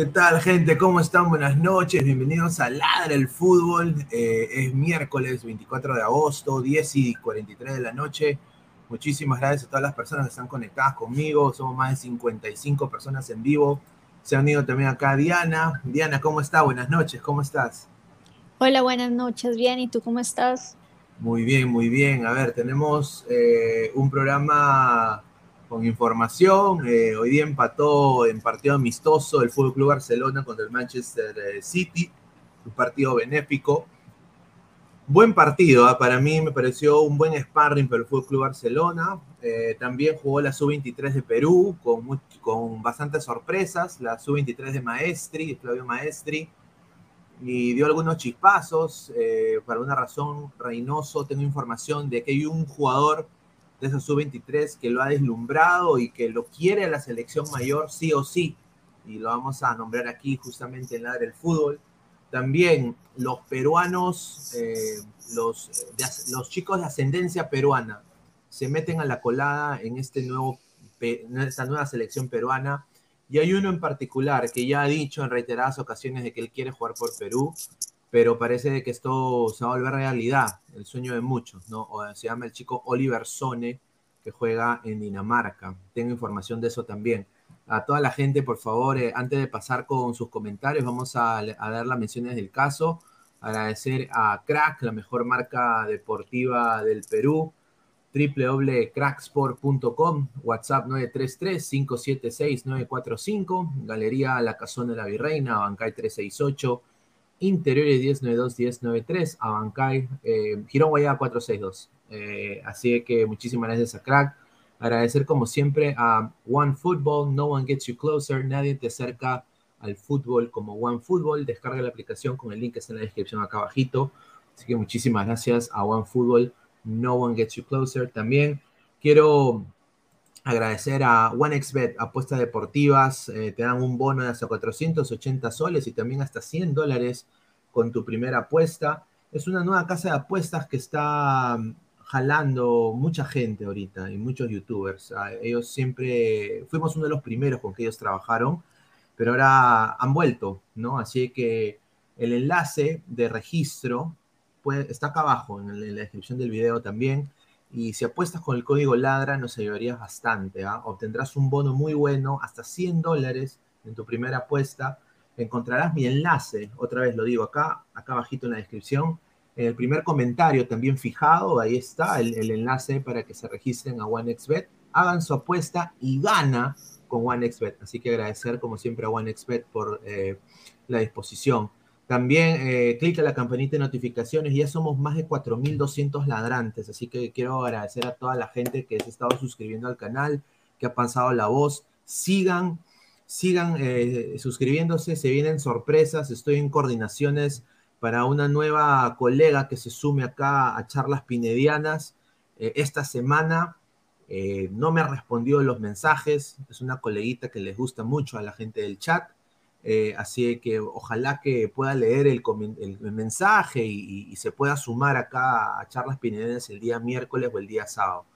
¿Qué tal, gente? ¿Cómo están? Buenas noches. Bienvenidos a Ladra el Fútbol. Eh, es miércoles 24 de agosto, 10 y 43 de la noche. Muchísimas gracias a todas las personas que están conectadas conmigo. Somos más de 55 personas en vivo. Se ha unido también acá Diana. Diana, ¿cómo está? Buenas noches. ¿Cómo estás? Hola, buenas noches. Bien, ¿y tú cómo estás? Muy bien, muy bien. A ver, tenemos eh, un programa con información. Eh, hoy día empató en partido amistoso el Fútbol Club Barcelona contra el Manchester eh, City, un partido benéfico. Buen partido, ¿ah? para mí me pareció un buen sparring para el Fútbol Club Barcelona. Eh, también jugó la Sub-23 de Perú con, con bastantes sorpresas. La Sub-23 de Maestri, Claudio Maestri, y dio algunos chispazos. por alguna razón, Reynoso, tengo información de que hay un jugador de esa sub-23 que lo ha deslumbrado y que lo quiere a la selección mayor sí o sí. Y lo vamos a nombrar aquí justamente en la del fútbol. También los peruanos, eh, los, los chicos de ascendencia peruana se meten a la colada en, este nuevo, en esta nueva selección peruana. Y hay uno en particular que ya ha dicho en reiteradas ocasiones de que él quiere jugar por Perú pero parece que esto se va a volver realidad, el sueño de muchos, ¿no? se llama el chico Oliver Sone, que juega en Dinamarca. Tengo información de eso también. A toda la gente, por favor, eh, antes de pasar con sus comentarios, vamos a, a, dar las menciones del caso. Agradecer a Crack, la mejor marca deportiva del Perú, www.cracksport.com, WhatsApp 933-576-945, Galería La Casona de la Virreina, Bancay 368, Interiores 1092 1093, Abancay, eh, Girón Guayaba 462. Eh, así que muchísimas gracias a Crack. Agradecer como siempre a One Football, No One Gets You Closer, nadie te acerca al fútbol como One Football. Descarga la aplicación con el link que está en la descripción acá abajito. Así que muchísimas gracias a One Football, No One Gets You Closer. También quiero agradecer a OneXBet, apuestas deportivas, eh, te dan un bono de hasta 480 soles y también hasta 100 dólares con tu primera apuesta. es una nueva casa de apuestas que está mm, jalando mucha gente ahorita y muchos youtubers. Ah, ellos siempre, fuimos uno de los primeros con que ellos trabajaron, pero ahora han vuelto, ¿no? Así que el enlace de registro está acá abajo en, la descripción del video también. Y si apuestas con el código LADRA nos ayudarías bastante. ¿ah? Obtendrás un bono muy bueno, hasta 100 dólares en tu primera apuesta. Encontrarás mi enlace, otra vez lo digo acá, acá abajito en la descripción. En el primer comentario también fijado, ahí está el, enlace para que se registren a OneXBet, hagan su apuesta y gana con OneXBet. Así que agradecer como siempre a OneXBet por eh, la disposición. También eh, clica la campanita de notificaciones. Ya somos más de 4.200 ladrantes, así que quiero agradecer a toda la gente que se ha estado suscribiendo al canal, que ha pasado la voz. Sigan, sigan eh, suscribiéndose, se vienen sorpresas. Estoy en coordinaciones para una nueva colega que se sume acá a charlas pinedianas eh, esta semana. no me ha respondido los mensajes, es una coleguita que les gusta mucho a la gente del chat eh, así que ojalá que pueda leer el, mensaje y, se pueda sumar acá a charlas pinedenas el día miércoles o el día sábado.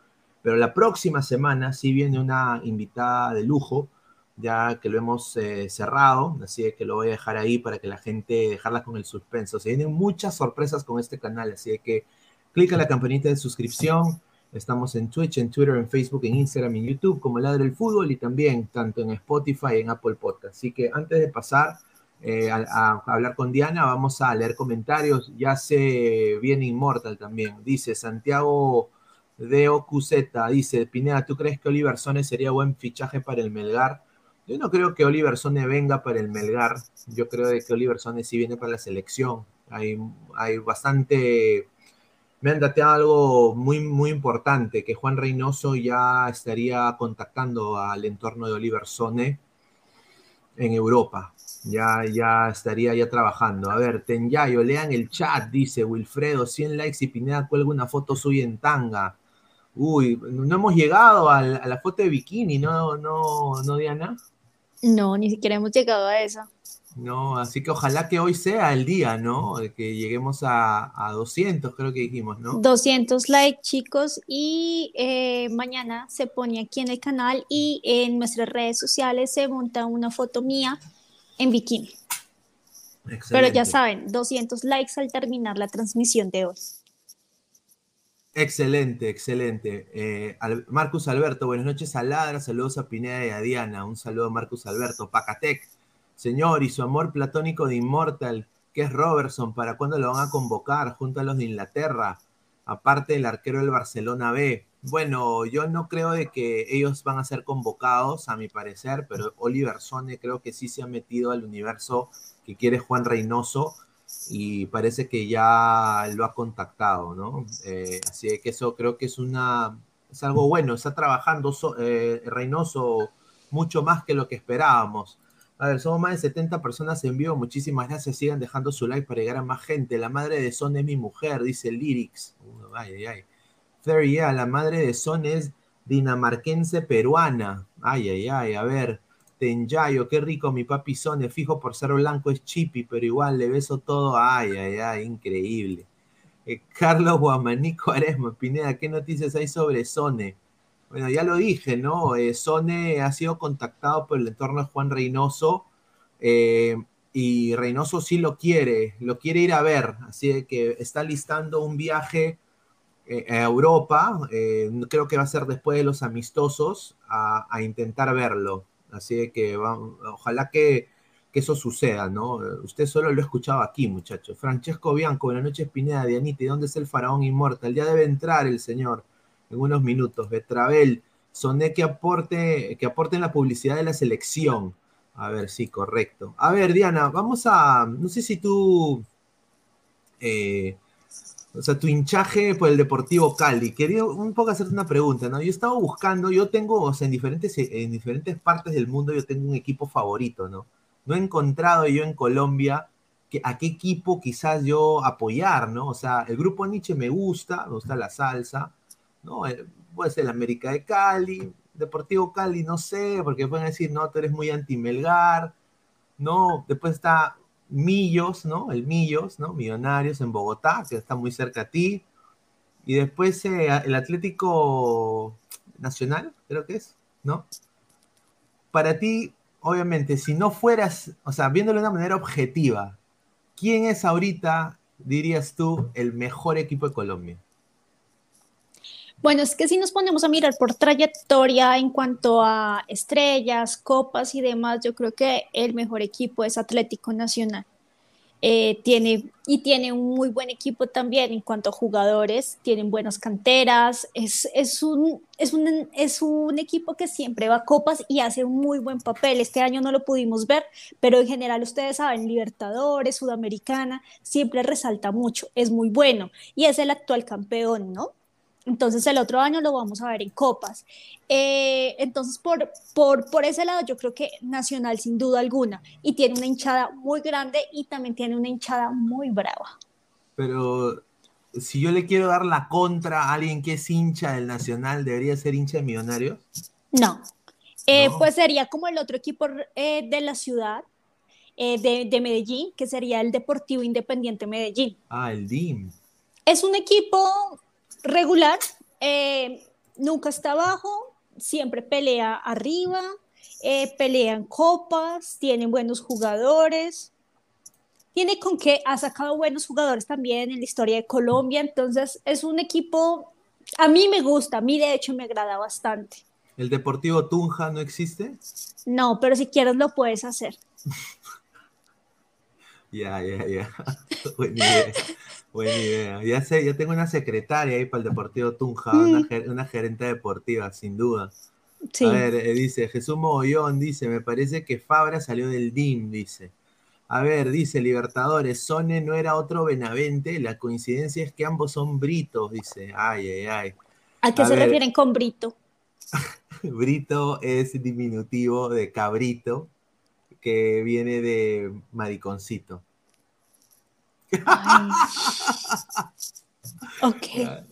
Pero la próxima semana sí viene una invitada de lujo, ya que lo hemos eh, cerrado, así que lo voy a dejar ahí para que la gente dejarla con el suspenso. Se vienen muchas sorpresas con este canal, así que clica la campanita de suscripción Estamos en Twitch, en Twitter, en Facebook, en Instagram, en YouTube, como Ladre el Fútbol y también tanto en Spotify y en Apple Podcast. Así que antes de pasar eh, a, hablar con Diana, vamos a leer comentarios. Ya se viene Inmortal también. Dice Santiago de Ocuzeta, dice Pineda, ¿tú crees que Oliver Sone sería buen fichaje para el Melgar? Yo no creo que Oliver Sone venga para el Melgar. Yo creo que Oliver Sone sí viene para la selección. Hay, hay bastante me han dateado algo muy, muy importante, que Juan Reynoso ya estaría contactando al entorno de Oliver Sone en Europa. Ya, ya estaría ya trabajando. A ver, Tenyayo, lean el chat, dice Wilfredo, 100 likes y Pineda cuelga una foto suya en tanga. Uy, no hemos llegado a la, foto de bikini, ¿no, no, no, Diana? No, ni siquiera hemos llegado a esa. No, así que ojalá que hoy sea el día, ¿no? Que lleguemos a, 200, creo que dijimos, ¿no? 200 likes, chicos, y eh, mañana se pone aquí en el canal y en nuestras redes sociales se monta una foto mía en bikini. Pero ya saben, 200 likes al terminar la transmisión de hoy. Excelente, excelente. Eh, Marcus Alberto, buenas noches a Ladra, saludos a Pineda y a Diana, un saludo a Marcus Alberto, Pacatec. Señor, y su amor platónico de Immortal, que es Robertson, ¿para cuándo lo van a convocar junto a los de Inglaterra? Aparte del arquero del Barcelona B. Bueno, yo no creo de que ellos van a ser convocados, a mi parecer, pero Oliver Sone creo que sí se ha metido al universo que quiere Juan Reynoso y parece que ya lo ha contactado, ¿no? Eh, así que eso creo que es una es algo bueno, está trabajando eh, Reynoso mucho más que lo que esperábamos. A ver, somos más de 70 personas en vivo. Muchísimas gracias. Sigan dejando su like para llegar a más gente. La madre de Son es mi mujer, dice Lyrics. ay, ay, ay. Very, la madre de Son es dinamarquense peruana. Ay, ay, ay. A ver, Tenyayo, qué rico mi papi Sone. Fijo por ser blanco es chipi, pero igual le beso todo. Ay, ay, ay, increíble. Eh, Carlos Guamanico Aresma, Pineda, ¿qué noticias hay sobre Sone? Bueno, ya lo dije, ¿no? Eh, Sone ha sido contactado por el entorno de Juan Reynoso eh, y Reynoso sí lo quiere, lo quiere ir a ver, así que está listando un viaje eh, a Europa, creo que va a ser después de los amistosos, a, intentar verlo. Así que ojalá que, que, eso suceda, ¿no? Usted solo lo ha escuchado aquí, muchachos. Francesco Bianco, buenas noches, Pineda de Anita, ¿y dónde es el faraón inmortal? Ya debe entrar el señor en unos minutos. Betravel, Soné que aporte, que aporte en la publicidad de la selección. A ver, sí, correcto. A ver, Diana, vamos a. No sé si tú. Eh, o sea, tu hinchaje por el Deportivo Cali. Quería un poco hacerte una pregunta, ¿no? Yo estaba buscando, yo tengo, o sea, en diferentes, en diferentes partes del mundo yo tengo un equipo favorito, ¿no? No he encontrado yo en Colombia que, a qué equipo quizás yo apoyar, ¿no? O sea, el grupo Nietzsche me gusta, me gusta la salsa, ¿no? Eh, puede ser el América de Cali, Deportivo Cali, no sé, porque pueden decir, no, tú eres muy anti-Melgar, ¿no? Después está, Millos, ¿no? El Millos, ¿no? Millonarios en Bogotá, que está muy cerca a ti. Y después eh, el Atlético Nacional, creo que es, ¿no? Para ti, obviamente, si no fueras, o sea, viéndolo de una manera objetiva, ¿quién es ahorita, dirías tú, el mejor equipo de Colombia? Bueno, es que si nos ponemos a mirar por trayectoria en cuanto a estrellas, copas y demás, yo creo que el mejor equipo es Atlético Nacional. Eh, tiene, y tiene un muy buen equipo también en cuanto a jugadores, tienen buenas canteras, es, es, un, es, un, es un equipo que siempre va a copas y hace un muy buen papel. Este año no lo pudimos ver, pero en general ustedes saben, Libertadores, Sudamericana, siempre resalta mucho, es muy bueno y es el actual campeón, ¿no? Entonces el otro año lo vamos a ver en copas. Eh, entonces por, por, por ese lado yo creo que Nacional sin duda alguna y tiene una hinchada muy grande y también tiene una hinchada muy brava. Pero si yo le quiero dar la contra a alguien que es hincha del Nacional, ¿debería ser hincha de Millonarios? No. Eh, pues sería como el otro equipo eh, de la ciudad, de, de, Medellín, que sería el Deportivo Independiente Medellín. Ah, el DIM. Es un equipo regular, eh, nunca está abajo, siempre pelea arriba, eh, pelean copas, tienen buenos jugadores, tiene con que ha sacado buenos jugadores también en la historia de Colombia, entonces es un equipo, a mí me gusta, a mí de hecho me agrada bastante. ¿El Deportivo Tunja no existe? No, pero si quieres lo puedes hacer. Ya, ya, ya. Buena idea. Ya sé, ya tengo una secretaria ahí para el Deportivo Tunja, una, gerente deportiva, sin duda. A ver, eh, dice Jesús Mogollón, dice, me parece que Fabra salió del DIM, dice. A ver, dice Libertadores, Sone no era otro Benavente, la coincidencia es que ambos son britos, dice. Ay, ay, ay. ¿A qué se refieren con brito? brito es diminutivo de cabrito, que viene de mariconcito.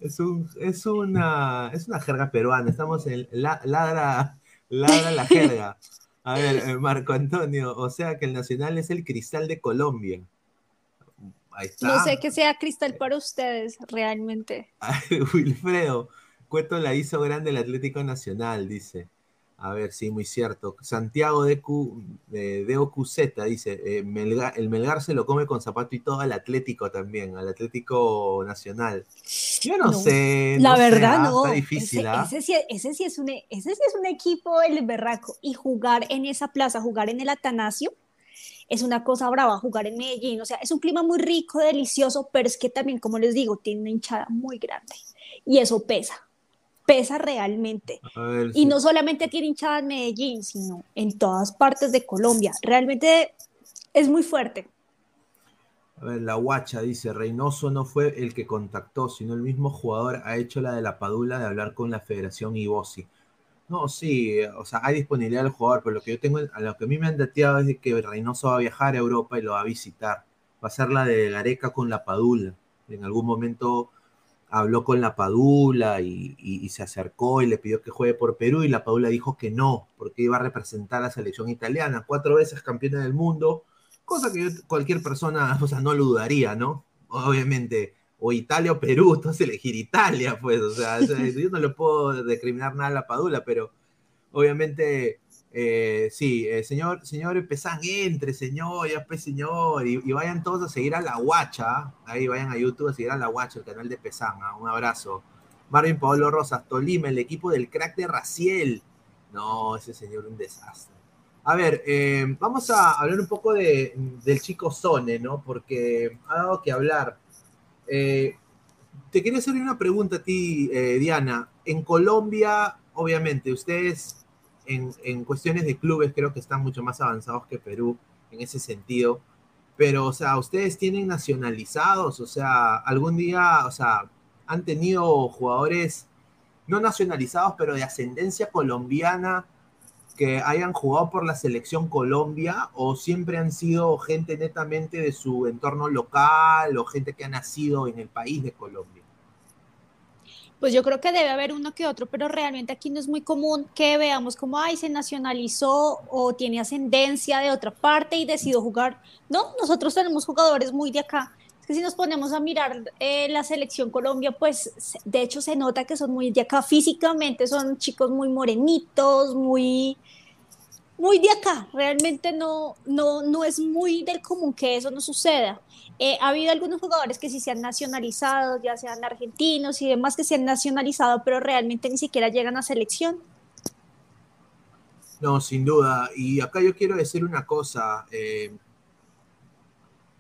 Es, es, una, es una jerga peruana. Estamos en la, ladra, ladra la jerga. A ver, eh, Marco Antonio, o sea que el Nacional es el cristal de Colombia. Ahí está. No sé que sea cristal para ustedes, realmente. Wilfredo, Cueto la hizo grande el Atlético Nacional, dice. A ver, sí, muy cierto. Santiago de, Q, de, dice, eh, el Melgar se lo come con zapato y todo al Atlético también, al Atlético Nacional. Yo no, sé. La verdad, ah, no. Está difícil, ese, ¿ah? ese, sí, ese, sí es un, ese sí es un equipo, el berraco. Y jugar en esa plaza, jugar en el Atanasio, es una cosa brava, jugar en Medellín. O sea, es un clima muy rico, delicioso, pero es que también, como les digo, tiene una hinchada muy grande. Y eso pesa pesa realmente. y no solamente tiene hinchada en Medellín, sino en todas partes de Colombia. Realmente es muy fuerte. A ver, la guacha dice, Reynoso no fue el que contactó, sino el mismo jugador ha hecho la de la padula de hablar con la Federación Ibosi. No, sí, o sea, hay disponibilidad del jugador, pero lo que yo tengo, a lo que a mí me han dateado es de que Reynoso va a viajar a Europa y lo va a visitar. Va a ser la de Gareca con la Padula. En algún momento habló con la Padula y, se acercó y le pidió que juegue por Perú y la Padula dijo que no, porque iba a representar a la selección italiana, cuatro veces campeona del mundo, cosa que cualquier persona, o sea, no lo dudaría, ¿no? Obviamente, o Italia o Perú, entonces elegir Italia, pues, o sea, yo no le puedo decriminar nada a la Padula, pero obviamente eh, sí, eh, señor, señor Pesán, entre, señor, ya pues, señor, y, vayan todos a seguir a La Guacha, ahí vayan a YouTube a seguir a La Guacha, el canal de Pesán, ¿ah? un abrazo. Marvin Pablo Rosas, Tolima, el equipo del crack de Raciel. No, ese señor un desastre. A ver, eh, vamos a hablar un poco de, del chico Sone, ¿no? Porque ha dado que hablar. te quería hacer una pregunta a ti, Diana. En Colombia, obviamente, ustedes en, cuestiones de clubes creo que están mucho más avanzados que Perú en ese sentido. Pero, o sea, ustedes tienen nacionalizados, o sea, algún día, o sea, han tenido jugadores no nacionalizados, pero de ascendencia colombiana que hayan jugado por la selección Colombia o siempre han sido gente netamente de su entorno local o gente que ha nacido en el país de Colombia? Pues yo creo que debe haber uno que otro, pero realmente aquí no es muy común que veamos como, ay, se nacionalizó o tiene ascendencia de otra parte y decidió jugar. No, nosotros tenemos jugadores muy de acá. Es que si nos ponemos a mirar eh, la selección Colombia, pues de hecho se nota que son muy de acá físicamente, son chicos muy morenitos, muy, muy de acá. Realmente no, no, no es muy del común que eso no suceda. Eh, ha habido algunos jugadores que sí se han nacionalizado, ya sean argentinos y demás que se han nacionalizado, pero realmente ni siquiera llegan a selección. No, sin duda. Y acá yo quiero decir una cosa. Eh,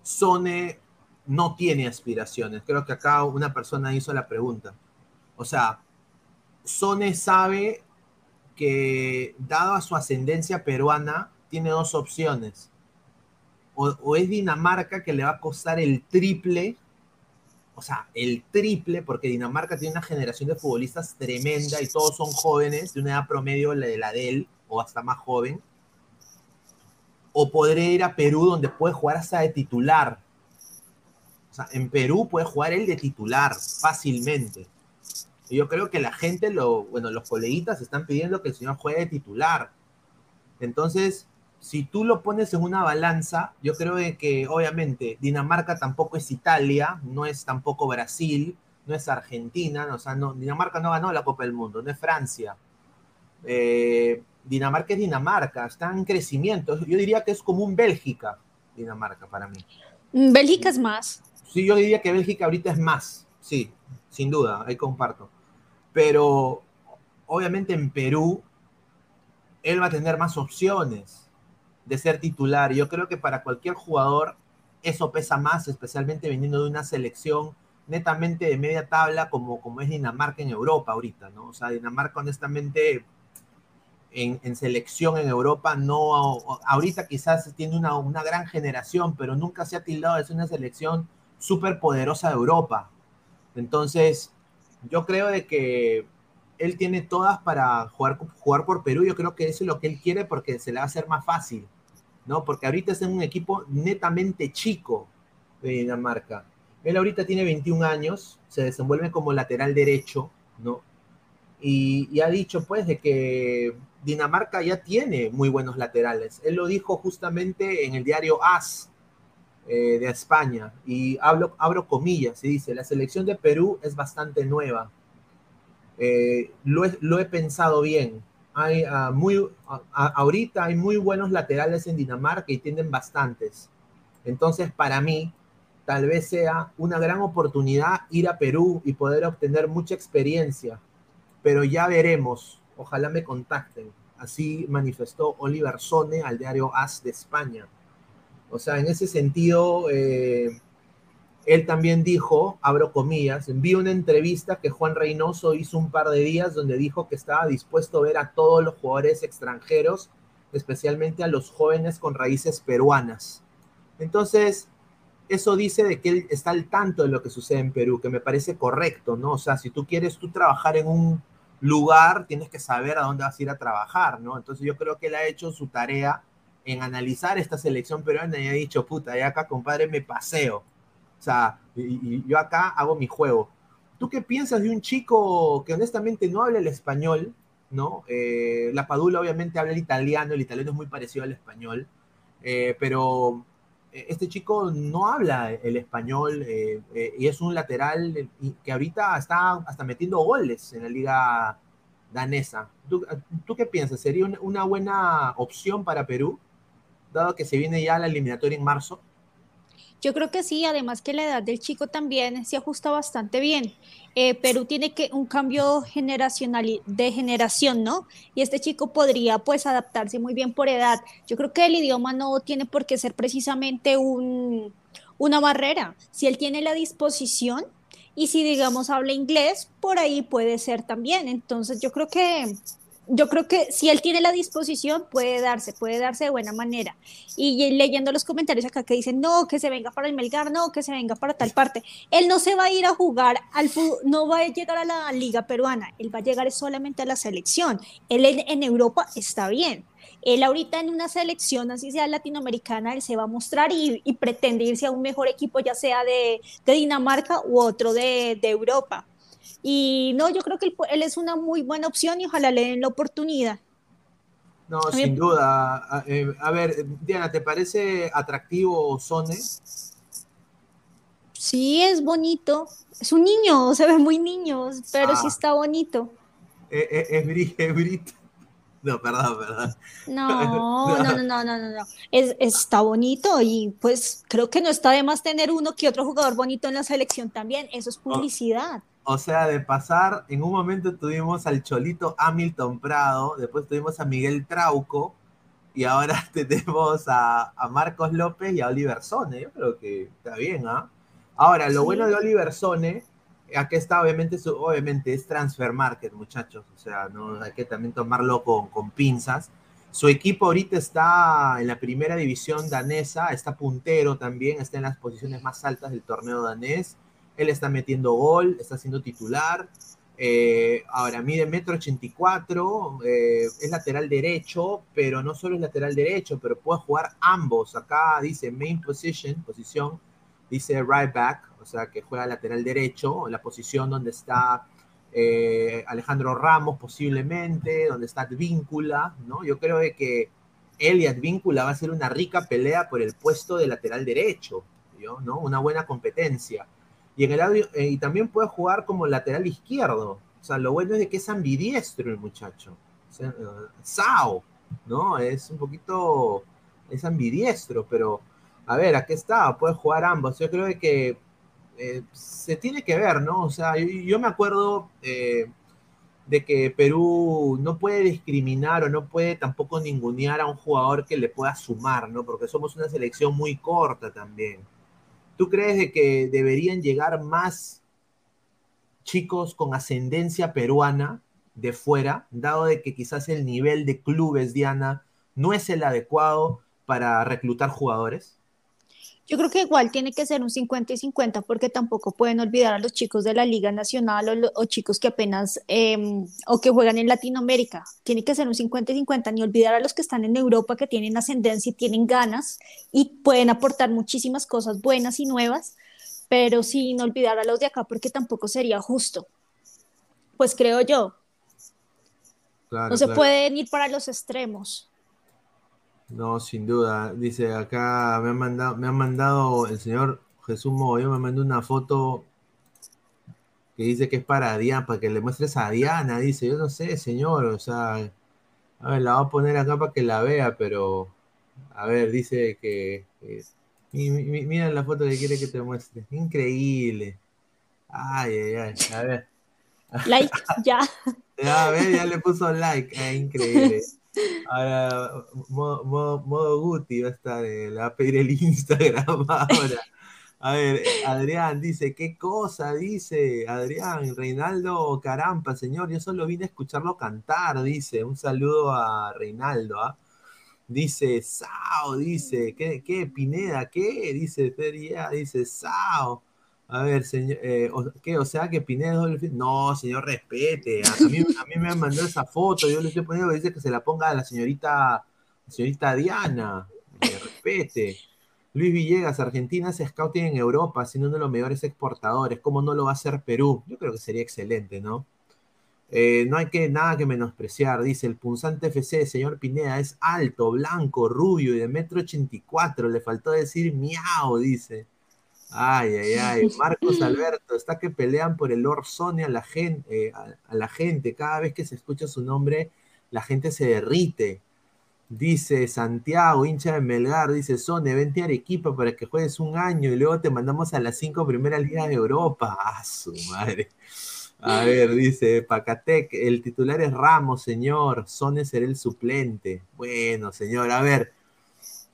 Sone no tiene aspiraciones. Creo que acá una persona hizo la pregunta. O sea, Sone sabe que, dado a su ascendencia peruana, tiene dos opciones. O, es Dinamarca que le va a costar el triple, o sea, el triple, porque Dinamarca tiene una generación de futbolistas tremenda y todos son jóvenes, de una edad promedio de la de él, o hasta más joven. O podría ir a Perú, donde puede jugar hasta de titular o sea, en Perú puede jugar él de titular fácilmente. Y yo creo que la gente, lo, bueno, los coleguitas están pidiendo que el señor juegue de titular. Entonces, si tú lo pones en una balanza, yo creo que obviamente Dinamarca tampoco es Italia, no es tampoco Brasil, no es Argentina, o sea, no, Dinamarca no ganó la Copa del Mundo, no es Francia. Eh, Dinamarca es Dinamarca, está en crecimiento. Yo diría que es como un Bélgica, Dinamarca para mí. Bélgica es más. Sí, yo diría que Bélgica ahorita es más, sí, sin duda, ahí comparto. Pero obviamente en Perú, él va a tener más opciones de ser titular. Yo creo que para cualquier jugador eso pesa más, especialmente viniendo de una selección netamente de media tabla como, como es Dinamarca en Europa ahorita, ¿no? O sea, Dinamarca honestamente en, selección en Europa no, ahorita quizás tiene una, una gran generación, pero nunca se ha tildado ser una selección súper poderosa de Europa. Entonces, yo creo de que él tiene todas para jugar, jugar por Perú. Yo creo que eso es lo que él quiere porque se le va a hacer más fácil, ¿no? Porque ahorita es en un equipo netamente chico de Dinamarca. Él ahorita tiene 21 años, se desenvuelve como lateral derecho, ¿no? Y, y, ha dicho, pues, de que Dinamarca ya tiene muy buenos laterales. Él lo dijo justamente en el diario AS, eh, de España. Y hablo, abro comillas y dice, la selección de Perú es bastante nueva. Eh, lo, he, pensado bien. Hay, ah, muy, ahorita hay muy buenos laterales en Dinamarca y tienen bastantes. Entonces, para mí, tal vez sea una gran oportunidad ir a Perú y poder obtener mucha experiencia. Pero ya veremos. Ojalá me contacten. Así manifestó Oliver Sone al diario AS de España. O sea, en ese sentido, eh, él también dijo, abro comillas, vi una entrevista que Juan Reynoso hizo un par de días donde dijo que estaba dispuesto a ver a todos los jugadores extranjeros, especialmente a los jóvenes con raíces peruanas. Entonces, eso dice de que él está al tanto de lo que sucede en Perú, que me parece correcto, ¿no? O sea, si tú quieres tú trabajar en un lugar, tienes que saber a dónde vas a ir a trabajar, ¿no? Entonces yo creo que él ha hecho su tarea en analizar esta selección peruana y ha dicho, puta, ya acá, compadre, me paseo. O sea, y, yo acá hago mi juego. ¿Tú qué piensas de un chico que honestamente no habla el español, ¿no? Eh, la Padula obviamente habla el italiano, el italiano es muy parecido al español, eh, pero eh, este chico no habla el español y es un lateral que ahorita está hasta metiendo goles en la liga danesa. ¿Tú, qué piensas? ¿Sería una buena opción para Perú? dado que se viene ya la eliminatoria en marzo? Yo creo que sí, además que la edad del chico también se ajusta bastante bien. Eh, Perú tiene que un cambio generacional de generación, ¿no? Y este chico podría pues adaptarse muy bien por edad. Yo creo que el idioma no tiene por qué ser precisamente un, una barrera. Si él tiene la disposición y si digamos habla inglés, por ahí puede ser también. Entonces yo creo que yo creo que si él tiene la disposición, puede darse, puede darse de buena manera. Y leyendo los comentarios acá que dicen, no, que se venga para el Melgar, no, que se venga para tal parte. Él no se va a ir a jugar al fútbol, no va a llegar a la liga peruana, él va a llegar solamente a la selección. Él en, Europa está bien. Él ahorita en una selección, así sea latinoamericana, él se va a mostrar y, pretende irse a un mejor equipo, ya sea de, Dinamarca u otro de Europa Y no, yo creo que él, él es una muy buena opción y ojalá le den la oportunidad. No, sin duda. A, eh, a, ver, Diana, ¿te parece atractivo Sone? Sí, es bonito. Es un niño, se ve muy niño, pero sí ah. está bonito. Eh, eh, es, Brito. No, perdón, perdón. No, no, no, no, no, no, no. Es, está bonito y pues creo que no está de más tener uno que otro jugador bonito en la selección también. Eso es publicidad. O, sea, de pasar, en un momento tuvimos al Cholito Hamilton Prado, después tuvimos a Miguel Trauco y ahora tenemos a, a Marcos López y a Oliver Sone. Yo creo que está bien, ¿ah? Ahora, lo bueno de Oliver Sone aquí está, obviamente, obviamente es transfer market, muchachos. O sea, no hay que también tomarlo con, con pinzas. Su equipo ahorita está en la primera división danesa, está puntero también, está en las posiciones más altas del torneo danés. Él está metiendo gol, está siendo titular. Eh, ahora mide metro 84, eh, es lateral derecho, pero no solo es lateral derecho, pero puede jugar ambos. Acá dice main position, posición, dice right back, o sea, que juega lateral derecho, la posición donde está eh, Alejandro Ramos posiblemente, donde está Advíncula, ¿no? Yo creo que él y Advíncula va a ser una rica pelea por el puesto de lateral derecho, ¿no? Una buena competencia. Y, en eh, y también puede jugar como lateral izquierdo. O sea, lo bueno es de que es ambidiestro el muchacho. O eh, Sao, ¿no? Es un poquito, es ambidiestro, pero a ver, aquí está, puede jugar ambos. Yo creo que eh, se tiene que ver, ¿no? O sea, yo, me acuerdo de que Perú no puede discriminar o no puede tampoco ningunear a un jugador que le pueda sumar, ¿no? Porque somos una selección muy corta también. ¿Tú crees de que deberían llegar más chicos con ascendencia peruana de fuera, dado de que quizás el nivel de clubes, Diana, no es el adecuado para reclutar jugadores? Yo creo que igual tiene que ser un 50 y 50 porque tampoco pueden olvidar a los chicos de la Liga Nacional o, chicos que apenas em, o que juegan en Latinoamérica. Tiene que ser un 50 y 50, ni olvidar a los que están en Europa que tienen ascendencia y tienen ganas y pueden aportar muchísimas cosas buenas y nuevas, pero sin olvidar a los de acá porque tampoco sería justo. Pues creo yo. no se pueden ir para los extremos. No, sin duda. Dice acá, me han mandado, me han mandado el señor Jesús Mogollón, me mandó una foto que dice que es para Diana, para que le muestres a Diana. Dice, yo no sé, señor, o sea, a ver, la voy a poner acá para que la vea, pero, a ver, dice que, mira la foto que quiere que te muestre. Increíble. Ay, ay, ay, a ver. Like, ya. Ya, a ver, ya le puso like, ah, increíble. Ahora, modo, Guti va a estar, eh, le va a pedir el Instagram ahora. A ver, Adrián dice, ¿qué cosa? Dice Adrián, Reinaldo Carampa, señor, yo solo vine a escucharlo cantar, dice. Un saludo a Reinaldo, ¿ah? Dice, Sao, dice, ¿qué, qué, Pineda, qué? Dice, Feria, dice, Sao. A ver, señor, eh, ¿qué? O sea que Pineda No, señor, respete. A, mí, a mí me han mandado esa foto, yo le estoy poniendo dice que se la ponga a la señorita, señorita Diana. respete. Luis Villegas, Argentina hace scouting en Europa, siendo uno de los mejores exportadores. ¿Cómo no lo va a hacer Perú? Yo creo que sería excelente, ¿no? Eh, no hay que, nada que menospreciar, dice el punzante FC, señor Pineda, es alto, blanco, rubio y de metro ochenta y cuatro. Le faltó decir miau, dice. Ay, ay, ay. Marcos Alberto, está que pelean por el Lord Sony a la gente, eh, a, la gente. Cada vez que se escucha su nombre, la gente se derrite. Dice Santiago, hincha de Melgar, dice Sone, vente a Arequipa para que juegues un año y luego te mandamos a las cinco primeras ligas de Europa. ¡Ah, su madre! A ver, dice Pacatec, el titular es Ramos, señor. Sone será el suplente. Bueno, señor, a ver.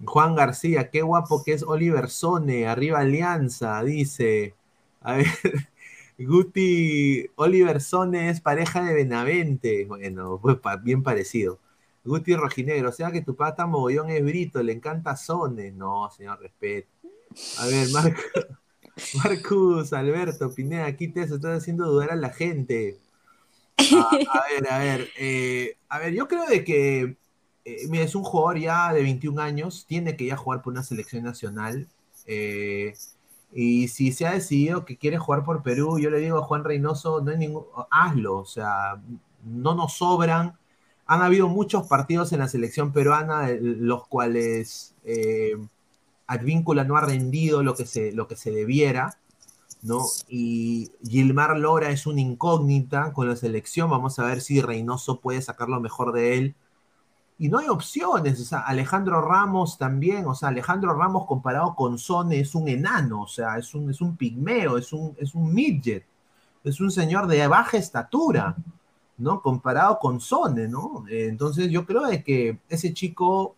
Juan García, qué guapo que es Oliver Sone, arriba Alianza, dice. A ver, Guti, Oliver Sone es pareja de Benavente. Bueno, pues bien parecido. Guti Rojinegro, o sea que tu pata mogollón es Brito, le encanta Sone. No, señor, respeto. A ver, Marcus Alberto Pineda, aquí te estás haciendo dudar a la gente. A, ver, a ver, eh, a ver, yo creo de que eh, es un jugador ya de 21 años, tiene que ya jugar por una selección nacional. Eh, Y si se ha decidido que quiere jugar por Perú, yo le digo a Juan Reynoso, no hay ningún, hazlo, o sea, no nos sobran. Han habido muchos partidos en la selección peruana, los cuales eh, Advíncula no ha rendido lo que se, lo que se debiera, ¿no? Y Gilmar Lora es una incógnita con la selección, vamos a ver si Reynoso puede sacar lo mejor de él y no hay opciones, o sea, Alejandro Ramos también, o sea, Alejandro Ramos comparado con Sone es un enano, o sea, es un, es un pigmeo, es un, es un midget, es un señor de baja estatura, ¿no? Comparado con Sone, ¿no? entonces yo creo de que ese chico,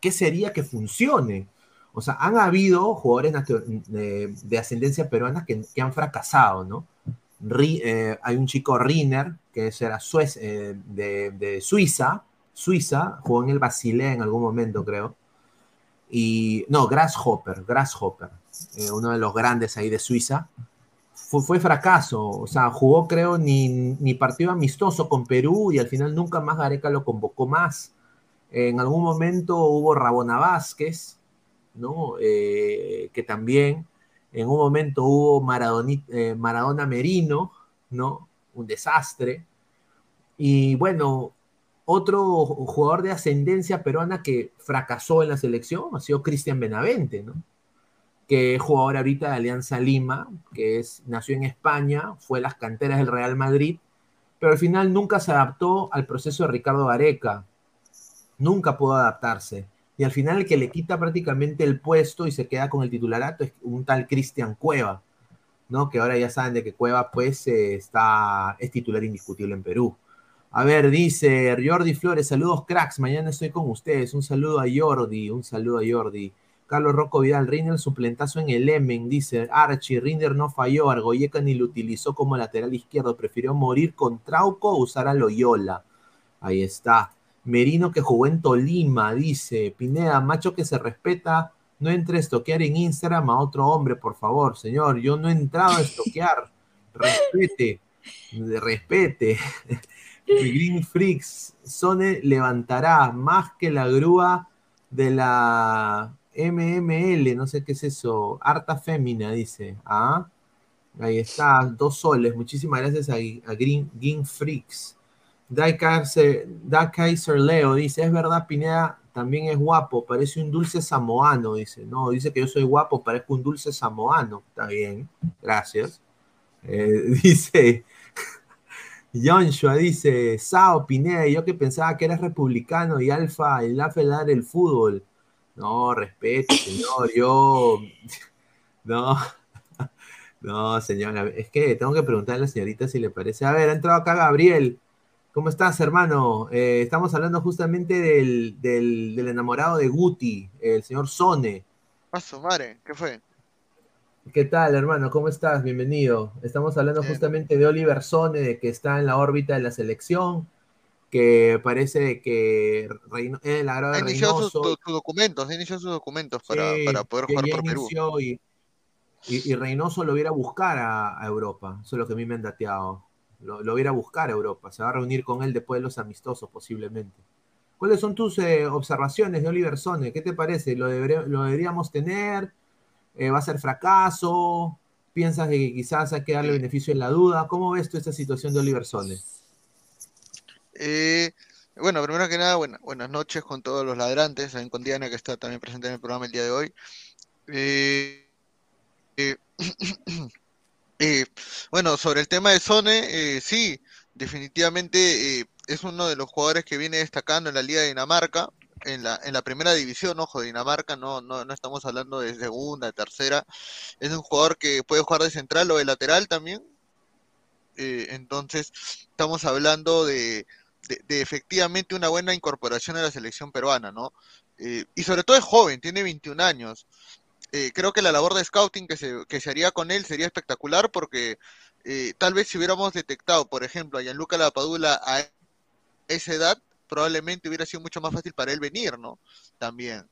¿qué sería que funcione? O sea, han habido jugadores de, ascendencia peruana que, han fracasado, ¿no? Eh, hay un chico Riner, que era eh, de, de Suiza, Suiza, jugó en el Basilea en algún momento, creo. Y no, Grasshopper, Grasshopper, eh, uno de los grandes ahí de Suiza. Fue, fracaso, o sea, jugó creo ni, ni, partido amistoso con Perú y al final nunca más Gareca lo convocó más. En algún momento hubo Rabona Vázquez, ¿no? Eh, que también, en un momento hubo eh, Maradona Merino, ¿no? Un desastre. Y bueno, otro jugador de ascendencia peruana que fracasó en la selección ha sido Cristian Benavente, ¿no? que es jugador ahorita de Alianza Lima, que es, nació en España, fue las canteras del Real Madrid, pero al final nunca se adaptó al proceso de Ricardo Gareca, nunca pudo adaptarse. Y al final el que le quita prácticamente el puesto y se queda con el titularato es un tal Cristian Cueva, ¿no? Que ahora ya saben de que Cueva pues eh, está, es titular indiscutible en Perú. A ver, dice Jordi Flores, saludos cracks, mañana estoy con ustedes. Un saludo a Jordi, un saludo a Jordi. Carlos Rocco Vidal, Rinder suplentazo en el Emen, dice Archie, Rinder no falló, Argoyeca ni lo utilizó como lateral izquierdo, prefirió morir con Trauco o usar a Loyola. Ahí está. Merino que jugó en Tolima, dice Pineda, macho que se respeta, no entre a estoquear en Instagram a otro hombre, por favor, señor, yo no he entrado a estoquear, respete, respete. Green Freaks, Sone levantará más que la grúa de la MML, no sé qué es eso, Harta Fémina, dice. Ah, ahí está, dos soles. Muchísimas gracias a, Green, Green Freaks. Da Kaiser, Leo dice: Es verdad, Pineda también es guapo, parece un dulce samoano. Dice: No, dice que yo soy guapo, parezco un dulce samoano. Está bien, gracias. Eh, dice Joshua dice, Sao Pineda, yo que pensaba que eras republicano y Alfa, el dar el fútbol. No, respeto, señor, yo... No, no, señora, es que tengo que preguntarle a la señorita si le parece. A ver, ha entrado acá Gabriel. ¿Cómo estás, hermano? Eh, estamos hablando justamente del, del, enamorado de Guti, el señor Sone. Paso, madre, ¿qué fue? ¿Qué tal, hermano? ¿Cómo estás? Bienvenido. Estamos hablando justamente de Oliver Sone, que está en la órbita de la selección, que parece que Reino, eh, la ha iniciado sus, documentos, ha iniciado sus documentos para, poder jugar por Perú. Y, y, Reynoso lo viera a buscar a, Europa, eso es lo que a mí me han dateado. Lo, lo viera a buscar a Europa, se va a reunir con él después de los amistosos posiblemente. ¿Cuáles son tus eh, observaciones de Oliver Sone? ¿Qué te parece? ¿Lo, ¿Lo deberíamos tener? Eh, va a ser fracaso, piensas que quizás hay que darle beneficio en la duda. ¿Cómo ves tú esta situación de Oliver Sone? Eh, bueno, primero que nada, buenas noches con todos los ladrantes, también con Diana que está también presente en el programa el día de hoy. Eh, bueno, sobre el tema de Sone, sí, definitivamente es uno de los jugadores que viene destacando en la Liga de Dinamarca en la, en la primera división, ojo, Dinamarca, no, no, no estamos hablando de segunda, de tercera. Es un jugador que puede jugar de central o de lateral también. Eh, entonces, estamos hablando de, de, efectivamente una buena incorporación a la selección peruana, ¿no? Eh, y sobre todo es joven, tiene 21 años. Eh, creo que la labor de scouting que se, que se haría con él sería espectacular porque tal vez si hubiéramos detectado, por ejemplo, a Gianluca Lapadula a esa edad, probablemente hubiera sido mucho más fácil para él venir, ¿no? También.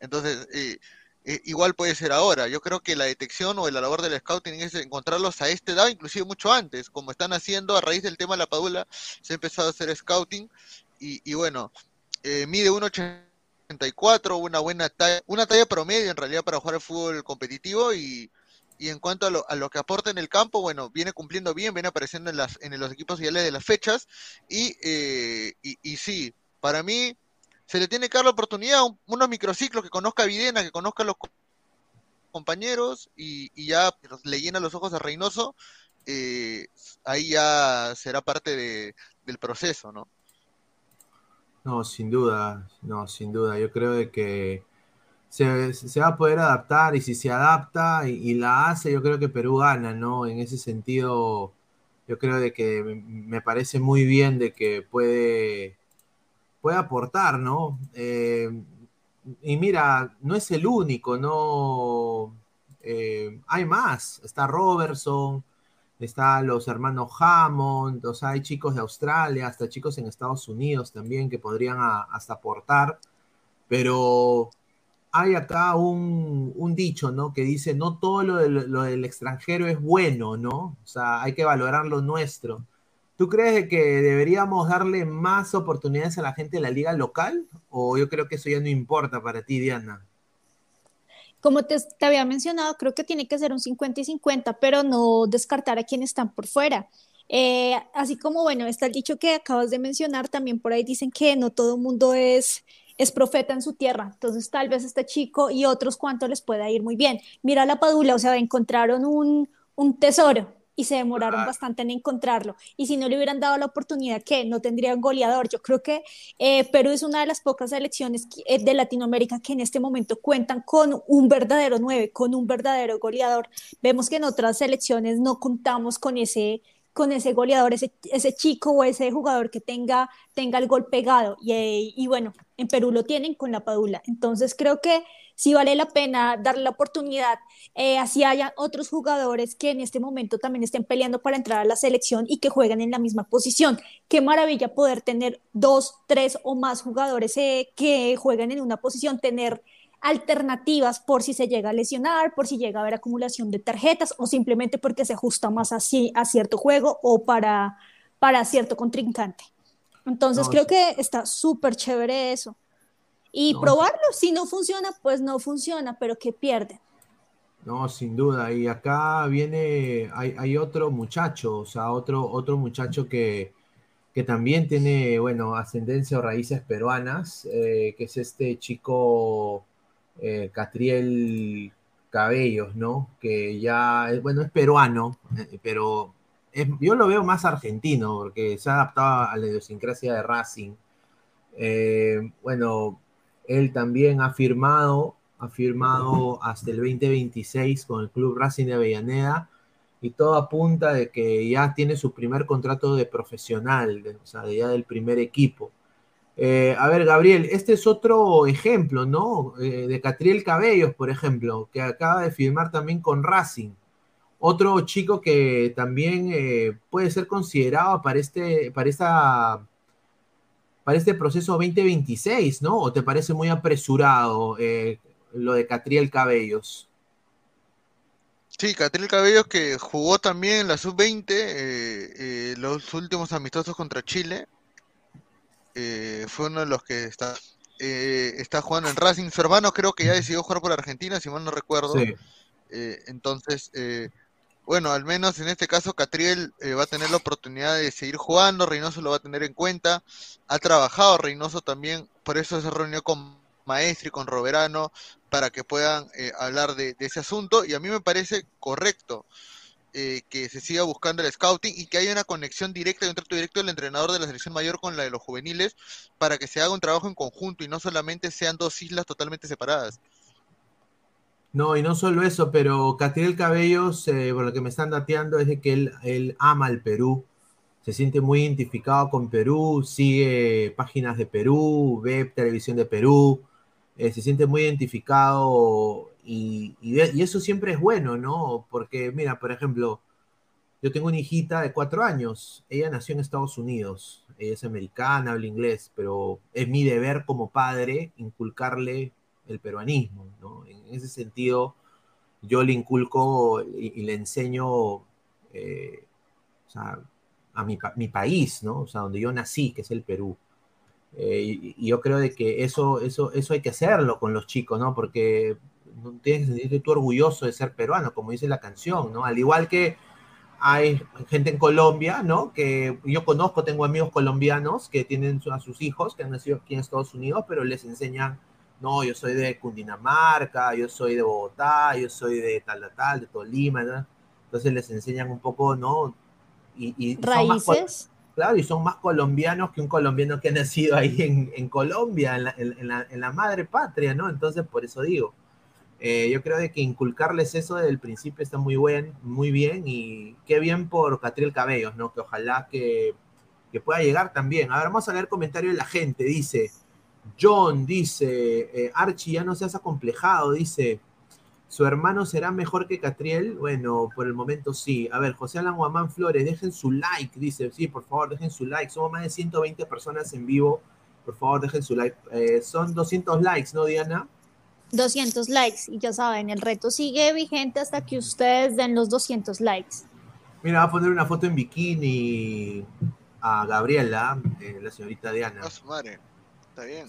Entonces, eh, eh, igual puede ser ahora. Yo creo que la detección o la labor del scouting es encontrarlos a esta edad, inclusive mucho antes, como están haciendo a raíz del tema de la padula, se ha empezado a hacer scouting y, bueno, eh, mide 1,80 34, una buena talla, una talla promedio en realidad para jugar el fútbol competitivo y, en cuanto a lo, a lo, que aporta en el campo, bueno, viene cumpliendo bien, viene apareciendo en, las, en los equipos ideales de las fechas y, eh, y, sí, para mí se le tiene que dar la oportunidad, unos microciclos, que conozca a Videna, que conozca a los compañeros y, ya le llena los ojos a Reynoso, eh, ahí ya será parte de, del proceso, ¿no? No, sin duda, no, sin duda. Yo creo de que se, va a poder adaptar y si se adapta y, la hace, yo creo que Perú gana, ¿no? En ese sentido, yo creo de que me parece muy bien de que puede, puede aportar, ¿no? Eh, y mira, no es el único, ¿no? Eh, hay más, está Robertson, Está los hermanos Hammond, o sea, hay chicos de Australia, hasta chicos en Estados Unidos también que podrían hasta aportar, pero hay acá un, dicho, ¿no? Que dice, no todo lo, del extranjero es bueno, ¿no? O sea, hay que valorar lo nuestro. ¿Tú crees que deberíamos darle más oportunidades a la gente de la liga local? ¿O yo creo que eso ya no importa para ti, Diana? Como te, había mencionado, creo que tiene que ser un 50 y 50, pero no descartar a quienes están por fuera. Eh, así como, bueno, está el dicho que acabas de mencionar, también por ahí dicen que no todo el mundo es, es profeta en su tierra. Entonces, tal vez este chico y otros cuantos les pueda ir muy bien. Mira la Padula, o sea, encontraron un, un tesoro y se demoraron bastante en encontrarlo. Y si no le hubieran dado la oportunidad, que no tendrían goleador. Yo creo que eh, Perú es una de las pocas selecciones eh, de Latinoamérica que en este momento cuentan con un verdadero 9, con un verdadero goleador. Vemos que en otras selecciones no contamos con ese con ese goleador, ese, ese chico o ese jugador que tenga, tenga el gol pegado. Y, y bueno, en Perú lo tienen con la Padula. Entonces creo que si vale la pena darle la oportunidad, eh, así haya otros jugadores que en este momento también estén peleando para entrar a la selección y que jueguen en la misma posición. Qué maravilla poder tener dos, tres o más jugadores eh, que jueguen en una posición, tener alternativas por si se llega a lesionar, por si llega a haber acumulación de tarjetas o simplemente porque se ajusta más así a cierto juego o para cierto contrincante. Entonces creo que está súper chévere eso y probarlo. Si no funciona, pues no funciona, pero que pierde. No, sin duda. Y acá viene, hay, otro muchacho, o sea, otro, otro muchacho que, que también tiene, bueno, ascendencia o raíces peruanas, eh, que es este chico eh, Catriel Cabellos, ¿no? Que ya, bueno, es peruano, eh, pero yo lo veo más argentino, porque se ha adaptado a la idiosincrasia de Racing. bueno, él también ha firmado, ha firmado hasta el 2026 con el Club Racing de Avellaneda y todo apunta de que ya tiene su primer contrato de profesional, o sea, ya del primer equipo. Eh, a ver, Gabriel, este es otro ejemplo, ¿no? Eh, de Catriel Cabellos, por ejemplo, que acaba de firmar también con Racing. Otro chico que también eh, puede ser considerado para, este, para esta para este proceso 2026, ¿no? ¿O te parece muy apresurado eh, lo de Catriel Cabellos? Sí, Catriel Cabellos que jugó también en la sub-20 eh, los últimos amistosos contra Chile. fue uno de los que está, está jugando en Racing. Su hermano creo que ya decidió jugar por Argentina, si mal no recuerdo. Sí. entonces, bueno, al menos en este caso Catriel eh, va a tener la oportunidad de seguir jugando, Reynoso lo va a tener en cuenta, ha trabajado Reynoso también, por eso se reunió con Maestri, con Roberano, para que puedan eh, hablar de, ese asunto, y a mí me parece correcto eh, que se siga buscando el scouting y que haya una conexión directa y un trato directo del entrenador de la selección mayor con la de los juveniles, para que se haga un trabajo en conjunto y no solamente sean dos islas totalmente separadas. No, y no solo eso, pero Catriel Cabellos, eh, por lo que me están dateando, es de que él, ama el Perú, se siente muy identificado con Perú, sigue páginas de Perú, ve televisión de Perú, eh, se siente muy identificado y, y, eso siempre es bueno, ¿no? Porque, mira, por ejemplo, yo tengo una hijita de cuatro años, ella nació en Estados Unidos, ella es americana, habla inglés, pero es mi deber como padre inculcarle el peruanismo, ¿no? En ese sentido, yo le inculco y, le enseño eh, a mi, país, ¿no? O sea, donde yo nací, que es el Perú. Eh, y, yo creo de que eso, eso, eso hay que hacerlo con los chicos, ¿no? Porque tienes que sentirte tú orgulloso de ser peruano, como dice la canción, ¿no? Al igual que hay gente en Colombia, ¿no? Que yo conozco, tengo amigos colombianos que tienen a sus hijos que han nacido aquí en Estados Unidos, pero les enseñan, no, yo soy de Cundinamarca, yo soy de Bogotá, yo soy de tal, tal, de Tolima, ¿no? Entonces les enseñan un poco, ¿no? Y, Raíces. claro, y son más colombianos que un colombiano que ha nacido ahí en, Colombia, en la, en la madre patria, ¿no? Entonces, por eso digo, eh, yo creo de que inculcarles eso desde el principio está muy, buen, muy bien y qué bien por Catriel Cabellos, ¿no? Que ojalá que, que, pueda llegar también. A ver, vamos a leer comentarios de la gente. Dice, John dice, eh, Archie ya no seas acomplejado, dice, su hermano será mejor que Catriel. Bueno, por el momento sí. A ver, José Alan Guamán Flores, dejen su like, dice, sí, por favor, dejen su like. Somos más de 120 personas en vivo. Por favor, dejen su like. Eh, son 200 likes, ¿no, Diana? 200 likes y ya saben, el reto sigue vigente hasta que ustedes den los 200 likes. Mira, va a poner una foto en bikini a Gabriela, eh, la señorita Diana. No, su madre. Está bien.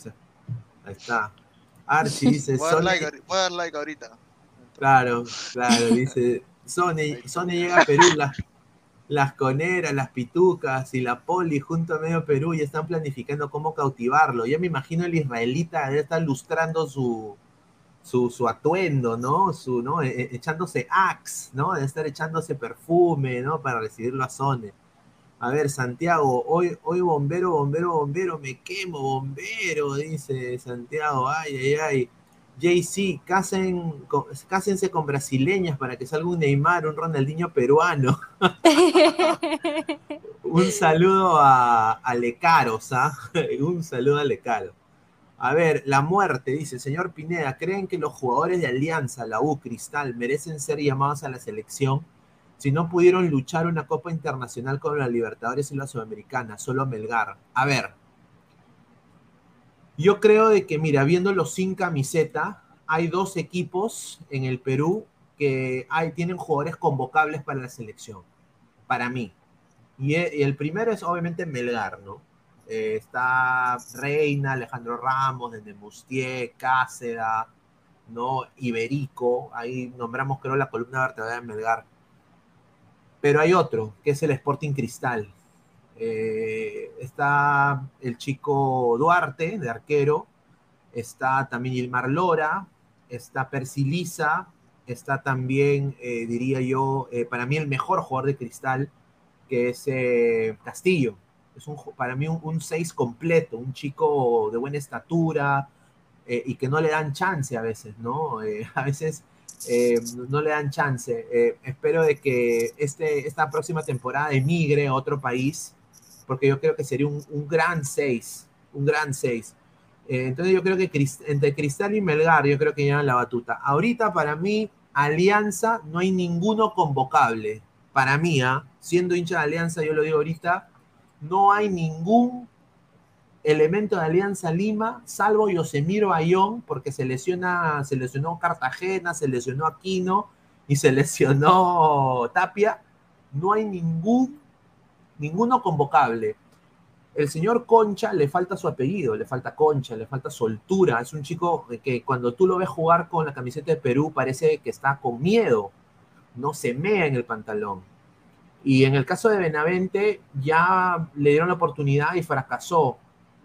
Ahí está. Archie dice... Voy a dar like, voy a dar like ahorita. Claro, claro, dice... Sony, Sony llega a Perú, las, las coneras, las pitucas y la poli junto a medio Perú y están planificando cómo cautivarlo. Yo me imagino el israelita debe estar lustrando su, su, atuendo, ¿no? Su, ¿no? E, e, echándose axe, ¿no? De estar echándose perfume, ¿no? Para recibirlo a Sone. A ver, Santiago, hoy, hoy bombero, bombero, bombero, me quemo, bombero, dice Santiago, ay, ay, ay. JC, casen, cásense con brasileñas para que salga un Neymar, un Ronaldinho peruano. un saludo a, a Lecaros, ¿ah? un saludo a Lecaros. A ver, la muerte, dice, señor Pineda, ¿creen que los jugadores de Alianza, la U, Cristal, merecen ser llamados a la selección? Si no pudieron luchar una Copa Internacional con la Libertadores y la Sudamericana, solo Melgar. A ver, yo creo de que, mira, viéndolo sin camiseta, hay dos equipos en el Perú que hay, tienen jugadores convocables para la selección, para mí. Y el primero es obviamente Melgar, ¿no? Eh, está Reina, Alejandro Ramos, desde Mustier, Cáceda, ¿no? Iberico, ahí nombramos creo la columna vertebral de Melgar. Pero hay otro, que es el Sporting Cristal. Eh, está el chico Duarte, de arquero, está también Ilmar Lora, está Persilisa, está también, eh, diría yo, para mí el mejor jugador de Cristal, que es Castillo es un, para mí un 6 completo, un chico de buena estatura eh, y que no le dan chance a veces, ¿no? Eh, a veces eh, no le dan chance. espero de que este, esta próxima temporada emigre a otro país, porque yo creo que sería un, un gran 6, un gran 6. entonces yo creo que entre Cristal y Melgar, yo creo que llevan la batuta. Ahorita para mí, Alianza, no hay ninguno convocable. Para mí, ¿ah? siendo hincha de Alianza, yo lo digo ahorita, no hay ningún elemento de Alianza Lima, salvo Yosemiro Ayón, porque se lesiona, se lesionó Cartagena, se lesionó Aquino y se lesionó Tapia. No hay ningún, ninguno convocable. El señor Concha le falta su apellido, le falta Concha, le falta soltura. Es un chico que cuando tú lo ves jugar con la camiseta de Perú parece que está con miedo, no se mea en el pantalón. Y en el caso de Benavente ya le dieron la oportunidad y fracasó.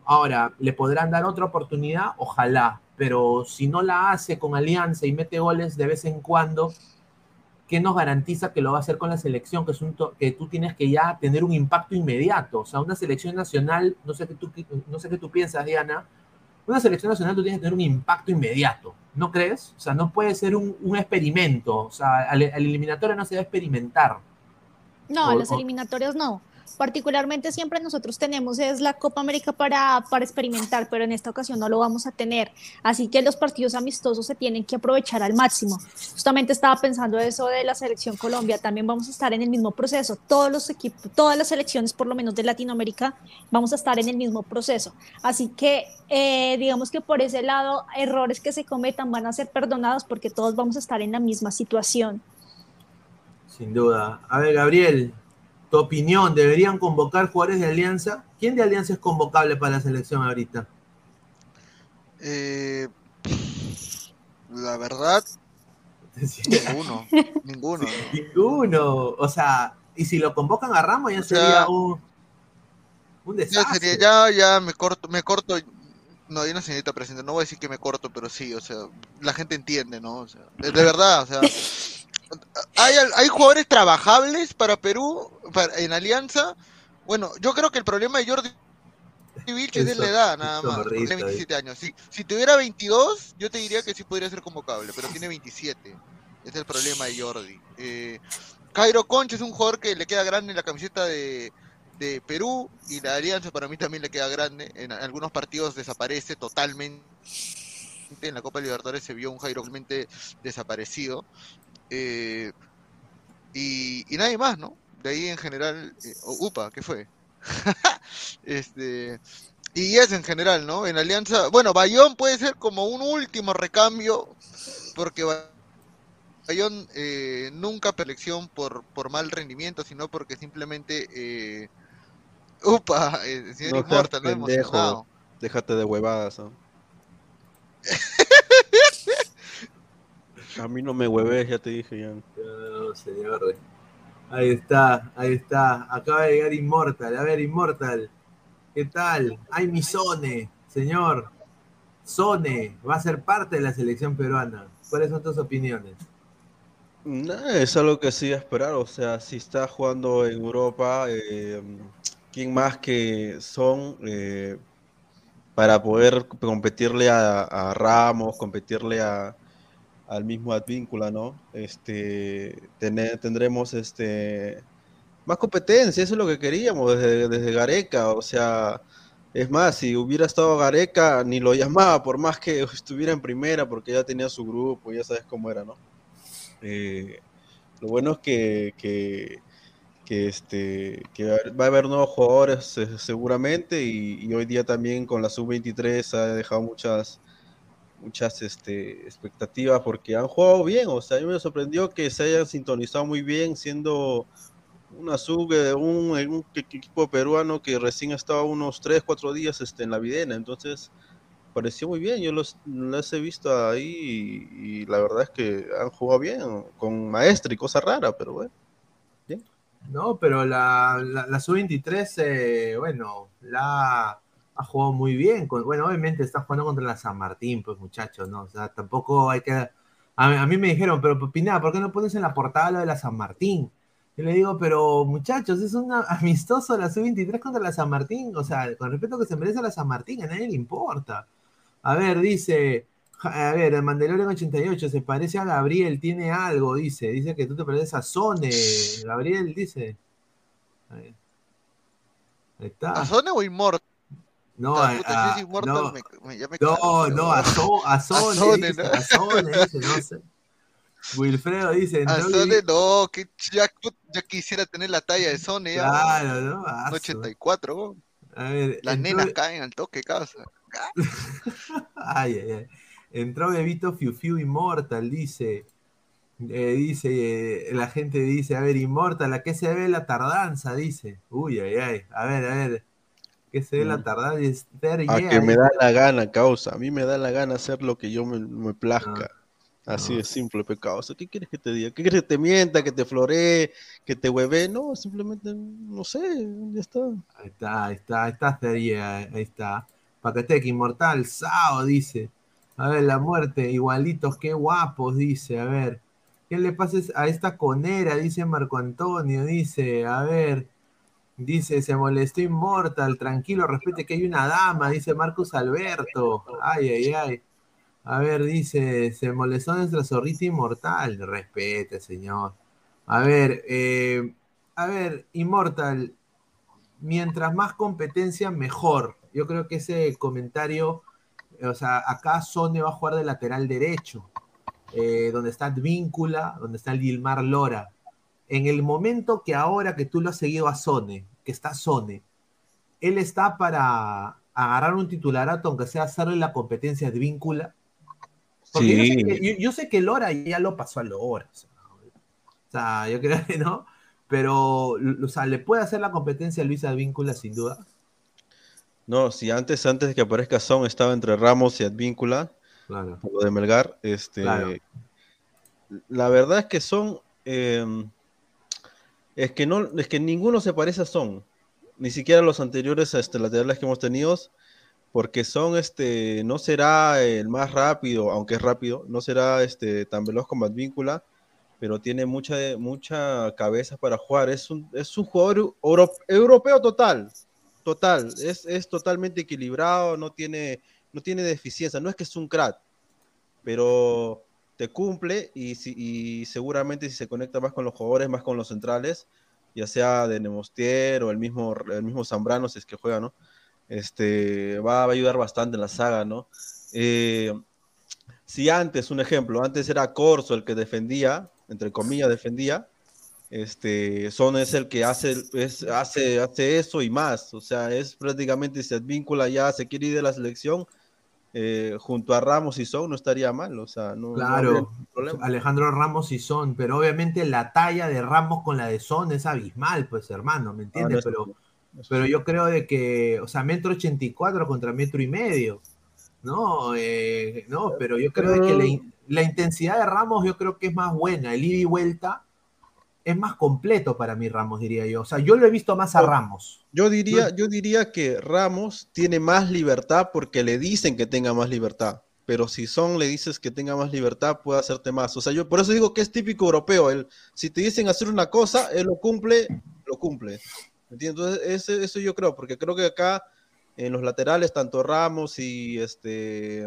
Ahora, ¿le podrán dar otra oportunidad? Ojalá, pero si no la hace con Alianza y mete goles de vez en cuando, ¿qué nos garantiza que lo va a hacer con la selección? Que, es un que tú tienes que ya tener un impacto inmediato. O sea, una selección nacional, no sé qué tú, no sé qué tú piensas, Diana, una selección nacional tú tienes que tener un impacto inmediato, ¿no crees? O sea, no puede ser un, experimento. O sea, al, al eliminatorio no se va a experimentar no, las eliminatorias no. Particularmente siempre nosotros tenemos es la Copa América para, para experimentar, pero en esta ocasión no lo vamos a tener. Así que los partidos amistosos se tienen que aprovechar al máximo. Justamente estaba pensando eso de la selección Colombia, también vamos a estar en el mismo proceso. Todos los equipos, todas las selecciones, por lo menos de Latinoamérica, vamos a estar en el mismo proceso. Así que eh, digamos que por ese lado, errores que se cometan van a ser perdonados porque todos vamos a estar en la misma situación. Sin duda. A ver, Gabriel, tu opinión, ¿deberían convocar jugadores de Alianza? ¿Quién de Alianza es convocable para la selección ahorita? Eh, la verdad, ninguno, ninguno. Ninguno. O sea, y si lo convocan a Ramos ya sería un, un desastre. Ya, sería, ya, ya me corto, me corto. No, yo no necesito presidente, no voy a decir que me corto, pero sí, o sea, la gente entiende, ¿no? O sea, de, de verdad, o sea, hay, hay jugadores trabajables para Perú, para, en Alianza. Bueno, yo creo que el problema de Jordi Vilches es de la edad, nada más. Tiene 27 años. Si, si tuviera 22, yo te diría que sí podría ser convocable, pero tiene 27. Ese es el problema de Jordi. Eh, Cairo Concha es un jugador que le queda grande en la camiseta de, de Perú y la Alianza para mí también le queda grande. En algunos partidos desaparece totalmente. En la Copa Libertadores se vio un Jairo realmente desaparecido. Eh, y, y, nadie más, ¿no? De ahí en general, eh, UPA, ¿qué fue? este, y es en general, ¿no? En Alianza, bueno, Bayón puede ser como un último recambio, porque Bayón eh, nunca elección por, por mal rendimiento, sino porque simplemente, eh, upa, eh, señor no Inmortal, no pendejo, Déjate de huevadas, ¿no? A mí no me hueves, ya te dije, ya. No, señor. Ahí está, ahí está. Acaba de llegar Inmortal. A ver, Inmortal. ¿Qué tal? Ay, mi Sone, señor. Sone va a ser parte de la selección peruana. ¿Cuáles son tus opiniones? No, es algo que sí esperar. O sea, si está jugando en Europa, eh, ¿quién más que son eh, para poder competirle a, a Ramos, competirle a, al mismo Advíncula, ¿no? Este, tener, tendremos este, más competencia, eso es lo que queríamos desde, desde Gareca, o sea, es más, si hubiera estado Gareca, ni lo llamaba, por más que estuviera en primera, porque ya tenía su grupo, ya sabes cómo era, ¿no? Eh, lo bueno es que, que, este, que va a haber nuevos jugadores seguramente y, y, hoy día también con la sub-23 ha dejado muchas muchas este, expectativas porque han jugado bien, o sea, a mí me sorprendió que se hayan sintonizado muy bien siendo una sub, un, un equipo peruano que recién estaba unos 3, 4 días este, en la videna, entonces pareció muy bien, yo los, los he visto ahí y, y, la verdad es que han jugado bien, con maestra y cosa rara, pero bueno. Bien. No, pero la, la, la sub-23, eh, bueno, la ha jugado muy bien. Bueno, obviamente está jugando contra la San Martín, pues muchachos, ¿no? O sea, tampoco hay que... A, mí me dijeron, pero Pineda, ¿por qué no pones en la portada lo de la San Martín? Yo le digo, pero muchachos, es un amistoso la sub-23 contra la San Martín. O sea, con respeto que se merece a la San Martín, a nadie le importa. A ver, dice, a ver, el Mandalorian 88 se parece a Gabriel, tiene algo, dice. Dice que tú te pareces a Sone. Gabriel dice. Ahí, está. ¿A Sone o Immortal? No, a, a, no, me, me, me no, no, a, so, a a Sone, dice, ¿no? a dice, no sé. Wilfredo dice, a Sone no, que ya, ya, quisiera tener la talla de Sone. Claro, ¿no? A 84, a ver, Las entró... nenas caen al toque, casa. ay, ay, ay. Entró Bebito Fiu Fiu Immortal, dice. Eh, dice, eh, la gente dice, a ver, Immortal, ¿a qué se ve la tardanza? Dice. Uy, ay, ay. A ver, a ver que se dé la tardanza y estar A yeah, que me da la gana, causa. A mí me da la gana hacer lo que yo me, me plazca. No, Así no. de simple, pecado. ¿Qué quieres que te diga? ¿Qué quieres que te mienta, que te floree, que te hueve? No, simplemente, no sé, ya está. Ahí está, ahí está, ahí está sería, ahí está. Paquetec Inmortal, Sao, dice. A ver, la muerte, igualitos, qué guapos, dice. A ver, ¿qué le pasa a esta conera? Dice Marco Antonio, dice. A ver, Dice, se molestó Inmortal, tranquilo, respete que hay una dama, dice Marcus Alberto. Ay, ay, ay. A ver, dice, se molestó nuestra zorrita inmortal. Respete, señor. A ver, eh, a ver, Inmortal, mientras más competencia, mejor. Yo creo que ese comentario, o sea, acá Sone va a jugar de lateral derecho, eh, donde está Advíncula, donde está Gilmar Lora en el momento que ahora que tú lo has seguido a Sone, que está Sone, él está para agarrar un titularato, aunque sea hacerle la competencia de víncula. Porque sí. yo, sé que, yo, yo, sé que, Lora ya lo pasó a Lora. O sea, yo creo que no. pero, o sea, ¿le puede hacer la competencia a Luis Advíncula sin duda? No, si antes, antes de que aparezca Son estaba entre Ramos y Advíncula, claro. lo de Melgar, este, la verdad es que Son, em, es que no, es que ninguno se parece a Son, ni siquiera los anteriores este, laterales que hemos tenido, porque Son, este, no será el más rápido, aunque es rápido, no será este, tan veloz como Advíncula, pero tiene mucha, mucha cabeza para jugar. Es un, es un jugador europeo total, total. Es, es, totalmente equilibrado, no tiene, no tiene deficiencia. No es que es un crack, pero te cumple y, si, seguramente si se conecta más con los jugadores, más con los centrales, ya sea de Nemostier o el mismo, el mismo Zambrano, si es que juega, ¿no? Este, va, a ayudar bastante en la saga, ¿no? Eh, si antes, un ejemplo, antes era Corso el que defendía, entre comillas, defendía, este, Son es el que hace, hace, hace eso y más. O sea, es prácticamente se advíncula ya, se quiere ir de la selección. Eh, junto a Ramos y Son no estaría mal, o sea, no. Claro, Alejandro Ramos y Son, pero obviamente la talla de Ramos con la de Son es abismal, pues hermano, ¿me ah, entiendes? pero, pero yo creo de que, o sea, metro ochenta y cuatro contra metro y medio, ¿no? Eh, no, pero yo creo de que le, la intensidad de Ramos yo creo que es más buena, el ida y vuelta es más completo para mí Ramos, diría yo. O sea, yo lo he visto más a Ramos. Yo diría, yo diría que Ramos tiene más libertad porque le dicen que tenga más libertad. Pero si son le dices que tenga más libertad, puede hacerte más. O sea, yo por eso digo que es típico europeo. Él, si te dicen hacer una cosa, él lo cumple, lo cumple. ¿Entiendes? Entonces, eso yo creo, porque creo que acá en los laterales, tanto Ramos y este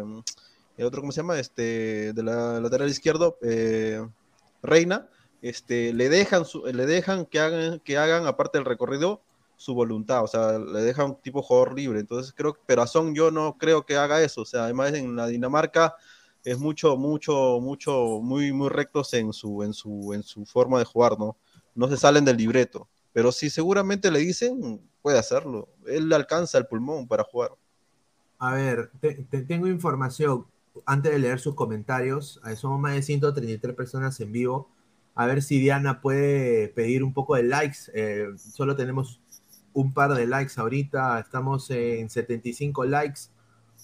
el otro, ¿cómo se llama? Este, de la lateral izquierdo, eh, Reina, este, le dejan, le dejan que hagan, que hagan, aparte del recorrido, su voluntad, o sea, le dejan un tipo jugador libre. Entonces creo que, pero a Son yo no creo que haga eso. O sea, además en la Dinamarca es mucho, mucho, mucho, muy, muy rectos en su, en su, en su forma de jugar, ¿no? No se salen del libreto. Pero si seguramente le dicen, puede hacerlo. Él le alcanza el pulmón para jugar. A ver, te tengo información antes de leer sus comentarios, somos más de 133 personas en vivo. A ver si Diana puede pedir un poco de likes. Eh, solo tenemos un par de likes ahorita. Estamos en 75 likes.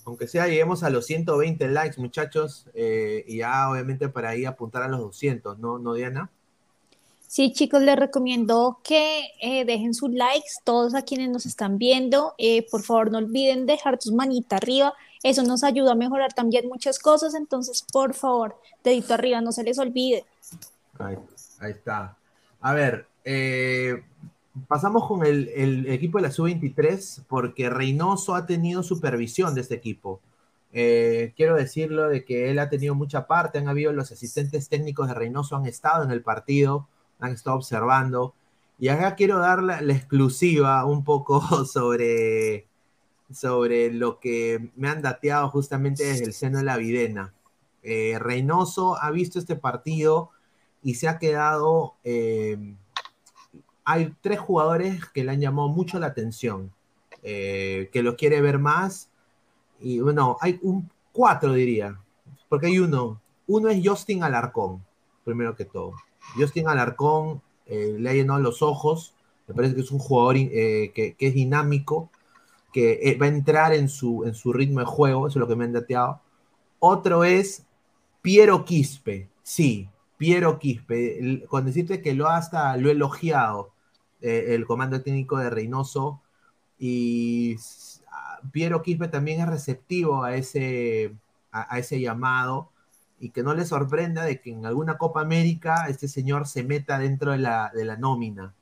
Aunque sea, lleguemos a los 120 likes, muchachos. Eh, y ya, obviamente, para ahí apuntar a los 200, ¿no, ¿No Diana? Sí, chicos, les recomiendo que eh, dejen sus likes, todos a quienes nos están viendo. por favor, no olviden dejar tus manitas arriba eso nos ayuda a mejorar también muchas cosas, entonces por favor, dedito arriba, no se les olvide. Ahí, está. A ver, eh, pasamos con el, equipo de la sub-23 porque Reynoso ha tenido supervisión de este equipo. Eh, quiero decirlo de que él ha tenido mucha parte, han habido los asistentes técnicos de Reynoso, han estado en el partido, han estado observando. Y acá quiero dar la exclusiva un poco sobre sobre lo que me han dateado justamente desde el seno de la Videna. Eh, Reynoso ha visto este partido y se ha quedado. Eh, hay tres jugadores que le han llamado mucho la atención, eh, que lo quiere ver más. Y bueno, hay un cuatro, diría, porque hay uno. Uno es Justin Alarcón, primero que todo. Justin Alarcón le ha llenado los ojos. Me parece que es un jugador que, es dinámico, que eh, va a entrar en su, en su ritmo de juego, eso es lo que me han dateado. Otro es Piero Quispe, sí, Piero Quispe. Con decirte que lo hasta lo elogiado eh, el comando técnico de Reynoso y Piero Quispe también es receptivo a ese, a, ese llamado y que no le sorprenda de que en alguna Copa América este señor se meta dentro de la, de la nómina.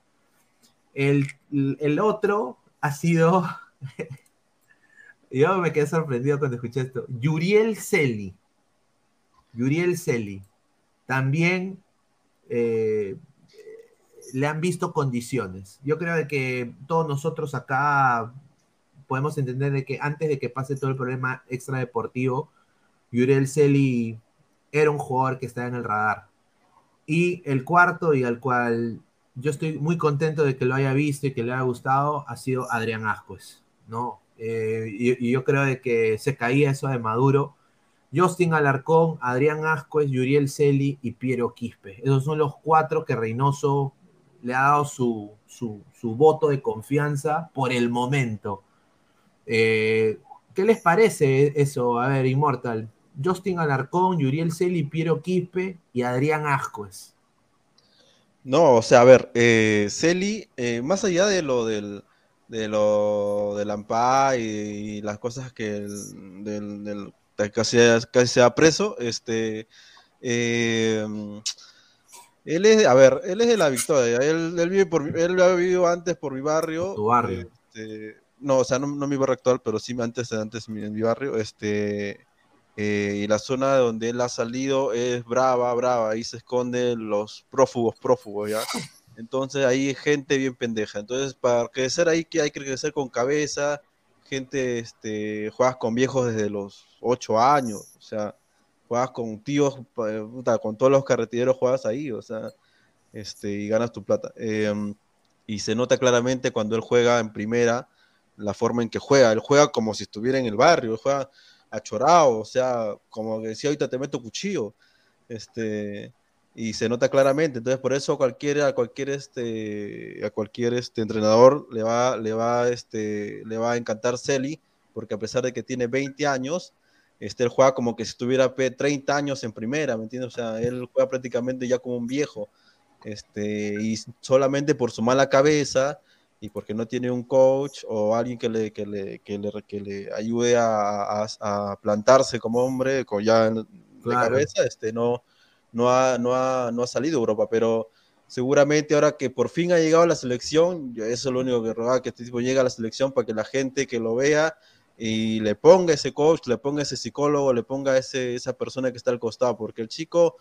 El, el otro ha sido Yo me quedé sorprendido cuando escuché esto. Yuriel Celi. Yuriel Celi. También eh, le han visto condiciones. Yo creo que todos nosotros acá podemos entender de que antes de que pase todo el problema extradeportivo, Yuriel Celi era un jugador que estaba en el radar. Y el cuarto, y al cual yo estoy muy contento de que lo haya visto y que le haya gustado, ha sido Adrián Ascuez. ¿no? Eh, y, yo creo de que se caía eso de Maduro. Justin Alarcón, Adrián Ascuez, Yuriel Celi y Piero Quispe. Esos son los cuatro que Reynoso le ha dado su, su, su voto de confianza por el momento. Eh, ¿Qué les parece eso? A ver, Immortal. Justin Alarcón, Yuriel Celi, Piero Quispe y Adrián Ascuez. No, o sea, a ver, eh, Celi, eh, más allá de lo del de lo del AMPA y, las cosas que el, del, del, casi, casi se ha preso, este eh, él es, a ver, él es de la Victoria, él, él vive por él ha vivido antes por mi barrio. Tu barrio. Este, no, o sea, no, no mi barrio actual, pero sí antes, antes en mi barrio, este, eh, y la zona donde él ha salido es brava, brava, ahí se esconden los prófugos, prófugos, ¿ya? Entonces ahí hay gente bien pendeja. Entonces, para crecer ahí que hay que crecer con cabeza, gente, este, juegas con viejos desde los 8 años, o sea, juegas con tíos, eh, con todos los carreteros juegas ahí, o sea, este, y ganas tu plata. Em, y se nota claramente cuando él juega en primera, la forma en que juega. Él juega como si estuviera en el barrio, él juega achorado, o sea, como decía ahorita te meto cuchillo. Este, y se nota claramente. Entonces, por eso cualquier, a cualquier este, a cualquier este entrenador le va, le va, este, le va a encantar Celi, porque a pesar de que tiene 20 años, este, él juega como que si tuviera 30 años en primera, ¿me entiendes? O sea, él juega prácticamente ya como un viejo. Este, y solamente por su mala cabeza y porque no tiene un coach o alguien que le, que le, que le, que le ayude a, a, a, plantarse como hombre, con ya de claro. cabeza, este, no, no ha, no, ha, no ha salido a Europa, pero seguramente ahora que por fin ha llegado a la selección, eso es lo único que rogaba, que este tipo llegue a la selección para que la gente que lo vea y le ponga ese coach, le ponga ese psicólogo, le ponga ese, esa persona que está al costado, porque el chico,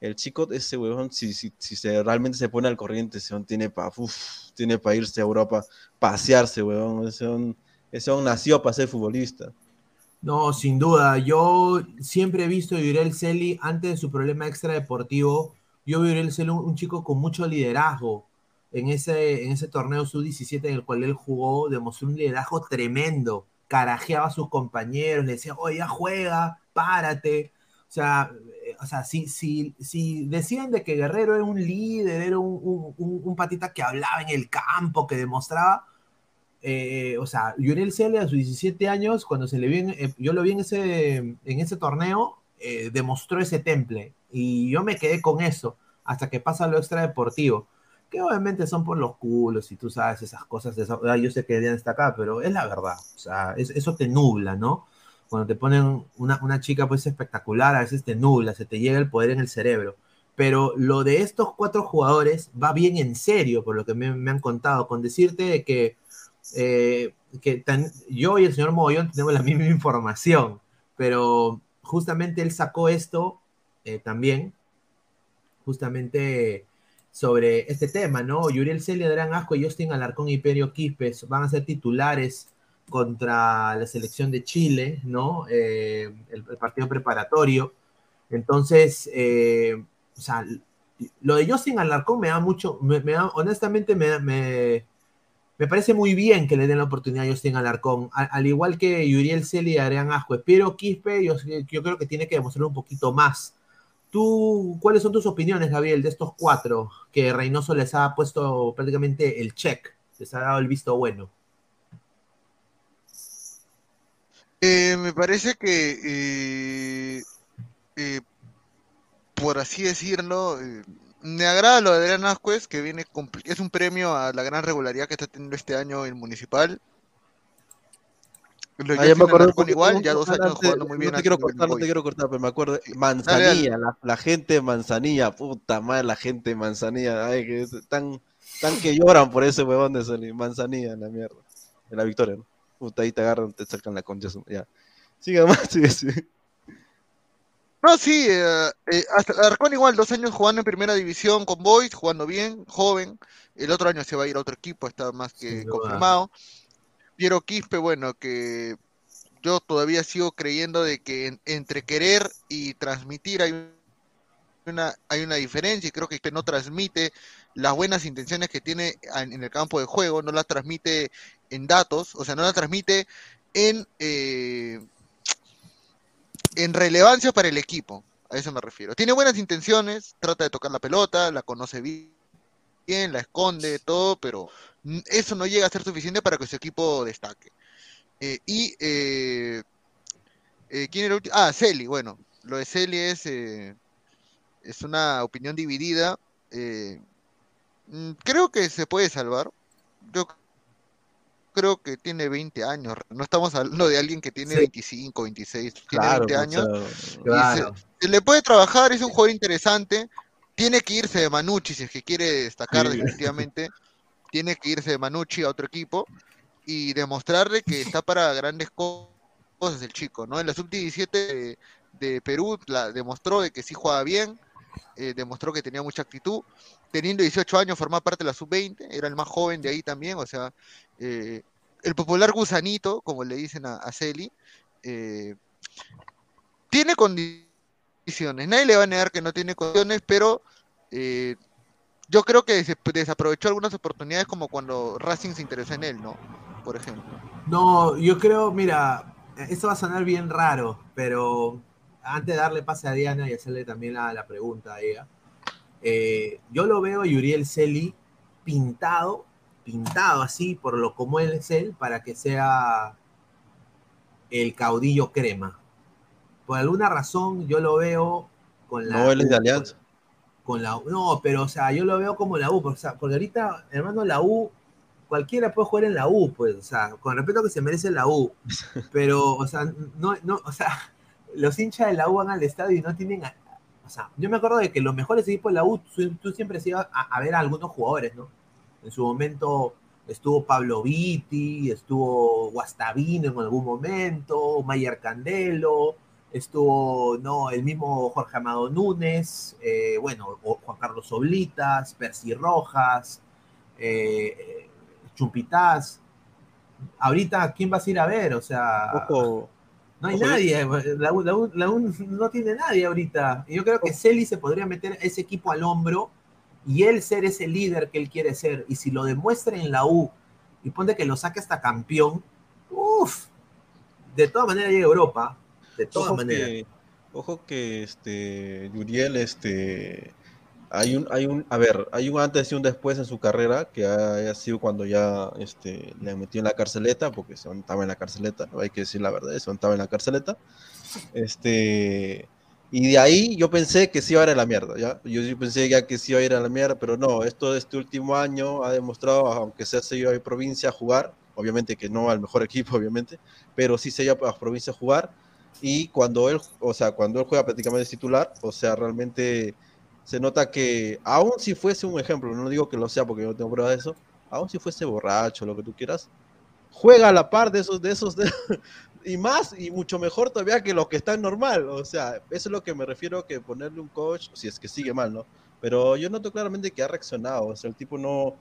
el chico, ese huevón, si, si, si se, realmente se pone al corriente, ese tiene para tiene pa irse a Europa, pasearse, huevón, ese ese nació para ser futbolista. No, sin duda. Yo siempre he visto a Yurel Celi antes de su problema extradeportivo. Yo vi a Yurel Celi un, un, chico con mucho liderazgo. En ese, en ese torneo sub-17 en el cual él jugó, demostró un liderazgo tremendo. Carajeaba a sus compañeros, le decía, oye, ya juega, párate. O sea, o sea si, si, si decían de que Guerrero era un líder, era un, un, un patita que hablaba en el campo, que demostraba, eh, o sea, Lionel Cele a sus 17 años, cuando se le vi, eh, yo lo vi en ese, en ese torneo, eh, demostró ese temple. Y yo me quedé con eso, hasta que pasa lo extra deportivo. Que obviamente son por los culos y tú sabes esas cosas. Esa, yo sé que estar acá, pero es la verdad. O sea, es, eso te nubla, ¿no? Cuando te ponen una, una chica pues espectacular, a veces te nubla, se te llega el poder en el cerebro pero lo de estos cuatro jugadores va bien en serio, por lo que me, han contado, con decirte que eh, que yo y el señor Mogollón tenemos la misma información, pero justamente él sacó esto eh, también, justamente sobre este tema, ¿no? Yuriel Celia, Adrián Asco, Justin Alarcón y Perio Quispes van a ser titulares contra la selección de Chile, ¿no? Eh, el, partido preparatorio. Entonces, eh, o sea, lo de Justin Alarcón me da mucho, me, me da, honestamente me, me, me parece muy bien que le den la oportunidad a Justin Alarcón, al, al igual que Yuriel Celi y Adrián Asco. Pero Quispe, yo, yo, creo que tiene que demostrar un poquito más. ¿Tú, ¿Cuáles son tus opiniones, Gabriel, de estos cuatro que Reynoso les ha puesto prácticamente el check, les ha dado el visto bueno? Eh, me parece que, eh, eh, por así decirlo, eh, me agrada lo de Adrián que viene es un premio a la gran regularidad que está teniendo este año el municipal. Lo ah, ya me acuerdo con igual, ya dos años jugando muy bien. No te quiero cortar, no te quiero cortar, pero me acuerdo. Manzanilla. La, la, gente de Manzanilla, puta madre, la gente de Manzanilla, ay, que tan, tan que lloran por ese huevón de salir. Manzanilla, la mierda. De la victoria, ¿no? Puta, ahí te agarran, te sacan la concha. Ya. Siga más, sigue, sigue. No, sí, eh, eh, hasta Arcón igual, dos años jugando en primera división con Boys, jugando bien, joven. El otro año se va a ir a otro equipo, está más que sí, confirmado. Piero Quispe, bueno, que yo todavía sigo creyendo de que en, entre querer y transmitir hay una, hay una diferencia y creo que no transmite las buenas intenciones que tiene en, en el campo de juego, no las transmite en datos, o sea, no las transmite en... Eh, en relevancia para el equipo. A eso me refiero. Tiene buenas intenciones, trata de tocar la pelota, la conoce bien, bien, la esconde, todo, pero eso no llega a ser suficiente para que su equipo destaque. Eh, y, eh, eh, ¿quién era el último? Ah, Celi, bueno, lo de Celi es, es una opinión dividida. Mm, creo que se puede salvar. Yo creo que tiene 20 años. No estamos hablando de alguien que tiene 25, 26, tiene 20 años. se, le puede trabajar, es un jugador interesante. Tiene que irse de Manucci si es que quiere destacar definitivamente. Tiene que irse de Manucci a otro equipo y demostrarle que está para grandes cosas el chico, ¿no? En la sub-17 de, Perú la, demostró de que sí juega bien, eh, demostró que tenía mucha actitud. Teniendo 18 años, formaba parte de la sub-20, era el más joven de ahí también, o sea, eh, el popular gusanito, como le dicen a, Celi, eh, tiene condiciones. Nadie le va a negar que no tiene condiciones, pero eh, yo creo que desaprovechó algunas oportunidades como cuando Racing se interesó en él, ¿no? Por ejemplo. No, yo creo, mira, esto va a sonar bien raro, pero antes de darle pase a Diana y hacerle también la, pregunta a ella, yo lo veo a Yuriel Celi pintado pintado así por lo como él es él para que sea el caudillo crema. Por alguna razón yo lo veo con la... No, él es de Alianza. Con, la No, pero o sea, yo lo veo como la U, porque, porque ahorita, hermano, la U, cualquiera puede jugar en la U, pues, o sea, con respeto que se merece la U. Pero, o sea, no, no, o sea, los hinchas de la U van al estadio y no tienen... o sea, yo me acuerdo de que los mejores equipos de la U, tú, siempre ibas a, a ver a algunos jugadores, ¿no? En su momento estuvo Pablo Vitti, estuvo Guastavino en algún momento, Mayer Candelo, estuvo no, el mismo Jorge Amado Núñez, eh, bueno, Juan Carlos Oblitas, Percy Rojas, eh, Chumpitaz. Ahorita, ¿quién vas a ir a ver? O sea, no hay nadie, la, no tiene nadie ahorita. Yo creo que Celi se podría meter ese equipo al hombro y él ser ese líder que él quiere ser, y si lo demuestra en la U y pone que lo saque hasta campeón, uff, de todas maneras llega a Europa, de todas maneras. ojo que este Yuriel, este hay un, hay un, a ver, hay un antes y un después en su carrera, que ha, sido cuando ya este, le metió en la carceleta, porque se estaba en la carceleta, hay que decir la verdad, se estaba en la carceleta. Este, y de ahí yo pensé que sí iba a ir a la mierda, ¿ya? Yo, pensé ya que sí iba a ir a la mierda, pero no, esto de este último año ha demostrado, aunque sea se iba a provincia a jugar, obviamente que no al mejor equipo, obviamente, pero sí se iba a provincia a jugar, y cuando él, o sea, cuando él juega prácticamente titular, o sea, realmente se nota que, aún si fuese un ejemplo, no digo que lo sea porque yo no tengo prueba de eso, aún si fuese borracho, lo que tú quieras, juega a la par de esos, de esos, de, y más y mucho mejor todavía que los que están normal. O sea, eso es lo que me refiero que ponerle un coach, si es que sigue mal, ¿no? Pero yo noto claramente que ha reaccionado. O sea, el tipo no,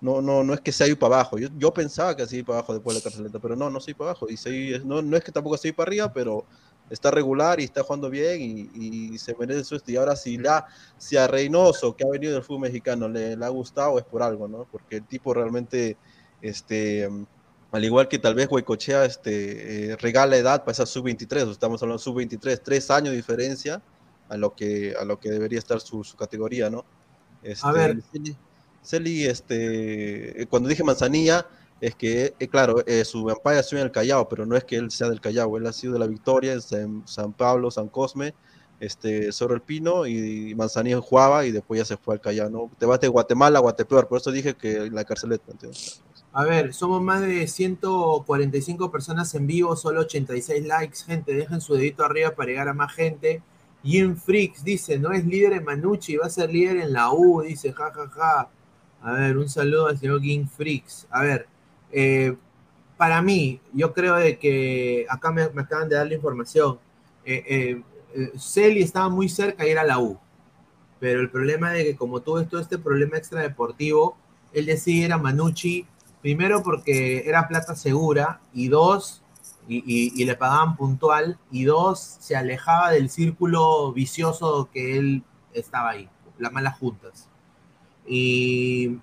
no, no, no es que se haya ido para abajo. Yo, yo pensaba que se iba para abajo después de la carceleta, pero no, no ido para abajo. Y se, no, no es que tampoco se iba para arriba, pero está regular y está jugando bien y, se merece su esto. Y ahora si, la, si a Reynoso, que ha venido del fútbol mexicano, le, le ha gustado, es por algo, ¿no? Porque el tipo realmente, este al igual que tal vez Huecochea este, eh, regala edad para esa sub-23, estamos hablando de sub-23, tres años de diferencia a lo que, a lo que debería estar su, categoría, ¿no? Este, a ver. Celi, este, cuando dije Manzanilla, es que, eh, claro, eh, su ha sido en el Callao, pero no es que él sea del Callao, él ha sido de la Victoria, en San, Pablo, San Cosme, este, sobre el Pino y, Manzanilla jugaba y después ya se fue al Callao, ¿no? Te vas de Guatemala a Guatepeor, por eso dije que la carceleta, ¿entiendes? A ver, somos más de 145 personas en vivo, solo 86 likes. Gente, dejen su dedito arriba para llegar a más gente. Jim Freaks dice, no es líder en Manucci, va a ser líder en la U, dice, jajaja. Ja, ja. A ver, un saludo al señor Jim Freaks. A ver, eh, para mí, yo creo de que acá me, acaban de dar la información. Eh, eh, eh, estaba muy cerca de ir a la U, pero el problema de que como tuvo todo este problema extradeportivo, él decide ir a Manucci Primero porque era plata segura y dos, y, le pagaban puntual, y dos, se alejaba del círculo vicioso que él estaba ahí, las malas juntas. Y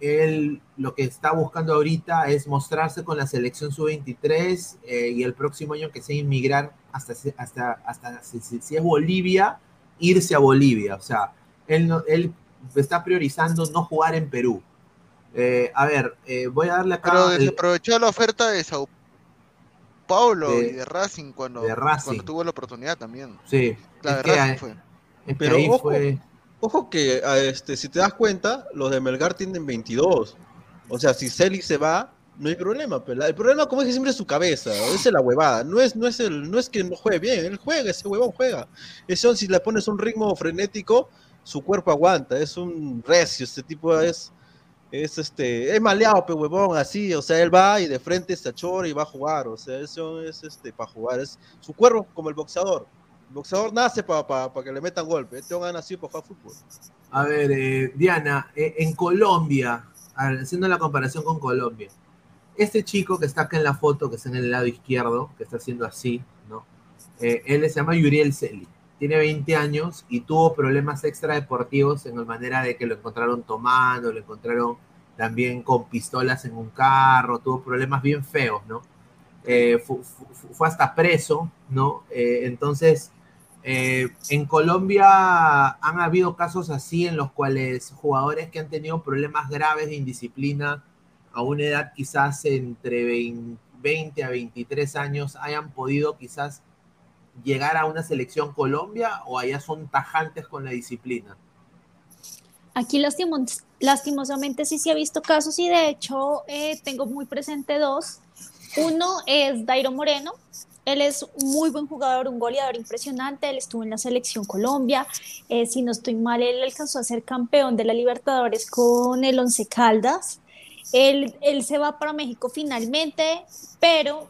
él lo que está buscando ahorita es mostrarse con la selección sub-23 eh, y el próximo año que sea inmigrar hasta, hasta, hasta si, es Bolivia, irse a Bolivia. O sea, él, él está priorizando no jugar en Perú. Eh, a ver, eh, voy a darle acá. Pero el- desaprovechó la oferta de Sao Paulo De- y de Racing cuando, de Racing. cuando tuvo la oportunidad también. Sí, La es de que, Racing fue. es que Pero ahí ojo, fue. Ojo que este, si te das cuenta, los de Melgar tienen 22. O sea, si Celi se va, no hay problema. Pero el problema, como que siempre es su cabeza, es la huevada. No es, no es el, no es que no juegue bien, él juega, ese huevón juega. Eso si le pones un ritmo frenético, su cuerpo aguanta, es un recio, este tipo es, es este, es maleado, pe huevón, así, o sea, él va y de frente se achora y va a jugar, o sea, eso es este para jugar, es su cuerpo como el boxeador. Boxeador nace para que le metan golpe, este hombre ha nacido para jugar fútbol. A ver, eh, Diana, eh, en Colombia, a haciendo la comparación con Colombia, este chico que está acá en la foto, que está en el lado izquierdo, que está haciendo así, ¿no? Eh, él se llama Yuriel Celi, tiene 20 años y tuvo problemas extradeportivos en la manera de que lo encontraron tomando, lo encontraron también con pistolas en un carro, tuvo problemas bien feos, ¿no? Eh, fu- fu- fu- fue hasta preso, ¿no? Eh, entonces, eh, en Colombia han habido casos así en los cuales jugadores que han tenido problemas graves de indisciplina a una edad quizás entre 20, 20 a 23 años hayan podido quizás llegar a una selección Colombia o allá son tajantes con la disciplina. Aquí lastimos- lastimosamente sí se ha visto casos y de hecho eh, tengo muy presente dos. Uno es Dairo Moreno. Él es un muy buen jugador, un goleador impresionante. Él estuvo en la selección Colombia. Eh, si no estoy mal, él alcanzó a ser campeón de la Libertadores con el Once Caldas. Él, él se va para México finalmente, pero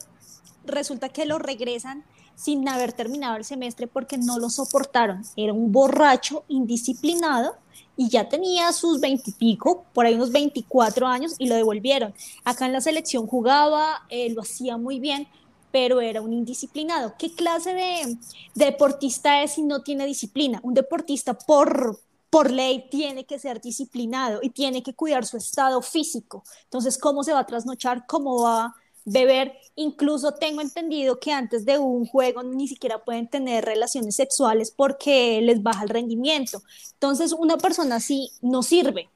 resulta que lo regresan sin haber terminado el semestre porque no lo soportaron. Era un borracho indisciplinado y ya tenía sus veintipico, por ahí unos 24 años y lo devolvieron. Acá en la selección jugaba, eh, lo hacía muy bien, pero era un indisciplinado. ¿Qué clase de, de deportista es si no tiene disciplina? Un deportista por, por ley tiene que ser disciplinado y tiene que cuidar su estado físico. Entonces, ¿cómo se va a trasnochar? ¿Cómo va a beber? Incluso tengo entendido que antes de un juego ni siquiera pueden tener relaciones sexuales porque les baja el rendimiento. Entonces, una persona así no sirve.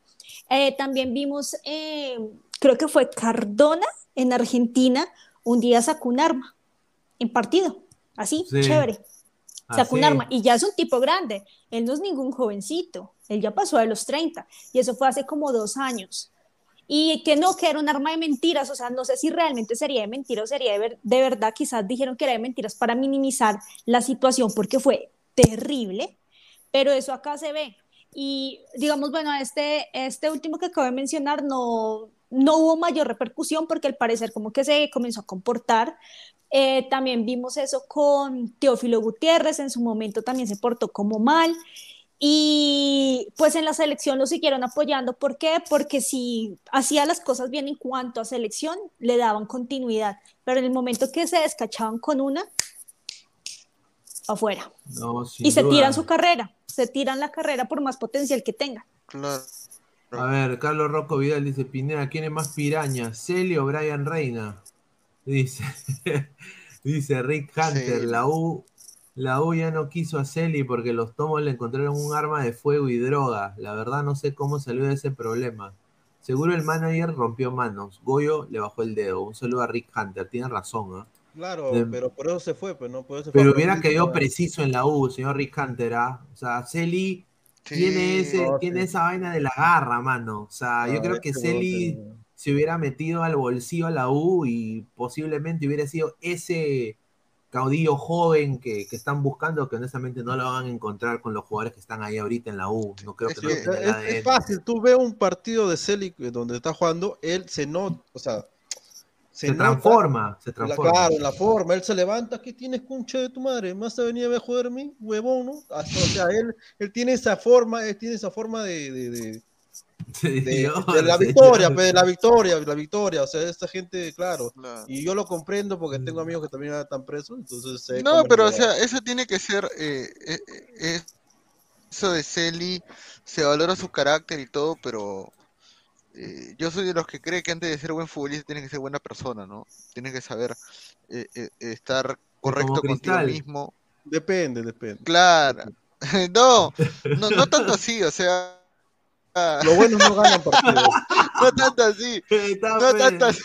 Eh, también vimos, eh, creo que fue Cardona en Argentina, un día sacó un arma en partido, así, Sí. chévere. Sacó un arma y ya es un tipo grande, él no es ningún jovencito, él ya pasó de los 30 y eso fue hace como dos años. Y que no, que era un arma de mentiras, o sea, no sé si realmente sería de mentira o sería de, ver- de verdad, quizás dijeron que era de mentiras para minimizar la situación porque fue terrible, pero eso acá se ve. Y digamos, bueno, este, este último que acabo de mencionar no, no hubo mayor repercusión porque al parecer como que se comenzó a comportar. Eh, también vimos eso con Teófilo Gutiérrez, en su momento también se portó como mal. Y pues en la selección lo siguieron apoyando. ¿Por qué? Porque si hacía las cosas bien en cuanto a selección, le daban continuidad. Pero en el momento que se descachaban con una, afuera. No, Y se tiran su carrera, se tiran la carrera por más potencial que tengan. Claro. A ver, Carlos Rocco Vidal dice, Pineda, ¿quién es más piraña? ¿Celi o Brian Reina? Dice, dice Rick Hunter, Sí. la U, la U ya no quiso a Celi porque los tomos le encontraron un arma de fuego y droga. La verdad no sé cómo salió de ese problema. Seguro el manager rompió manos. Goyo le bajó el dedo. Un saludo a Rick Hunter. Tiene razón, ¿ah? Claro, De- pero por eso se fue, pues no, por eso se fue Pero a hubiera quedado preciso en la U, señor Rick Hunter, ¿ah? O sea, Celi Sí. tiene, ese, no, tiene sí. esa vaina de la garra, mano. O sea, yo Ah, creo es que Celi no, se hubiera metido al bolsillo a la U y posiblemente hubiera sido ese caudillo joven que, que están buscando, que honestamente no lo van a encontrar con los jugadores que están ahí ahorita en la U. No creo Es que, Es, ADN. es fácil, tú ves un partido de Celic eh, donde está jugando, él se nota, o sea, Se, transforma, se la- transforma. claro, en la forma, él se levanta, ¿qué tienes, concha de tu madre? ¿Más te venía a ver joder a mí, huevón, no? Así, o sea, él, él tiene esa forma, él tiene esa forma de, de- de- de- de la victoria, pues, de la victoria, la victoria, o sea, esta gente, claro, Claro. y yo lo comprendo porque tengo amigos que también están presos, entonces... No, pero o la- sea, eso tiene que ser, eh, eh, eh, eso de Celi, se valora su carácter y todo, pero eh, yo soy de los que cree que antes de ser buen futbolista tienes que ser buena persona, ¿no? Tienes que saber eh, eh, estar correcto contigo mismo. Depende, depende. Claro. No, no, no tanto así, o sea, Lo bueno no ganan partidos. no tanto así. no tanto así.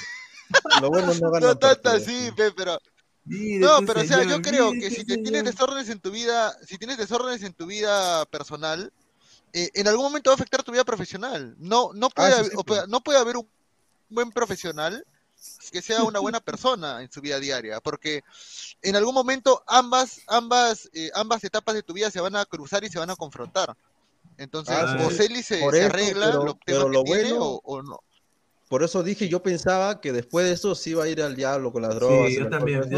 Lo bueno no ganan No tanto así, pe, pero. no, pero o sea, yo creo que si te tienes desórdenes en tu vida, si tienes desórdenes en tu vida personal, eh, en algún momento va a afectar tu vida profesional. No, no puede, Ah, sí, haber, sí, pues. no puede haber un buen profesional que sea una buena persona en su vida diaria, porque en algún momento ambas, ambas, eh, ambas etapas de tu vida se van a cruzar y se van a confrontar. Entonces, Ah, o. Celi se, Por se eso, arregla pero- lo, pero que lo tiene bueno- o, o no. Por eso dije, yo pensaba que después de eso sí iba a ir al diablo con las drogas. Sí, yo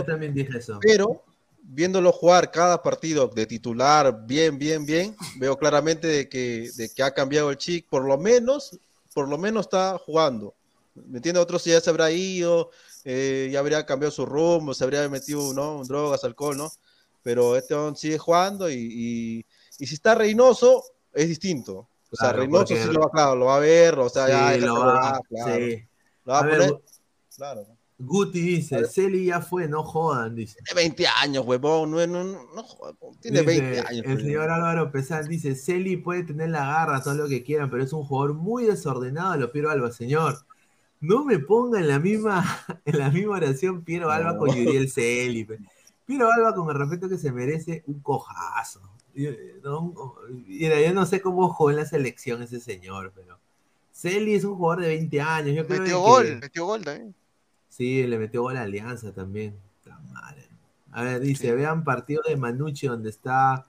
también dije eso. Pero viéndolo jugar cada partido de titular bien, bien, bien, veo claramente de que, de que ha cambiado el chic, por lo menos, por lo menos está jugando. ¿Me entiendes? Otros ya se habrá ido, eh, ya habría cambiado su rumbo, se habría metido, ¿no? Drogas, alcohol, ¿no? Pero este hombre sigue jugando y, y, y si está Reynoso, es distinto. O sea, Claro, Reynoso porque- sí lo va, claro, lo va a ver, o sea, Sí, ya, lo va- huevadas, claro. sí. Lo va a, A ver, poner, Gu- claro. Guti dice, Celi ya fue, no jodan, dice. Tiene 20 años, huevón, no, no, no, no jodas, tiene Dice, 20 años. El señor Álvaro Pesán dice, Celi puede tener la garra, todo lo que quieran, pero es un jugador muy desordenado, lo Piero Alba, señor. No me ponga en la misma, en la misma oración Piero Alba con. Yuriel Celi. Piero Alba, con el respeto que se merece, un cojazo. Yo, no, mira, yo no sé cómo jugó en la selección ese señor, pero Celi es un jugador de 20 años. Yo creo Metió gol, metió gol también. Sí, le metió gol a Alianza también. A ver, dice, vean partido de Manucci donde está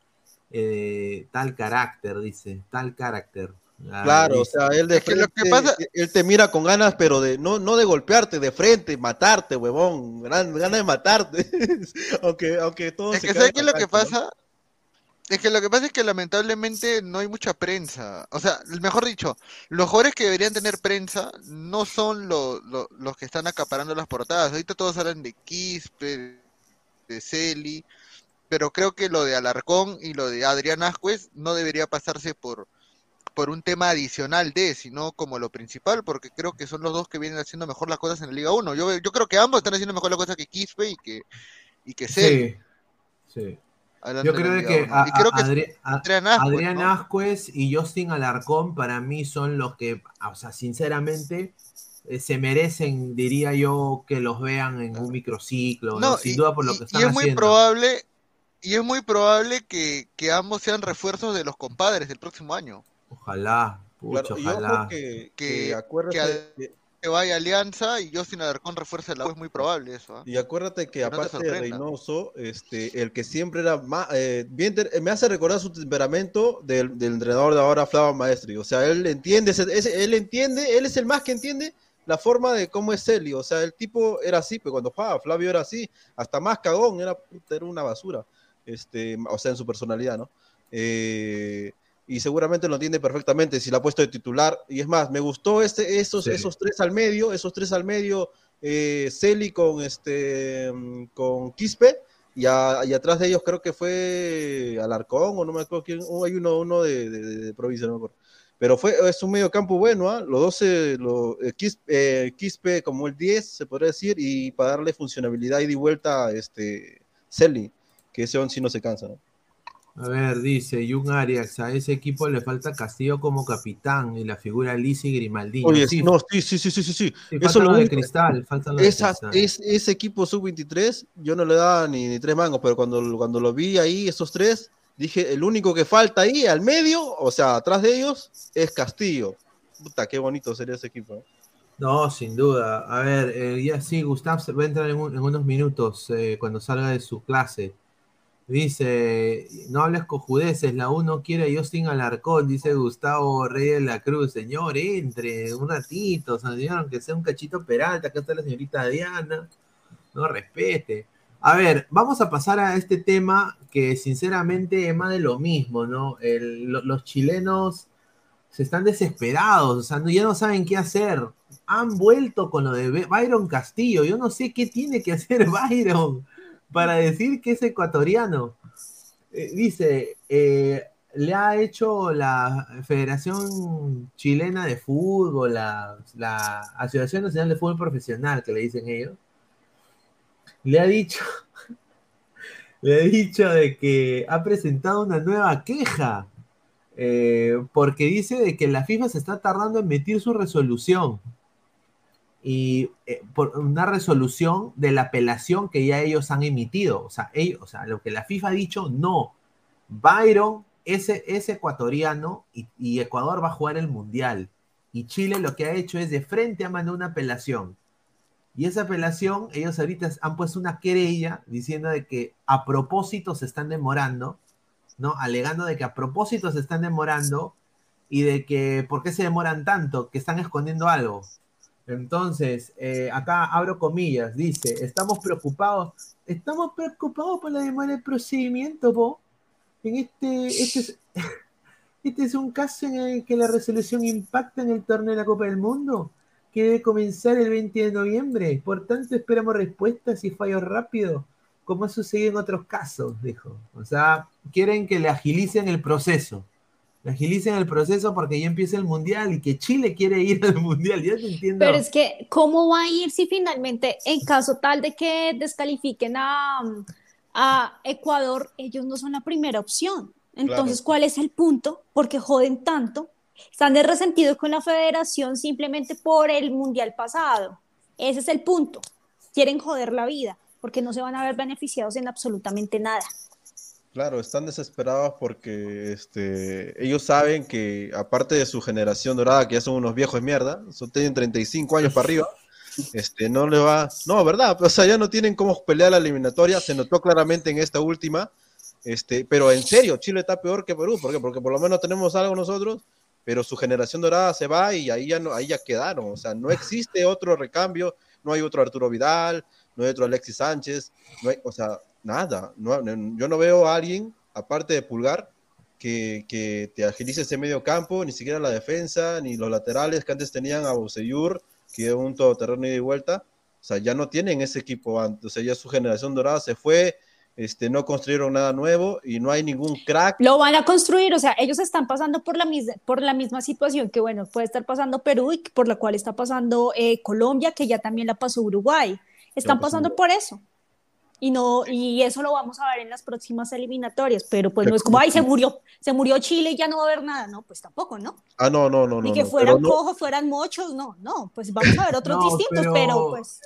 eh, tal carácter, dice, tal carácter. Ah, Claro, o sea, él de que lo que frente, pasa- él te mira con ganas, pero de no, no de golpearte, de frente, matarte, huevón, gran- ganas de matarte. aunque, aunque todo Es se que ¿sabes qué es lo que pasa? Es que lo que pasa es que lamentablemente no hay mucha prensa. O sea, mejor dicho, los jugadores que deberían tener prensa no son lo- lo- los que están acaparando las portadas. Ahorita todos hablan de Quispe, de Celi, pero creo que lo de Alarcón y lo de Adrián Ascuez no debería pasarse por, por un tema adicional de, sino como lo principal, porque creo que son los dos que vienen haciendo mejor las cosas en la Liga 1. Yo, yo creo que ambos están haciendo mejor las cosas que Quispe y que, y que Celi. Sí, sí. Yo creo de que, 1. a- Y creo a- que Adri- a- Adrián Ascuez, Adrián ¿no? Ascuez y Justin Alarcón para mí son los que, o sea, sinceramente, eh, se merecen, diría yo, que los vean en un microciclo, ¿no? No, sin y, duda por lo y- que y están es muy haciendo. probable, y es muy probable que, que ambos sean refuerzos de los compadres del próximo año. Ojalá, Claro, y ojo ojalá. que, Que, que acuérdate, que, vaya Alianza y Justin Alarcón refuerce la U, es muy probable eso. ¿ah? y acuérdate que Que no te aparte de. Reynoso, este, el que siempre era más, eh, bien, te- me hace recordar su temperamento del, del entrenador de ahora, Flava Maestri. O sea, él entiende, él entiende, él es el más que entiende la forma de cómo es Celi. O sea, el tipo era así, pero cuando jugaba, Flavio era así, hasta más cagón, era, era una basura. Este, o sea, en su personalidad, ¿no? Eh, y seguramente lo entiende perfectamente si la ha puesto de titular. Y es más, me gustó este, esos, Sí. esos tres al medio, esos tres al medio, eh, Celi con este mm, con Quispe, y, a- y atrás de ellos creo que fue Alarcón, o no me acuerdo quién, oh, hay uno, uno de, de, de- provincia, no me acuerdo. Pero fue, es un medio campo bueno, ¿ah? Los 12, lo, eh, Quis- eh, Quispe como el 10, se podría decir, y para darle funcionabilidad y de vuelta a este Celi, que ese on sí no se cansa, ¿no? A ver, dice Jung Arias, a ese equipo le falta Castillo como capitán y la figura Lisi Grimaldiño. Oye, sí, no, sí, sí, sí, sí, sí, sí. Eso lo de único- cristal, falta lo de cristal. es, ese equipo sub-23, yo no le daba ni, ni tres mangos, pero cuando, cuando lo vi ahí, esos tres, dije, el único que falta ahí, al medio, o sea, atrás de ellos, es Castillo. Puta, qué bonito sería ese equipo. ¿eh? No, sin duda. A ver, eh, ya sí, Gustav se va a entrar en, un- en unos minutos eh, cuando salga de su clase. Dice, no hables cojudeces, la uno quiere a Justin Alarcón, dice Gustavo Reyes de la Cruz. Señor, entre un ratito, señor, aunque sea un cachito peralta, acá está la señorita Diana. No respete. A ver, vamos a pasar a este tema que sinceramente es más de lo mismo, ¿no? El- lo- los chilenos se están desesperados, o sea, no- ya no saben qué hacer. Han vuelto con lo de Byron Castillo. Yo no sé qué tiene que hacer Byron para decir que es ecuatoriano. Eh, dice, eh, le ha hecho la Federación Chilena de Fútbol, la, Asociación Nacional de Fútbol Profesional, que le dicen ellos, le ha dicho, le ha dicho de que ha presentado una nueva queja Eh, porque dice de que la FIFA se está tardando en emitir su resolución. Y eh, por una resolución de la apelación que ya ellos han emitido. O sea, ellos, o sea, lo que la FIFA ha dicho, no. Byron es, es ecuatoriano y, Ecuador va a jugar el Mundial. Y Chile lo que ha hecho es de frente a mandar una apelación. Y esa apelación, ellos ahorita han puesto una querella diciendo de que a propósito se están demorando, ¿no? Alegando de que a propósito se están demorando y de que, ¿por qué se demoran tanto? Que están escondiendo algo. Entonces, eh, acá abro comillas, dice, estamos preocupados, estamos preocupados por la demora del procedimiento, ¿po? En este, este es, este es un caso en el que la resolución impacta en el torneo de la Copa del Mundo, que debe comenzar el 20 de noviembre. Por tanto, esperamos respuestas y fallos rápidos, como ha sucedido en otros casos, dijo. O sea, quieren que le agilicen el proceso. Agilicen el proceso porque ya empieza el mundial y que Chile quiere ir al mundial. Ya te entiendo. Pero es que, ¿cómo va a ir si finalmente, en caso tal de que descalifiquen a, a Ecuador, ellos no son la primera opción? Entonces, ¿cuál es el punto? Porque joden tanto. Están de resentidos con la federación simplemente por el mundial pasado. Ese es el punto. Quieren joder la vida porque no se van a ver beneficiados en absolutamente nada. Claro, están desesperados porque este, ellos saben que aparte de su generación dorada, que ya son unos viejos de mierda, son, tienen 35 años para arriba, este, no le va, no, ¿verdad? O sea, ya no tienen cómo pelear la eliminatoria, se notó claramente en esta última, este, pero en serio, Chile está peor que Perú, ¿por qué? Porque por lo menos tenemos algo nosotros, pero su generación dorada se va y ahí ya, no, ahí ya quedaron, o sea, no existe otro recambio, no hay otro Arturo Vidal, no hay otro Alexis Sánchez, no hay, o sea, nada. No, yo no veo a alguien, aparte de Pulgar, que, que, te agilice ese medio campo, ni siquiera la defensa, ni los laterales que antes tenían a Boseyur, que es un todoterreno y de vuelta. O sea, ya no tienen ese equipo antes. O sea, ya su generación dorada se fue, este, no construyeron nada nuevo y no hay ningún crack. Lo van a construir, o sea, ellos están pasando por la, misma, por la misma situación que, bueno, puede estar pasando Perú y por la cual está pasando eh, Colombia, que ya también la pasó Uruguay. Están pasando por eso y no y eso lo vamos a ver en las próximas eliminatorias, pero pues no es como ay se murió, se murió Chile y ya no va a haber nada, no, pues tampoco, ¿no? Ah, no, no, no, Ni que fueran cojos, fueran mochos, no, no, pues vamos a ver otros distintos, pero, pues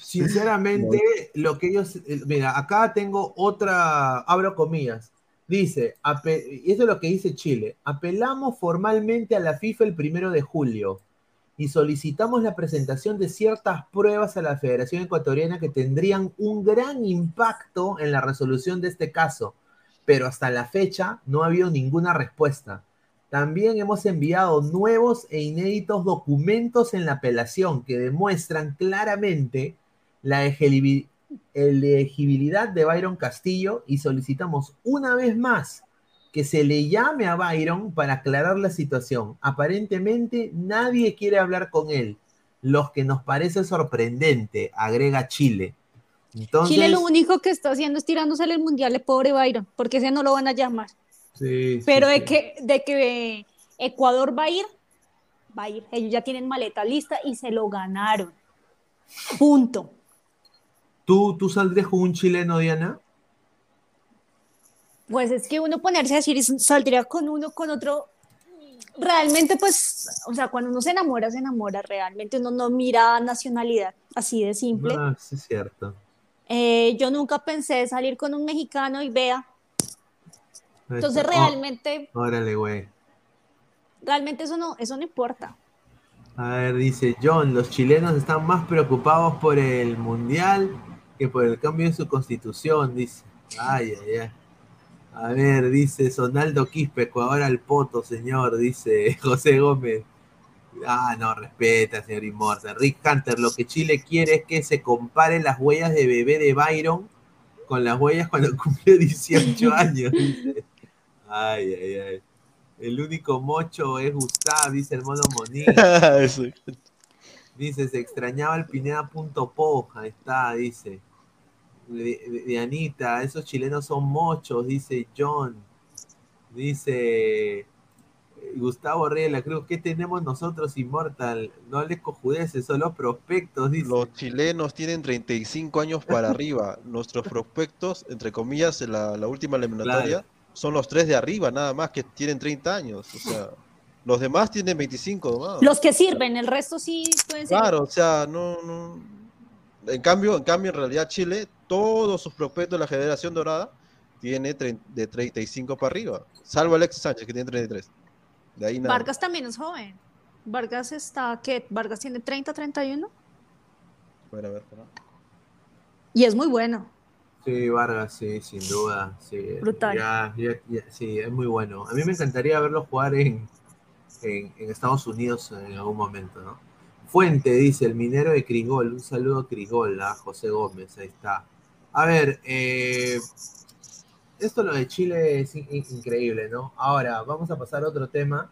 sinceramente lo que ellos eh, mira, acá tengo otra abro comillas. Dice, y eso es lo que dice Chile. Apelamos formalmente a la FIFA el primero de julio y solicitamos la presentación de ciertas pruebas a la Federación Ecuatoriana que tendrían un gran impacto en la resolución de este caso, pero hasta la fecha no ha habido ninguna respuesta. También hemos enviado nuevos e inéditos documentos en la apelación que demuestran claramente la elegibilidad de Byron Castillo y solicitamos una vez más que se le llame a Byron para aclarar la situación. Aparentemente nadie quiere hablar con él, lo que nos parece sorprendente, agrega Chile. Chile lo único que está haciendo es tirándose el mundial, el pobre Byron, porque ese no lo van a llamar. Sí, Pero de, Que, de que Ecuador va a ir, va a ir. Ellos ya tienen maleta lista y se lo ganaron. Punto. ¿Tú, tú saldrías con un chileno, Diana? Pues es que uno ponerse a decir, saldría con uno, con otro, realmente pues, o sea, cuando uno se enamora, se enamora, realmente uno no mira nacionalidad, así de simple. Ah, sí, es cierto. Eh, yo nunca pensé salir con un mexicano y vea. Entonces realmente... órale, güey. Realmente eso no, eso no importa. A ver, dice John, los chilenos están más preocupados por el mundial que por el cambio en su constitución, dice. Ay, ay, ay. A ver, dice Sonaldo Quispe, ahora al poto, señor, dice José Gómez. Ah, no, respeta, señor Inmortal. Rick Hunter, lo que Chile quiere es que se comparen las huellas de bebé de Byron con las huellas cuando cumplió 18 años. Dice. Ay, ay, ay. El único mocho es Gustav, dice el mono Monique. dice, se extrañaba el Pineda.po. Ahí está, dice de, Anita, esos chilenos son mochos, dice John. Dice eh, Gustavo Reyes la Cruz, ¿qué tenemos nosotros, Inmortal? No les cojudeces, solo prospectos, dice. Los chilenos tienen 35 años para arriba. Nuestros prospectos, entre comillas, en la, última eliminatoria, son los tres de arriba, nada más, que tienen 30 años. O sea, los demás tienen 25 nomás. Los que sirven, el resto sí pueden ser. Claro, o sea, no, no. En cambio, en cambio, en realidad Chile, todos sus prospectos de la generación dorada tiene de 35 para arriba, salvo Alexis Sánchez que tiene 33. De ahí nada. Vargas también es joven. Vargas está, ¿qué? Vargas tiene 30, 31 Bueno, a ver, y es muy bueno. Sí, Vargas, sí, sin duda. Sí, Brutal. Ya, ya- ya- sí, es muy bueno. A mí me encantaría verlo jugar en, en, en Estados Unidos en algún momento, ¿no? Fuente dice, el minero de Crigol. Un saludo a Crigol, a José Gómez, ahí está. A ver, eh, esto lo de Chile es in- in- increíble, ¿no? Ahora, vamos a pasar a otro tema,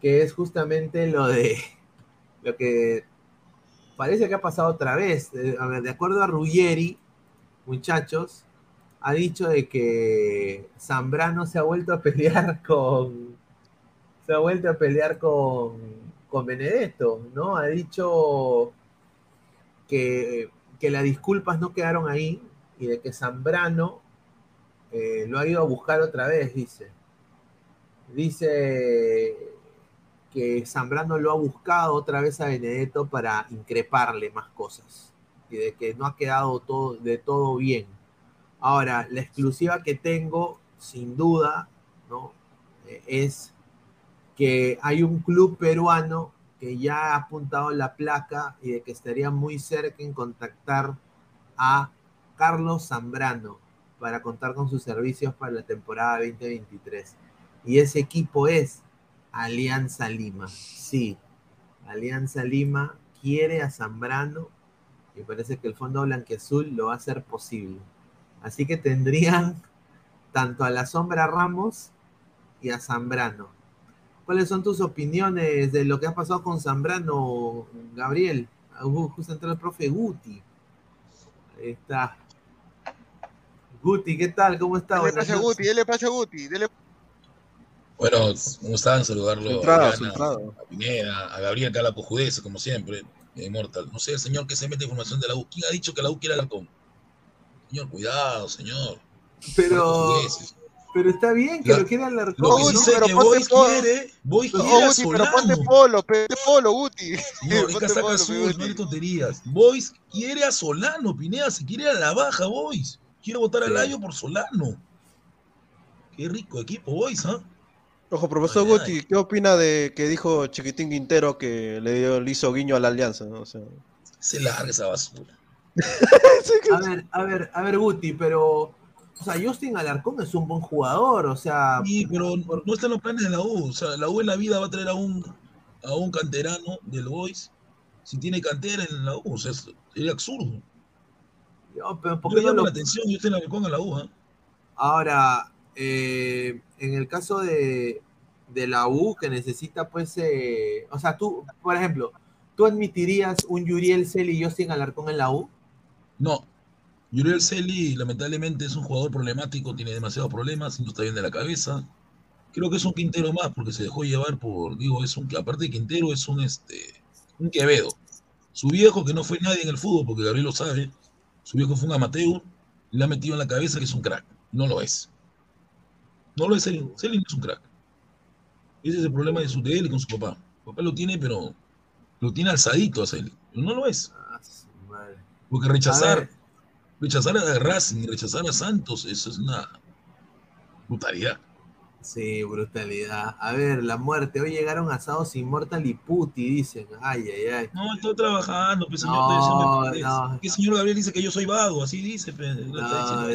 que es justamente lo de lo que parece que ha pasado otra vez. Eh, a ver, de acuerdo a Ruggeri, muchachos, ha dicho de que Zambrano se ha vuelto a pelear con. Se ha vuelto a pelear con, con Benedetto, ¿no? Ha dicho que, que las disculpas no quedaron ahí y de que Zambrano eh, lo ha ido a buscar otra vez, dice. Dice que Zambrano lo ha buscado otra vez a Benedetto para increparle más cosas y de que no ha quedado todo, de todo bien. Ahora, la exclusiva que tengo, sin duda, ¿no? Eh, es que hay un club peruano que ya ha apuntado la placa y de que estaría muy cerca en contactar a Carlos Zambrano para contar con sus servicios para la temporada 2023. Y ese equipo es Alianza Lima. Sí, Alianza Lima quiere a Zambrano y parece que el Fondo Blanquiazul lo va a hacer posible. Así que tendrían tanto a la Sombra Ramos y a Zambrano. ¿Cuáles son tus opiniones de lo que ha pasado con Zambrano, Gabriel? Uh, Justo entró el profe Guti. Ahí está. Guti, ¿qué tal? ¿Cómo está? Dele pase a. Guti, dele pase a Guti, dele Bueno, ¿cómo están? Saludarlo Su entrada, a entrada. a Pineda, a Gabriel Calapo Judez, como siempre, Immortal. No sé, el señor que se mete información de la U. ¿Quién ha dicho que la U quiere Alarcón? Señor, cuidado, señor. Pero. Pero está bien que La- lo quiera Alarcón. Lo que sé pero que Boys polo. quiere, Boys No, quiere a Guti, pero ponte Solano. polo, ponte polo, Guti. Señor, es Ponte casaca polo, azul, Guti. no hay tonterías. Boys quiere a Solano, Pineda, se quiere a la baja, Boys. Quiere votar a Sí. Layo por Solano. Qué rico equipo, Boys, ¿ah? Ojo, profesor Ay, ay. Guti, ¿qué opina de que dijo Chiquitín Quintero que le, dio, le hizo guiño a la alianza? ¿no? O sea, Se larga esa basura. A ver, a ver, a ver, Guti, pero. O sea, Justin Alarcón es un buen jugador, o sea. Sí, pero no están los planes de la U. O sea, la U en la vida va a traer a un, a un canterano del Boys. Si tiene cantera en la U, o sea, sería absurdo. no, pero ¿por Yo qué le no llamo lo- la atención, yo la con a la U, ¿ah? Ahora, eh, en el caso de, de la U, que necesita, pues. eh, o sea, tú, por ejemplo, ¿tú admitirías un Yuriel Celi y Justin Alarcón en la U? No. Yuriel Celi, lamentablemente, es un jugador problemático, tiene demasiados problemas, no está bien de la cabeza. Creo que es un Quintero más, porque se dejó llevar por, digo, es un, aparte de Quintero, es un, este, un Quevedo. Su viejo, que no fue nadie en el fútbol, porque Gabriel lo sabe, su viejo fue un amateur, le ha metido en la cabeza que es un crack. No lo es. No lo es Celi. Celi no es un crack. Ese es el problema de, su, de él y con su papá. Su papá lo tiene, pero lo tiene alzadito a Celi. No lo es. Ah. Porque rechazar, rechazar a Racing, rechazar a Santos, eso es una brutalidad. Sí, brutalidad. A ver, la muerte. Hoy llegaron asados Immortal y Puti, dicen. Ay, ay, ay. No, estoy trabajando, pues, señor. No, diciendo, no. ¿Qué señor Gabriel dice que yo soy vago? Así dice, pues, No,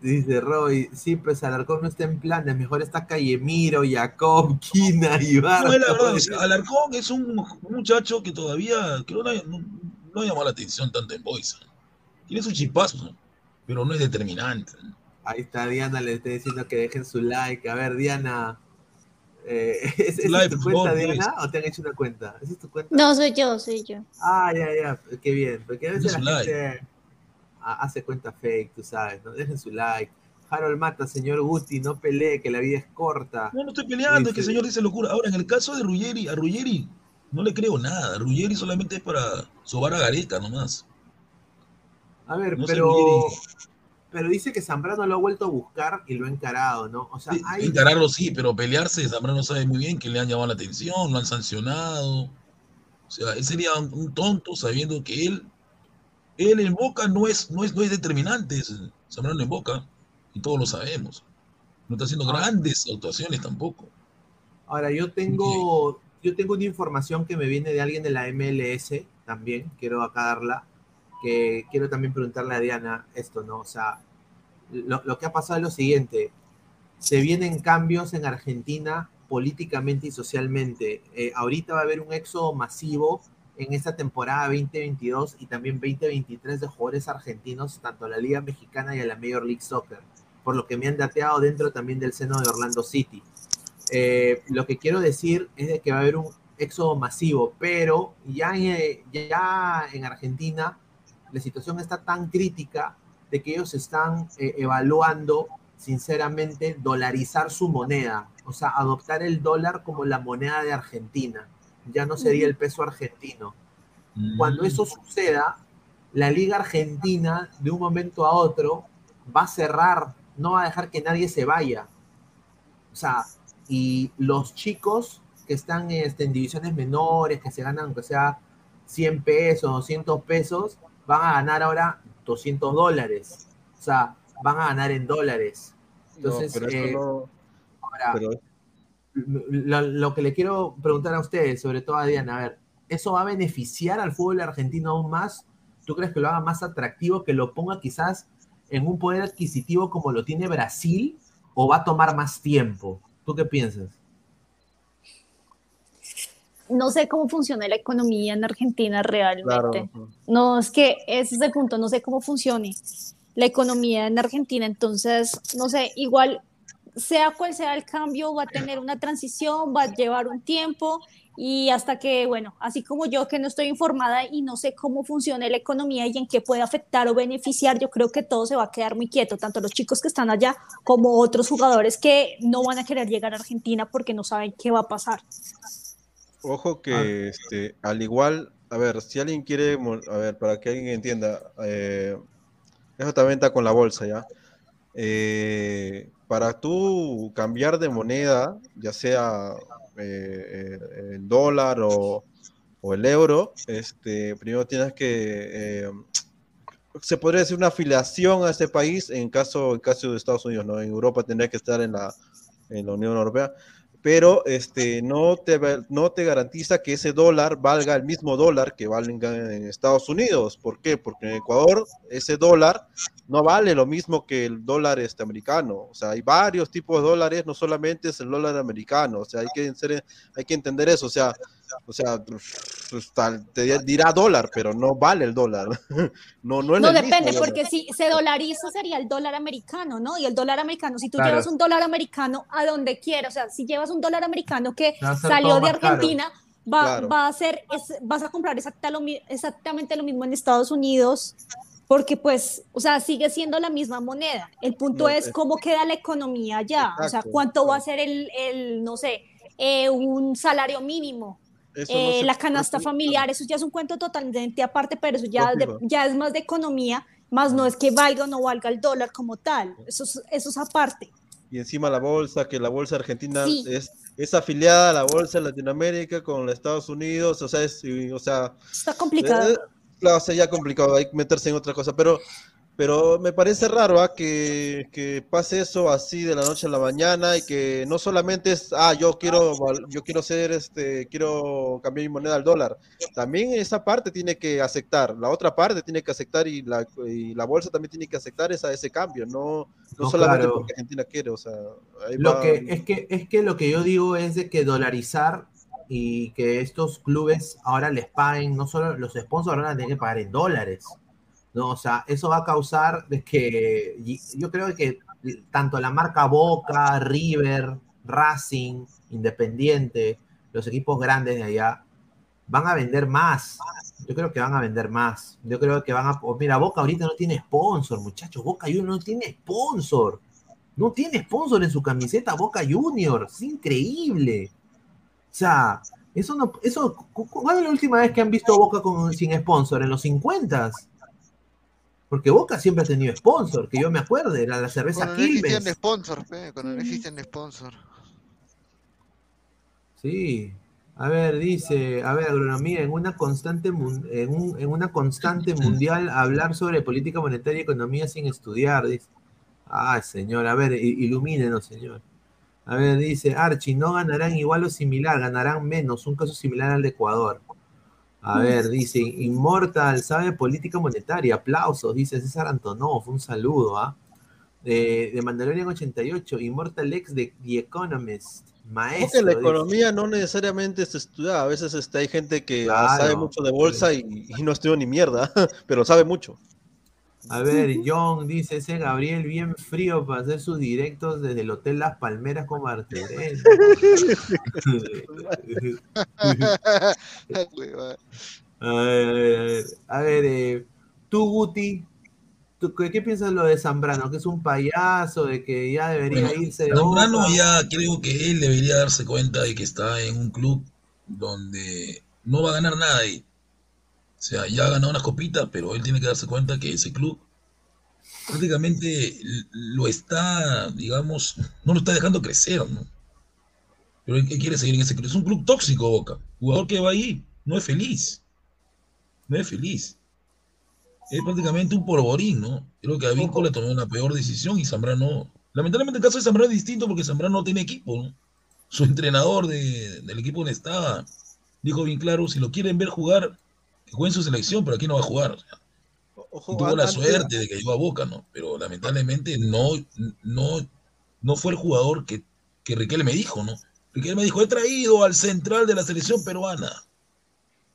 dice Roy, sí, pues Alarcón no está en planes, mejor está Callemiro, Jacob, Quina y No, es la verdad, Alarcón es un muchacho que todavía creo no, no, no llamó la atención tanto en Boys. Tiene su chipazo, pero no es determinante. Ahí está Diana, le estoy diciendo que dejen su like. A ver, Diana, eh, ¿es, tu cuenta, pues. Diana? ¿O te han hecho una cuenta? ¿Esa es tu cuenta? No, soy yo, soy yo. Ah, ya, ya, qué bien. Porque a veces la su gente ha- hace cuenta fake, tú sabes, ¿no? Dejen su like. Harold Mata, señor Guti, no pelee, que la vida es corta. No, no estoy peleando, es que el señor dice locura. Ahora, en el caso de Ruggeri, a Ruggeri no le creo nada. Ruggeri solamente es para sobar a Gareca nomás. A ver, No pero, pero dice que Zambrano lo ha vuelto a buscar y lo ha encarado, ¿no? O sea, Sí, hay... Encararlo sí, pero pelearse, Zambrano sabe muy bien que le han llamado la atención, lo han sancionado. O sea, él sería un, tonto sabiendo que él, él en Boca no es, no es, no es determinante, Zambrano en Boca, y todos lo sabemos. No está haciendo grandes actuaciones tampoco. Ahora, yo tengo, yo tengo una información que me viene de alguien de la MLS también, quiero acá darla, que quiero también preguntarle a Diana esto, ¿no? O sea, lo, lo que ha pasado es lo siguiente, se vienen cambios en Argentina políticamente y socialmente. Eh, ahorita va a haber un éxodo masivo en esta temporada 2022 y también 2023 de jugadores argentinos, tanto a la Liga Mexicana y a la Major League Soccer, por lo que me han dateado dentro también del seno de Orlando City. Eh, lo que quiero decir es de que va a haber un éxodo masivo, pero ya en, ya en Argentina la situación está tan crítica de que ellos están eh, evaluando sinceramente dolarizar su moneda, o sea, adoptar el dólar como la moneda de Argentina, ya no sería el peso argentino. Cuando eso suceda, la liga argentina de un momento a otro va a cerrar, no va a dejar que nadie se vaya. O sea, y los chicos que están este, en divisiones menores, que se ganan, aunque sea 100 pesos, 200 pesos, van a ganar ahora 200 dólares. O sea, van a ganar en dólares. Entonces, no, pero eh, no- ahora, pero- lo, lo que le quiero preguntar a ustedes, sobre todo a Diana, a ver, ¿eso va a beneficiar al fútbol argentino aún más? ¿Tú crees que lo haga más atractivo, que lo ponga quizás en un poder adquisitivo como lo tiene Brasil, o va a tomar más tiempo? ¿Tú qué piensas? No sé cómo funciona la economía en Argentina realmente. Claro. No, es que ese es el punto, no sé cómo funcione la economía en Argentina, entonces, no sé, igual, sea cual sea el cambio, va a tener una transición, va a llevar un tiempo y hasta que, bueno, así como yo que no estoy informada y no sé cómo funciona la economía y en qué puede afectar o beneficiar, yo creo que todo se va a quedar muy quieto, tanto los chicos que están allá como otros jugadores que no van a querer llegar a Argentina porque no saben qué va a pasar. Ojo que, este, al igual, a ver, si alguien quiere, a ver, para que alguien entienda, eh, eso también está con la bolsa, ¿ya? Eh, para tú cambiar de moneda, ya sea eh, eh, el dólar o, o el euro, este, primero tienes que, eh, se podría decir una afiliación a ese país en caso, en caso de Estados Unidos, ¿no? En Europa tendría que estar en la, en la Unión Europea pero este, no, te, no te garantiza que ese dólar valga el mismo dólar que vale en, en Estados Unidos. ¿Por qué? Porque en Ecuador ese dólar no vale lo mismo que el dólar este, americano. O sea, hay varios tipos de dólares, no solamente es el dólar americano. O sea, hay que, ser- hay que entender eso. O sea, o sea, pues, tal- te dirá dólar, pero no vale el dólar. No, no es No depende, porque si se dolariza sería el dólar americano, ¿no? Y el dólar americano, si tú Claro. llevas un dólar americano a donde quieras, o sea, si llevas un dólar americano que salió de caro. Argentina, va, Claro. va a ser, es- vas a comprar exacta lo exactamente lo mismo en Estados Unidos, porque pues, o sea, sigue siendo la misma moneda. El punto No, es es- cómo queda la economía allá, o sea, Exacto, cuánto va a ser el, el, no sé, eh, un salario mínimo. No Eh, se- la canasta familiar, eso ya es un cuento totalmente aparte, pero eso ya, No, de- ya es más de economía, más no es que valga o no valga el dólar como tal, eso es, eso es aparte. y encima la bolsa, que la bolsa argentina Sí. es, es afiliada a la bolsa de Latinoamérica con los Estados Unidos, o sea, es, o sea, Está complicado. eh, claro, sería complicado, hay que meterse en otra cosa, pero, pero me parece raro ¿ah? que, que pase eso así de la noche a la mañana y que no solamente es, ah, yo quiero, yo quiero ser, este, quiero cambiar mi moneda al dólar, también esa parte tiene que aceptar, la otra parte tiene que aceptar y la, y la bolsa también tiene que aceptar esa, ese cambio, no, no, No, solamente claro. porque Argentina quiere, o sea, ahí Lo va- que es que es que lo que yo digo es de que dolarizar y que estos clubes ahora les paguen, no solo los sponsors ahora tener que pagar en dólares. ¿No? O sea, eso va a causar de que yo creo que tanto la marca Boca, River, Racing, Independiente, los equipos grandes de allá, van a vender más. Yo creo que van a vender más. Yo creo que van a. oh, mira, Boca ahorita no tiene sponsor, muchachos. Boca Junior no tiene sponsor. No tiene sponsor en su camiseta Boca Juniors. Es increíble. O sea, eso no. Eso, cu- cu- ¿Cuándo es la última vez que han visto Boca con, sin sponsor? ¿En los 50? Porque Boca siempre ha tenido sponsor, que yo me acuerdo, era la cerveza Cuando no existían Quilmes. sponsor, pe, cuando no existían sponsor. Sí. A ver, dice, a ver, agronomía, en una constante en, un- en una constante mundial hablar sobre política monetaria y economía sin estudiar, dice. Ay, señor, a ver, ilumínenos, señor. A ver, dice, Archie, no ganarán igual o similar, ganarán menos, un caso similar al de Ecuador. A ver, dice, Inmortal, sabe política monetaria, aplausos, dice César Antonov, un saludo, ¿ah? De, de Mandalorian 88, Immortal X de The Economist, maestro. que la dice. economía no necesariamente se estudia, a veces este, hay gente que ah, Claro. sabe mucho de bolsa y, y no estudió ni mierda, pero sabe mucho. A ver, John dice ese Gabriel bien frío para hacer sus directos desde el Hotel Las Palmeras con. Hueva. A ver, a ver, a ver, a ver, eh, tú Guti, ¿tú qué, qué piensas de lo de Zambrano? ¿Que es un payaso, de que ya debería Bueno, irse de Zambrano Boca? ya creo que él debería darse cuenta de que está en un club donde no va a ganar nada ahí. O sea, ya ha ganado unas copitas, pero él tiene que darse cuenta que ese club prácticamente lo está, digamos, no lo está dejando crecer, ¿no? Pero él, quiere seguir en ese club. Es un club tóxico, Boca. Jugador que va ahí no es feliz. No es feliz. Es prácticamente un porborín, ¿no? Creo que Avícola tomó la peor decisión y Zambrano. Lamentablemente el caso de Zambrano es distinto porque Zambrano no tiene equipo, ¿no? Su entrenador de- del equipo donde estaba dijo bien claro: si lo quieren ver jugar, que juegue en su selección, pero aquí no va a jugar. O sea, Ojo, tuvo la suerte de que llegó a Boca, ¿no? Pero lamentablemente no, no, no fue el jugador que, que Riquelme me dijo, ¿no? Riquelme me dijo, he traído al central de la selección peruana.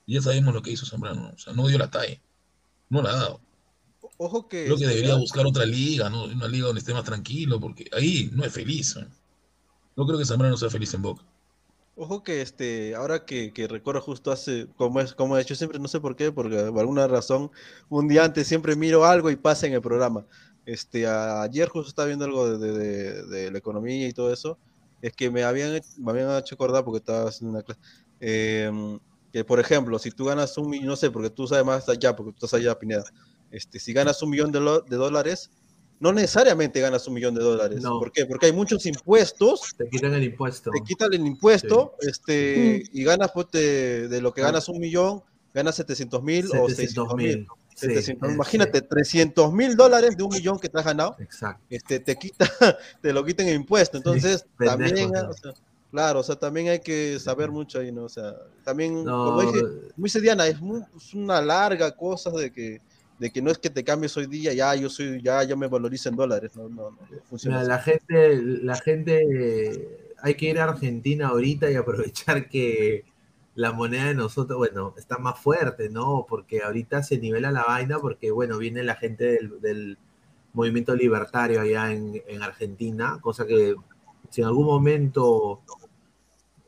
Y ya sabemos lo que hizo Zambrano, ¿no? o sea, no dio la talla. No la ha dado. Ojo que. Creo que debería buscar otra liga, ¿no? Una liga donde esté más tranquilo, porque ahí no es feliz. ¿no? No creo que Zambrano sea feliz en Boca. Ojo que este, ahora que, que recuerdo justo hace, como es, como he hecho siempre, no sé por qué, porque por alguna razón, un día antes siempre miro algo y pasa en el programa. Este, a- ayer justo estaba viendo algo de, de- de- la economía y todo eso, es que me habían, me habían hecho acordar porque estaba haciendo una clase, em, que por ejemplo, si tú ganas un millón, no sé, porque tú sabes más allá, porque tú estás allá, Pineda, este, si ganas un millón de, lo- de dólares, no necesariamente ganas un millón de dólares. No. ¿Por qué? Porque hay muchos impuestos Te quitan el impuesto. te quitan el impuesto este, y ganas pues, de, de lo que ganas un millón, ganas 700 mil o 600 700 mil. Sí, Imagínate, 300 mil dólares de un millón que te has ganado, Exacto. este, te quita, te lo quitan el impuesto. Entonces, también, ¿no? o sea, claro, o sea, también hay que saber mucho ahí, ¿no? O sea, también, No, como dije, como dice Diana, es, muy- es una larga cosa de que, de que no es que te cambies hoy día, ya yo soy, ya, ya me valorizo en dólares, no, no, no funciona Mira, así. la gente, la gente, hay que ir a Argentina ahorita y aprovechar que la moneda de nosotros, bueno, está más fuerte, ¿no? Porque ahorita se nivela la vaina porque, bueno, viene la gente del, del movimiento libertario allá en, en Argentina, cosa que si en algún momento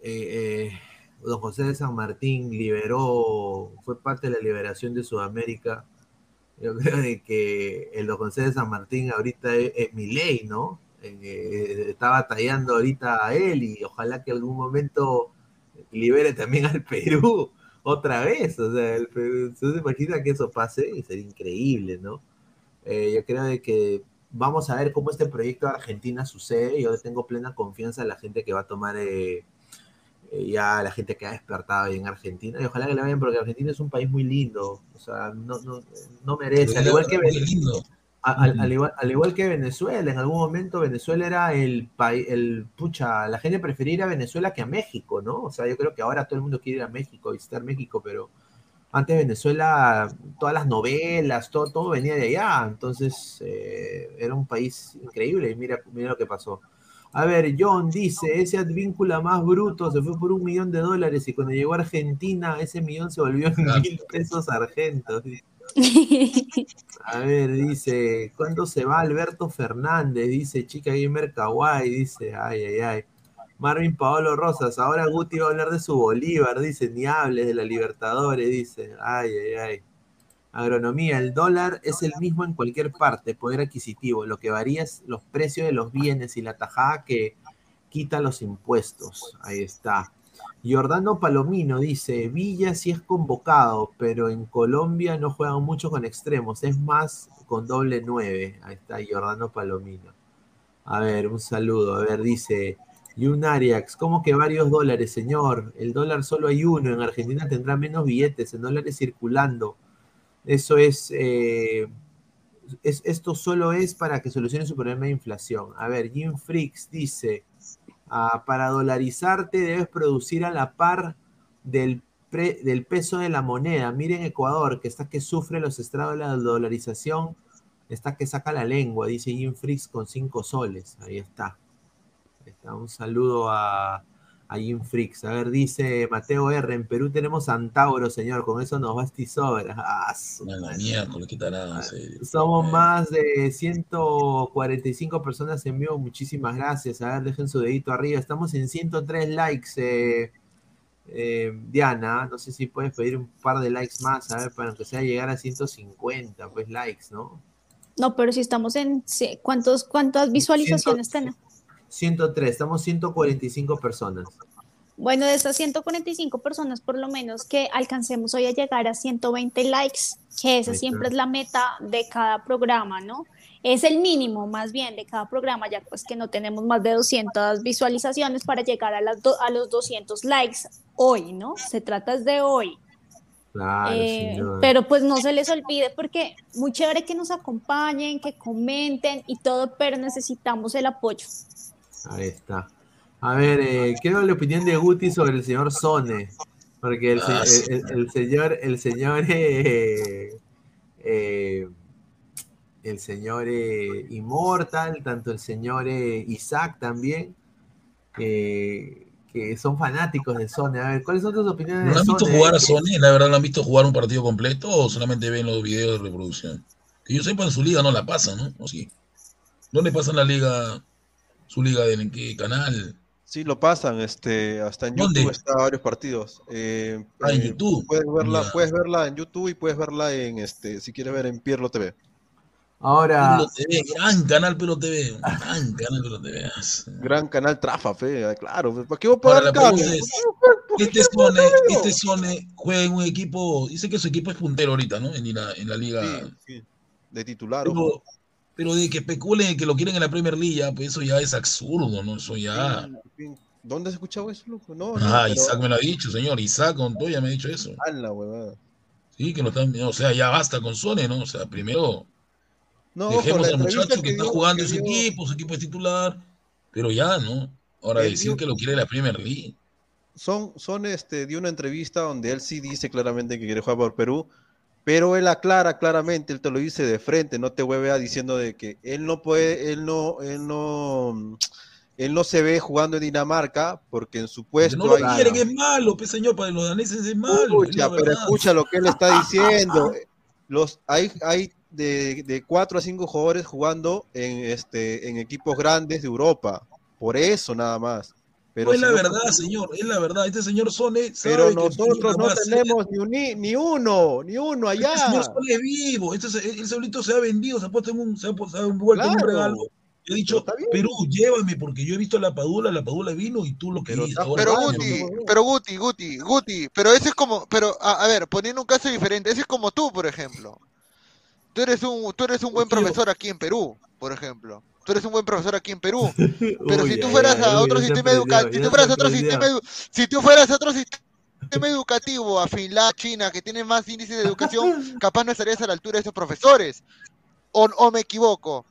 eh, eh, don José de San Martín liberó, fue parte de la liberación de Sudamérica, yo creo de que el don José de San Martín ahorita es, mi ley, ¿no? Eh, está batallando ahorita a él y ojalá que algún momento libere también al Perú otra vez. O sea, el Perú, ¿tú te imaginas que eso pase? Y sería increíble, ¿no? Eh, yo creo de que vamos a ver cómo este proyecto de Argentina sucede. Yo tengo plena confianza en la gente que va a tomar eh, eh, ya la gente que ha despertado ahí en Argentina. Y ojalá que le vayan, porque Argentina es un país muy lindo. O sea, no, no, no merece. Al igual que Qué lindo. a- al, al igual, al igual que Venezuela, en algún momento Venezuela era el país, el pucha, la gente prefería ir a Venezuela que a México, ¿no? O sea, yo creo que ahora todo el mundo quiere ir a México, visitar México, pero antes Venezuela, todas las novelas, todo, todo venía de allá, entonces eh, era un país increíble y mira, mira lo que pasó. A ver, John dice, ese advíncula más bruto se fue por un millón de dólares y cuando llegó a Argentina ese millón se volvió en mil pesos argentos. A ver, dice, ¿cuándo se va Alberto Fernández? Dice Chica Gamer Kawaii, dice, ay, ay, ay. Marvin Paolo Rosas, ahora Guti va a hablar de su Bolívar, dice, ni hables de la Libertadores, dice, ay, ay, ay. Agronomía, el dólar es el mismo en cualquier parte, poder adquisitivo, lo que varía es los precios de los bienes y la tajada que quita los impuestos, ahí está. Jordano Palomino dice, Villa sí es convocado, pero en Colombia no juegan mucho con extremos, es más con doble nueve. Ahí está Jordano Palomino. A ver, un saludo. A ver, dice, y un Ariax, ¿cómo que varios dólares, señor? El dólar solo hay uno, en Argentina tendrá menos billetes, en dólares circulando. Eso es, eh, es, esto solo es para que solucione su problema de inflación. A ver, Jim Freaks dice, ah, para dolarizarte debes producir a la par del, peso de la moneda. Miren Ecuador, que está que sufre los estragos de la dolarización, está que saca la lengua, dice Jim Freaks con cinco soles. Ahí está. Un saludo a, a Jim Fricks. A ver, dice Mateo R. En Perú tenemos Antauro, señor. Con eso nos basta y sobra. Ah, nada, Somos más de 145 personas en vivo. Muchísimas gracias. A ver, dejen su dedito arriba. Estamos en 103 likes. Eh, eh, Diana, no sé si puedes pedir un par de likes más, a ver, para que sea llegar a 150, pues likes, ¿no? No, pero si estamos en ¿cuántos, cuántas visualizaciones tenemos? 103, estamos 145 personas. Bueno, de esas 145 personas, por lo menos que alcancemos hoy a llegar a 120 likes, que esa siempre es la meta de cada programa, ¿no? Es el mínimo más bien de cada programa, ya pues que no tenemos más de 200 visualizaciones para llegar a, las a los 200 likes hoy, ¿no? Se trata de hoy. Claro, eh, pero pues no se les olvide porque muy chévere que nos acompañen, que comenten y todo, pero necesitamos el apoyo. Ahí está. A ver, eh, quiero la opinión de Guti sobre el señor Sone. Porque el, ah, señor, el señor, eh, eh, el señor Immortal, tanto el señor Isaac también, que son fanáticos de Sone. A ver, ¿cuáles son tus opiniones? ¿No han visto jugar a Sone? ¿La verdad no han visto jugar un partido completo o solamente ven los videos de reproducción? Que yo sepa, en su liga no la pasan, ¿no? ¿O sí? ¿Dónde pasan la liga su liga de qué canal. Sí, lo pasan, este, hasta en YouTube está varios partidos. Eh, ah, en eh, YouTube. Puedes verla, puedes verla en YouTube y puedes verla en este, si quieres ver en Pierlo TV. Ahora. TV, gran canal Pierlo TV, gran canal Pierlo TV. Gran canal Trafa, fe, claro. ¿Para qué voy a pagar Este Sone, este Sone juega en un equipo, dice que su equipo es puntero ahorita, ¿no? En la, en la liga. Sí, De titular. Pero de que especulen que lo quieren en la Premier League, pues eso ya es absurdo, ¿no? Eso ya. ¿Dónde has escuchado eso, loco? No, ah, Isaac me lo ha dicho, señor. Isaac con todo ya me ha dicho eso. La huevada. Sí, que no están. O sea, ya basta con Sone, ¿no? O sea, primero. No, dejemos al muchacho que, está jugando en su equipo, su equipo es titular. Pero ya, ¿no? Ahora decir que lo quiere en la Premier League. Son, son este, dio una entrevista donde él sí dice claramente que quiere jugar por Perú pero él aclara claramente, él te lo dice de frente, no te huevea diciendo de que él no puede, él no, él no, él no se ve jugando en Dinamarca porque en su puesto. No lo quieren, es malo, pues señor, para los daneses es malo. pero escucha lo que él está diciendo. Los, hay, hay de, de cuatro a cinco jugadores jugando en, este, en equipos grandes de Europa. Por eso nada más. Pero es la verdad, señor, es la verdad. Este señor Sone Pero nosotros no tenemos ni, ni, uno, ni uno allá. Este señor Sone es vivo. Este, el solito se ha vendido, se ha puesto en un, se ha, se ha vuelto en un regalo. He dicho, Perú, llévame, porque yo he visto la Padula, la Padula vino y tú lo que Pero, pero Guti, pero Guti, Guti, Guti, pero ese es como, pero a, ver, poniendo un caso diferente, ese es como tú, por ejemplo. Tú eres un, tú eres un buen profesor aquí en Perú, por ejemplo tú eres un buen profesor aquí en Perú. Pero si tú fueras a otro sistema educativo, si tú fueras a otro sistema, si tú fueras a otro sistema educativo, a Finlandia, China, que tiene más índice de educación, capaz no estarías a la altura de esos profesores. O, me equivoco.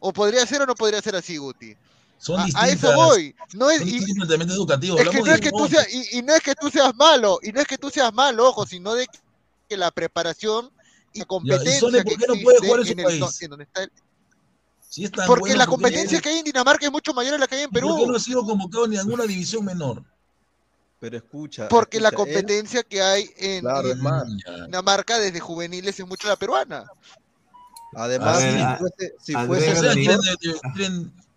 O podría ser o no podría ser así, Guti. Son a, eso voy. No es, y, educativo. Es que no es que tú seas, y, no es que tú seas malo, y no es que tú seas malo, ojo, sino de que la preparación y competencia ¿por qué no puede jugar en su país? donde está el, porque la competencia que hay en Dinamarca es mucho mayor a la que hay en Perú. ¿Por qué no ha sido convocado ni en alguna división menor? Pero escucha. Porque la competencia que hay en, Dinamarca desde juveniles es mucho la peruana. Además, si fuese,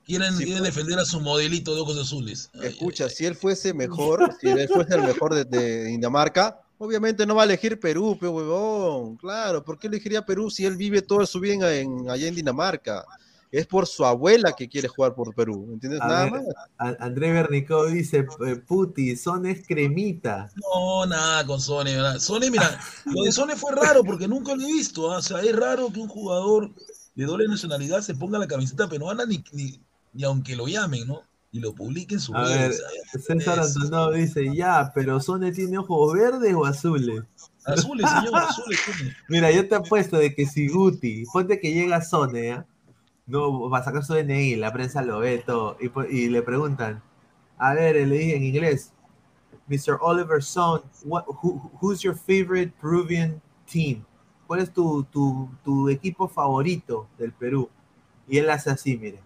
quieren, defender a su modelito de ojos azules. escucha, si él fuese mejor, si él fuese el mejor de, Dinamarca, obviamente no va a elegir Perú, pero huevón. Claro, ¿por qué elegiría Perú si él vive toda su vida en, allá en Dinamarca? Es por su abuela que quiere jugar por Perú, ¿entiendes? A Nada ver, más. A- André Bernicó dice, eh, Puti, Son es cremita. No, nada con Sony, ¿verdad? Sony, mira, lo de Sony fue raro porque nunca lo he visto. ¿ah? O sea, es raro que un jugador de doble nacionalidad se ponga la camiseta peruana ni, ni, ni aunque lo llamen, ¿no? Y lo publique en su A ver, César. Antonov dice, ya, pero Sone tiene ojos verdes o azules. Azules, señor, azules. Mira, yo te apuesto de que si Guti, ponte que llega Sone, ¿ya? No va a sacar su DNI, la prensa lo ve todo, y, y le preguntan, a ver, le dije en inglés, Mr. Oliver Son, what, who- who's your favorite Peruvian team? ¿Cuál es tu, tu, tu equipo favorito del Perú? Y él hace así, mire.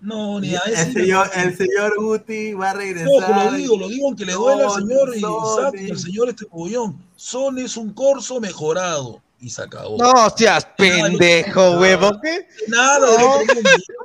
No, ni a el, ese. señor, el señor Guti va a No, regresar. lo digo, lo digo aunque le duele al señor y exacto, al señor este pollón. Son es un corso mejorado y se acabó. No seas pendejo, huevón. ¿Qué? Nada No.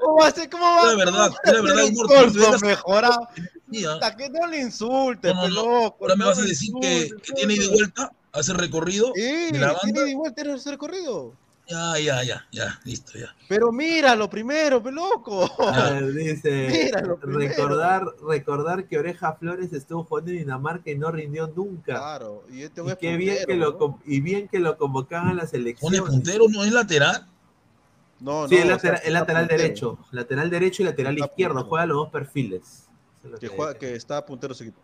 ¿Cómo va a ser? ¿Cómo va La a verdad, la verdad, mejorado? Mía. Puta, que no le insultes, No, no, no. loco, Ahora me vas a decir que, que tiene ida y vuelta, hace recorrido Sí, de la banda. tiene igual tiene ese recorrido. Ya, ya, ya, ya, listo, ya. Pero míralo primero, loco. A ver, dice, Míralo primero. recordar, recordar que Oreja Flores estuvo jugando en Dinamarca y no rindió nunca. Claro, y este Y, es qué bien puntero, que lo, ¿no? con- y bien que lo convocaban a la Pone selección. puntero, no es lateral. No, Sí, no, es o lateral, sea, es lateral puntero. derecho. Lateral derecho y lateral Está izquierdo. puntero. Juega los dos perfiles. Es lo Que, que- juega, que está puntero ese equipo.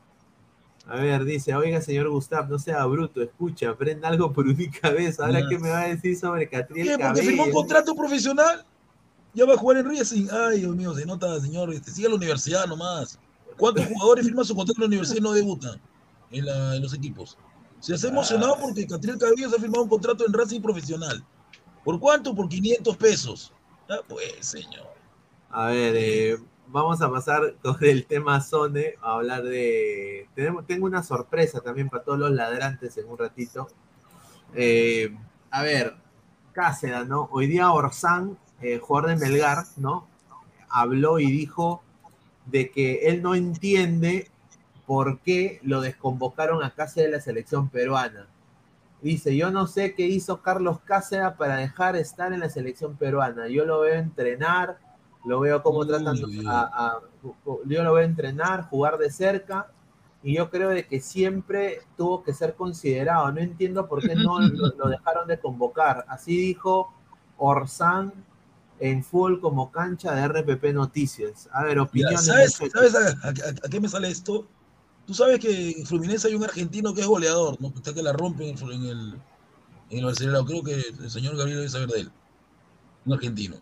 A ver, dice, oiga, señor Gustav, no sea bruto, escucha, aprenda algo por única vez. Ahora. ¿qué me va a decir sobre Catriel ¿Qué? Porque firmó un contrato profesional. Ya va a jugar en Racing. Ay, Dios mío, se nota, señor. Este, sigue a la universidad nomás. ¿Cuántos jugadores firman su contrato en la universidad y no debutan en, la- en los equipos? Se hace emocionado porque Catriel Cabello se ha firmado un contrato en Racing profesional. ¿Por cuánto? Por 500 pesos. Ah, pues, señor. A ver, eh, vamos a pasar con el tema Sone a hablar de. Tenemos, tengo una sorpresa también para todos los ladrantes en un ratito. Eh, a ver, Cáceres, ¿no? Hoy día Orsán, eh, jugador de Melgar, ¿no? Habló y dijo de que él no entiende por qué lo desconvocaron a Cáceres de la selección peruana. Dice, yo no sé qué hizo Carlos Cáceres para dejar estar en la selección peruana. Yo lo veo entrenar, lo veo cómo Uy, tratan a, a- yo lo veo entrenar, jugar de cerca, y yo creo de que siempre tuvo que ser considerado. No entiendo por qué no lo, lo dejaron de convocar. Así dijo Orsán en Full como cancha de RPP Noticias. A ver, opiniones. ¿Sabes, muchachos. ¿sabes a, a- a- a qué me sale esto? Tú sabes que en Fluminense hay un argentino que es goleador, ¿no? Que está que la rompe en el, en el, en el Barcelona. Creo que el señor Gabriel debe saber de él. Un argentino.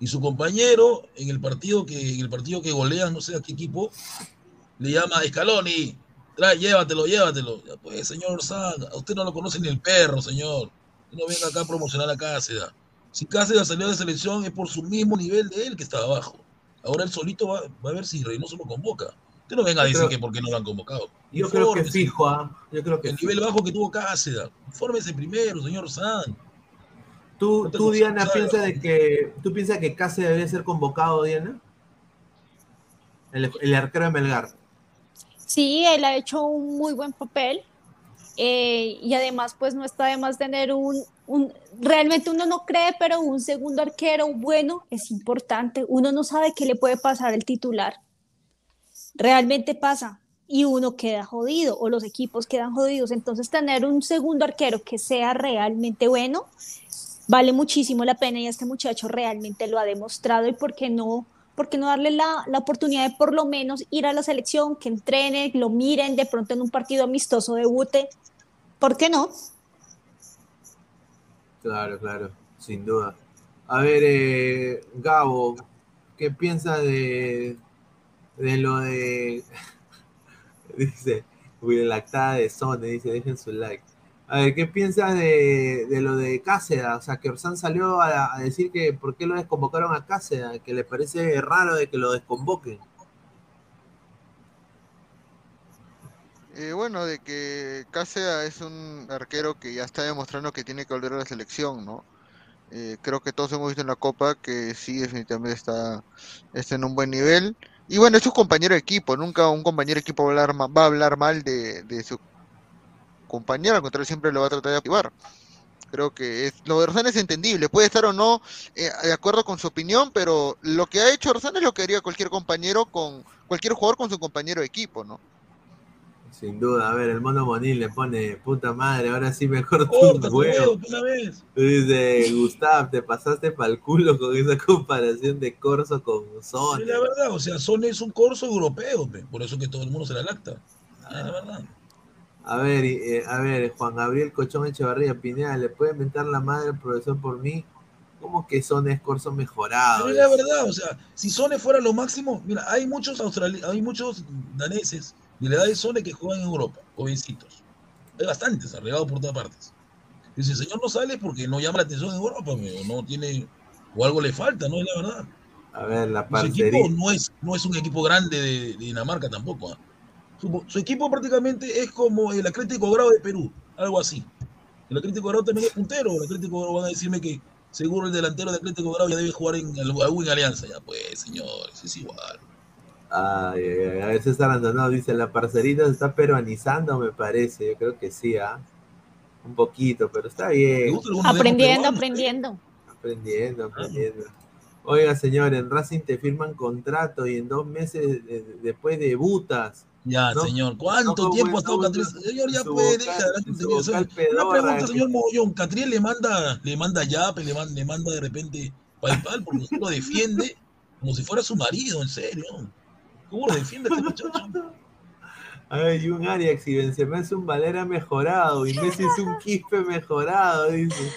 Y su compañero en el partido que, en el partido que golea, no sé a qué equipo, le llama Scaloni. Trae, llévatelo, llévatelo. Ya, pues, señor Orsán, a usted no lo conoce ni el perro, señor. Usted no venga acá a promocionar a Cáceres. Si Cáceres salió de selección es por su mismo nivel de él que está abajo. Ahora él solito va, va a ver si Reynoso lo convoca. Usted no venga a decir creo- que por qué no lo han convocado. Yo creo que fijo, ¿ah? Yo creo que El fijo. nivel bajo que tuvo Cáceres. Infórmese primero, señor San. ¿Tú, tú Diana, piensas de que tú piensas que debería ser convocado, Diana? El, el arquero de Melgar. Sí, él ha hecho un muy buen papel eh, y además pues no está de más tener un, un, realmente uno no cree, pero un segundo arquero bueno es importante. Uno no sabe qué le puede pasar al titular. Realmente pasa y uno queda jodido o los equipos quedan jodidos. Entonces tener un segundo arquero que sea realmente bueno vale muchísimo la pena y este muchacho realmente lo ha demostrado y por qué no, por qué no darle la, la oportunidad de por lo menos ir a la selección, que entrene, lo miren, de pronto en un partido amistoso debute, ¿por qué no? Claro, claro, sin duda. A ver, eh, Gabo, ¿qué piensas de, de lo de... dice, la lactada de Sone, dice, dejen su like. A ver, ¿qué piensas de, lo de Cáceres? O sea, que Orsán salió a, decir que por qué lo desconvocaron a Cáceres, que le parece raro de que lo desconvoquen. Eh, bueno, de que Cáceres es un arquero que ya está demostrando que tiene que volver a la selección, ¿no? Eh, creo que todos hemos visto en la Copa que sí, definitivamente está, está en un buen nivel. Y bueno, es su compañero de equipo, nunca un compañero de equipo va a hablar, va a hablar mal de, de su compañero, al contrario, siempre lo va a tratar de activar. Creo que es, lo de Orsán es entendible, puede estar o no eh, de acuerdo con su opinión, pero lo que ha hecho Orsán es lo que haría cualquier compañero con cualquier jugador con su compañero de equipo, ¿no? Sin duda, a ver, el mono Monil le pone, puta madre, ahora sí mejor tu Corta, huevo. Dice, Gustav, te pasaste para el culo con esa comparación de Corso con Son. La verdad, o sea, Son es un corso europeo, pe, por eso que todo el mundo se la lacta. Es la verdad. A ver, eh, a ver, Juan Gabriel Cochón Echevarría Pineda, ¿le puede mentar la madre al profesor por mí? ¿Cómo que Son es Corso mejorado? Pero es la verdad, o sea, si Sone fuera lo máximo, mira, hay muchos australi hay muchos daneses de la edad de Sone que juegan en Europa, jovencitos. Hay bastantes, arreglados por todas partes. Y si el señor no sale porque no llama la atención en Europa, amigo, no tiene, o algo le falta, ¿no? Es la verdad. A ver, la Su parcería. equipo no es, no es un equipo grande de, de Dinamarca tampoco. ¿ah? Su, su equipo prácticamente es como el Atlético Grau de Perú, algo así. El Atlético Grau también es puntero. El Atlético Grau van a decirme que seguro el delantero del Atlético Grau ya debe jugar en algún Alianza. Ya pues, señores, es igual. Ay, ay, ay, a ver, César Antonio dice, la parcerita se está peruanizando, me parece. Yo creo que sí, ¿ah? Un poquito, pero está bien. Aprendiendo, aprendiendo. Aprendiendo, aprendiendo. Oiga, señor, en Racing te firman contrato y en dos meses de- de- después debutas. Ya, No, señor, ¿cuánto no, tiempo ha estado Catriel? Señor, ya puede, deja señor. Una pregunta, señor Mogollón. ¿Catriel le manda, le manda yape, le manda, le manda de repente PayPal porque usted lo defiende como si fuera su marido, en serio? ¿Cómo lo defiende este muchacho? Ay, y un Arias y Benzema es un Valera mejorado y Messi es un Quispe mejorado, dice.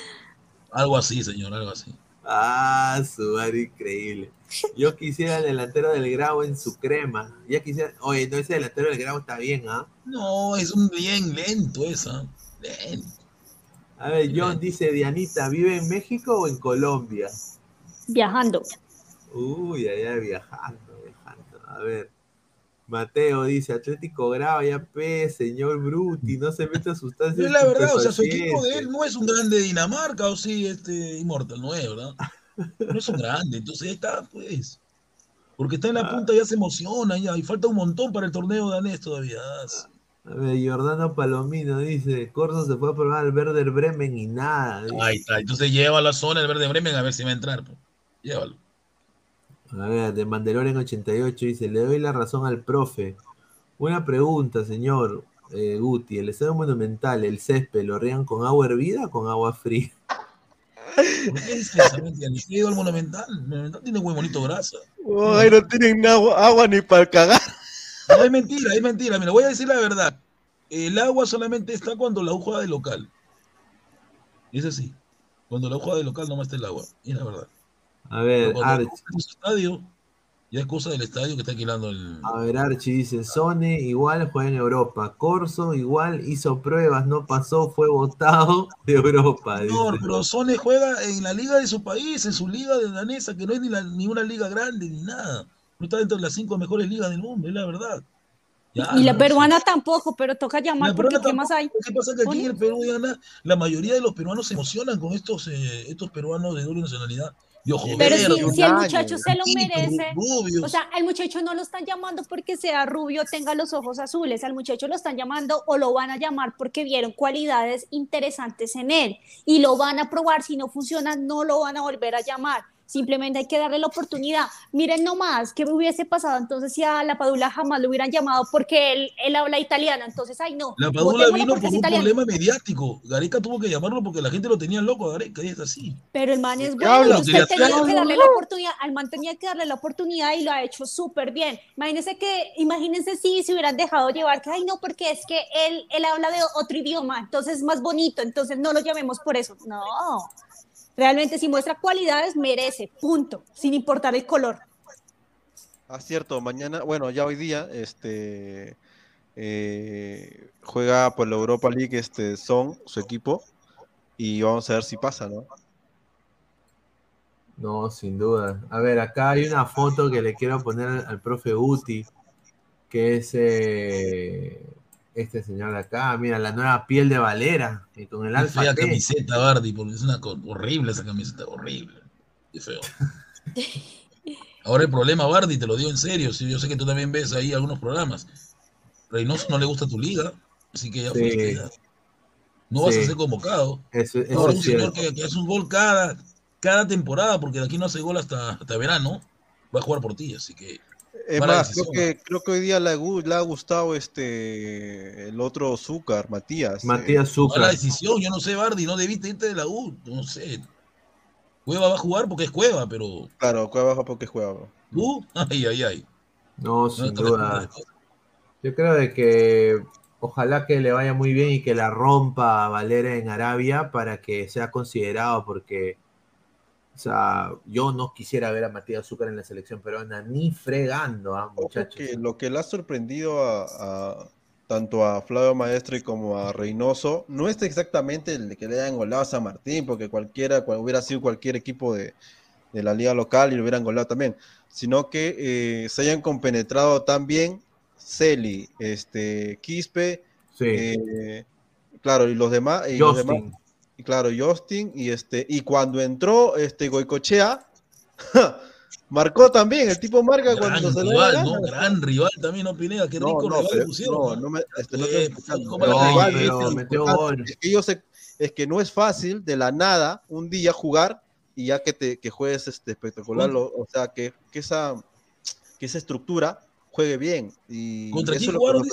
Algo así, señor, algo así. Ah, su madre, increíble. Yo quisiera el delantero del Grau en su crema. Ya quisiera. Oye, no, ese delantero del Grau está bien, ¿ah? No, es un bien lento esa. Lento. A ver, John dice: Dianita, ¿vive en México o en Colombia? Viajando. Uy, allá viajando, viajando. A ver. Mateo dice: Atlético Grau, ya pe, señor Bruti, no se meta sustancias. Pero es la verdad, o sea, su equipo de él no es un grande de Dinamarca, o sí, este Immortal, no es, ¿verdad? No es un grande, entonces ahí está, pues. Porque está en la punta, ya se emociona, ya, y falta un montón para el torneo danés todavía. A ver, Giordano Palomino dice: Corso se fue a probar al Werder Bremen y nada. dice. Ahí está, entonces lleva a la zona el verde Bremen a ver si va a entrar. pues. Llévalo. A ver, de Mandalorian 88 dice, le doy la razón al profe. Una pregunta, señor eh, Guti, ¿el estadio monumental, el césped, lo riegan con agua hervida o con agua fría? ¿Por qué dice eso? No entiendo. ¿Usted ha ido al Monumental? El Monumental tiene muy bonito grasa. Ay, no tienen agua, agua ni para cagar. No, es mentira, es mentira. Mira, voy a decir la verdad. El agua solamente está cuando la juega de local. Es así. Cuando la juega de local no está el agua. Es la verdad. A ver, Arch, estadio, ya es cosa del estadio que está alquilando el. a ver, Archie dice, Sone igual juega en Europa, Corso igual hizo pruebas, no pasó, fue votado de Europa. Dice. pero Sone juega en la liga de su país, en su liga de danesa, que no es ni, la- ni una liga grande ni nada. No está dentro de las cinco mejores ligas del mundo, es la verdad. Ya, y la no, peruana tampoco, pero toca llamar La porque peruana ¿qué más hay? ¿Qué pasa que aquí en el Perú, Diana, la mayoría de los peruanos se emocionan con estos, eh, estos peruanos de doble nacionalidad? Ojo Pero si, si el muchacho se lo merece, o sea, al muchacho no lo están llamando porque sea rubio, tenga los ojos azules, al muchacho lo están llamando o lo van a llamar porque vieron cualidades interesantes en él y lo van a probar, si no funciona no lo van a volver a llamar. Simplemente hay que darle la oportunidad. Miren nomás, ¿qué hubiese pasado entonces si a la Padula jamás lo hubieran llamado porque él, él habla italiano? Entonces, ay no. La Padula vino por un italiano. problema mediático. Gareca tuvo que llamarlo porque la gente lo tenía loco Gareca y es así. Pero el man es ¿Qué bueno, habla? y usted ¿Qué tenía que darle la oportunidad, al man tenía que darle la oportunidad y lo ha hecho súper bien. Imagínense que, imagínense si se hubieran dejado llevar, que ay no, porque es que él, él habla de otro idioma, entonces es más bonito, entonces no lo llamemos por eso. No, realmente si muestra cualidades, merece, punto, sin importar el color. Ah, cierto, mañana, bueno, ya hoy día, este eh, juega por la Europa League este Son, su equipo, y vamos a ver si pasa, ¿no? No, sin duda. A ver, acá hay una foto que le quiero poner al, al profe Uti, que es eh, este señor de acá. Mira, la nueva piel de Valera, y con el alfa fea camiseta, Bardi, porque es una horrible esa camiseta, horrible. Qué feo. Ahora el problema, Bardi, te lo digo en serio, sí, yo sé que tú también ves ahí algunos programas. Reynoso no le gusta tu liga, así que ya Sí. fuiste, ya. No vas Sí. a ser convocado. Eso, eso Ahora es un señor que, que hace un gol cada, cada temporada, porque de aquí no hace gol hasta, hasta verano, va a jugar por ti, así que. Es más, creo que, creo que hoy día le, le ha gustado este el otro Zúcar, Matías. Matías eh, Zúcar. Mala decisión, yo no sé, Bardi, no debiste irte de la U, no sé. Cueva va a jugar porque es Cueva, pero Claro, Cueva baja porque juega. bro. tú, ay, ay, ay. No, sin está duda. Yo creo de que ojalá que le vaya muy bien y que la rompa a Valera en Arabia para que sea considerado, porque o sea, yo no quisiera ver a Matías Zúcar en la selección peruana ni fregando, Ojo muchachos. que lo que le ha sorprendido a, a- tanto a Flavio Maestre como a Reynoso no es exactamente el de que le hayan golado a San Martín, porque cualquiera, cual, hubiera sido cualquier equipo de, de la liga local y lo hubieran golado también, sino que eh, se hayan compenetrado tan bien Celi, este, Quispe, Sí. eh, claro, y los demás, y los demás. Y claro, Justin, y este, y cuando entró este Goicochea, marcó también, el tipo marca Gran cuando se. Gran rival también, ¿no, Pineda? Qué No, rico no, rival pusieron. no, ¿no? me- este, no Eh, estoy explicando. ¿cómo No, la rival, pero este. Es que yo sé, es que no es fácil de la nada un día jugar y ya que te que juegues este espectacular, lo- o sea, que, que esa que esa estructura juegue bien y ¿Contra quién jugaron?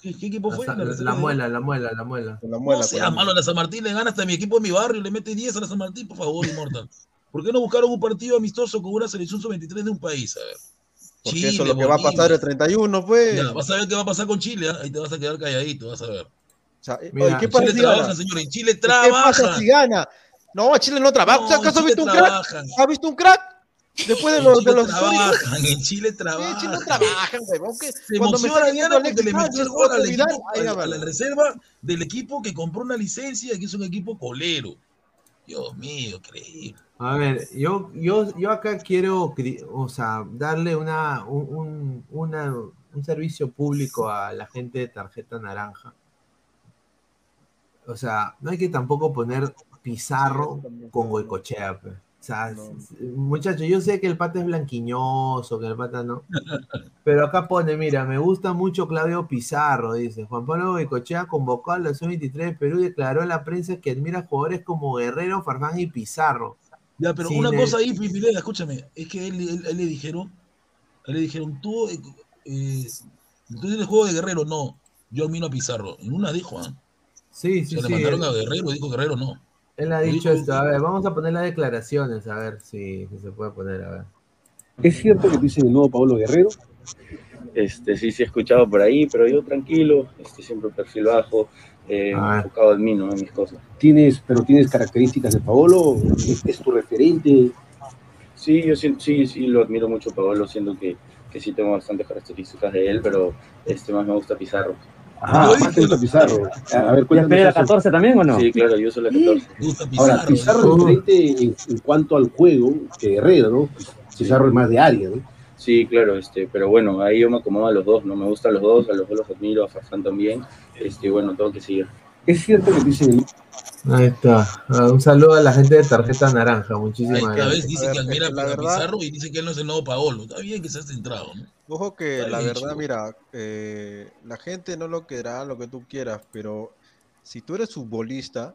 ¿Qué, qué equipo fue? La, muela, la muela, la muela. La No muela, sea malo, la San Martín le gana hasta mi equipo de mi barrio, le mete 10 a la San Martín, por favor, Inmortal. ¿Por qué no buscaron un partido amistoso con una selección sub-23 de un país? A ver. Porque Chile, eso es lo que va a pasar el 31, pues. Ya, vas a ver qué va a pasar con Chile, ¿ah? ahí te vas a quedar calladito, vas a ver. O sea, eh, Mira, oye, ¿qué En pasa Chile si gana? trabajan, señor, en Chile ¿Qué pasa trabajan. si gana? No, Chile no trabaja. No, ¿O sea, ¿Acaso has visto un crack? ¿Has visto un crack? Después de En los, Chile de los históricos. trabajan, en Chile Sí, trabajan. Chile no trabajan, que Se cuando me emociona Diana porque le metió el gol al equipo, a, la a la verdad. reserva del equipo que compró una licencia, que es un equipo colero. Dios mío, increíble. A ver, yo, yo, yo acá quiero, o sea, darle una, un, un- una- un servicio público a la gente de tarjeta naranja. O sea, no hay que tampoco poner Pizarro con Goicochea. pe. O sea, muchachos, yo sé que el pata es blanquiñoso, que el pata no. Pero acá pone, mira, me gusta mucho Claudio Pizarro, dice. Juan Pablo Goicochea convocó a la sub-23 de Perú y declaró a la prensa que admira jugadores como Guerrero, Farfán y Pizarro. Ya, pero Sin una el- cosa ahí, Pineda, escúchame, es que él, él- él le dijeron, él le dijeron, tú, eh, eh, entonces el juego de Guerrero, no, yo admiro a Pizarro. En una dijo, ¿ah? Sí, Se sí, le sí. mandaron Él, a Guerrero, dijo Guerrero, no. Él ha dicho esto. A ver, vamos a poner las declaraciones, a ver si, si se puede poner, a ver. ¿Es cierto que dicen el nuevo Pablo Guerrero? Este, sí, sí he escuchado por ahí, pero yo tranquilo, este, siempre perfil bajo, eh, Ah. enfocado en mí, no en mis cosas. ¿Tienes, pero tienes características de Paolo? ¿Es, es tu referente? Sí, yo sí, sí, lo admiro mucho, Paolo, siento que, que sí tengo bastantes características de él, pero este, más me gusta Pizarro. Ah, más te gusta Pizarro. A ver, pide la eso. 14 también o no? Sí, claro, yo soy la 14. Ahora, Pizarro es diferente en, en cuanto al juego que Guerrero, ¿no? Pizarro es más de área, ¿no? Sí, claro, este, pero bueno, ahí yo me acomodo a los dos, no me gustan los dos, a los dos los admiro, a Farfán también, este, bueno, tengo que seguir. ¿Es cierto que dicen Ahí está. Ah, un saludo a la gente de tarjeta naranja. Muchísimas cada gracias. vez dice A que ver, admira a Pizarro y dice que él no es el nuevo Paolo. Está bien que seas centrado, ¿no? Ojo que la verdad, mira, eh, la gente no lo querrá lo que tú quieras, pero si tú eres futbolista,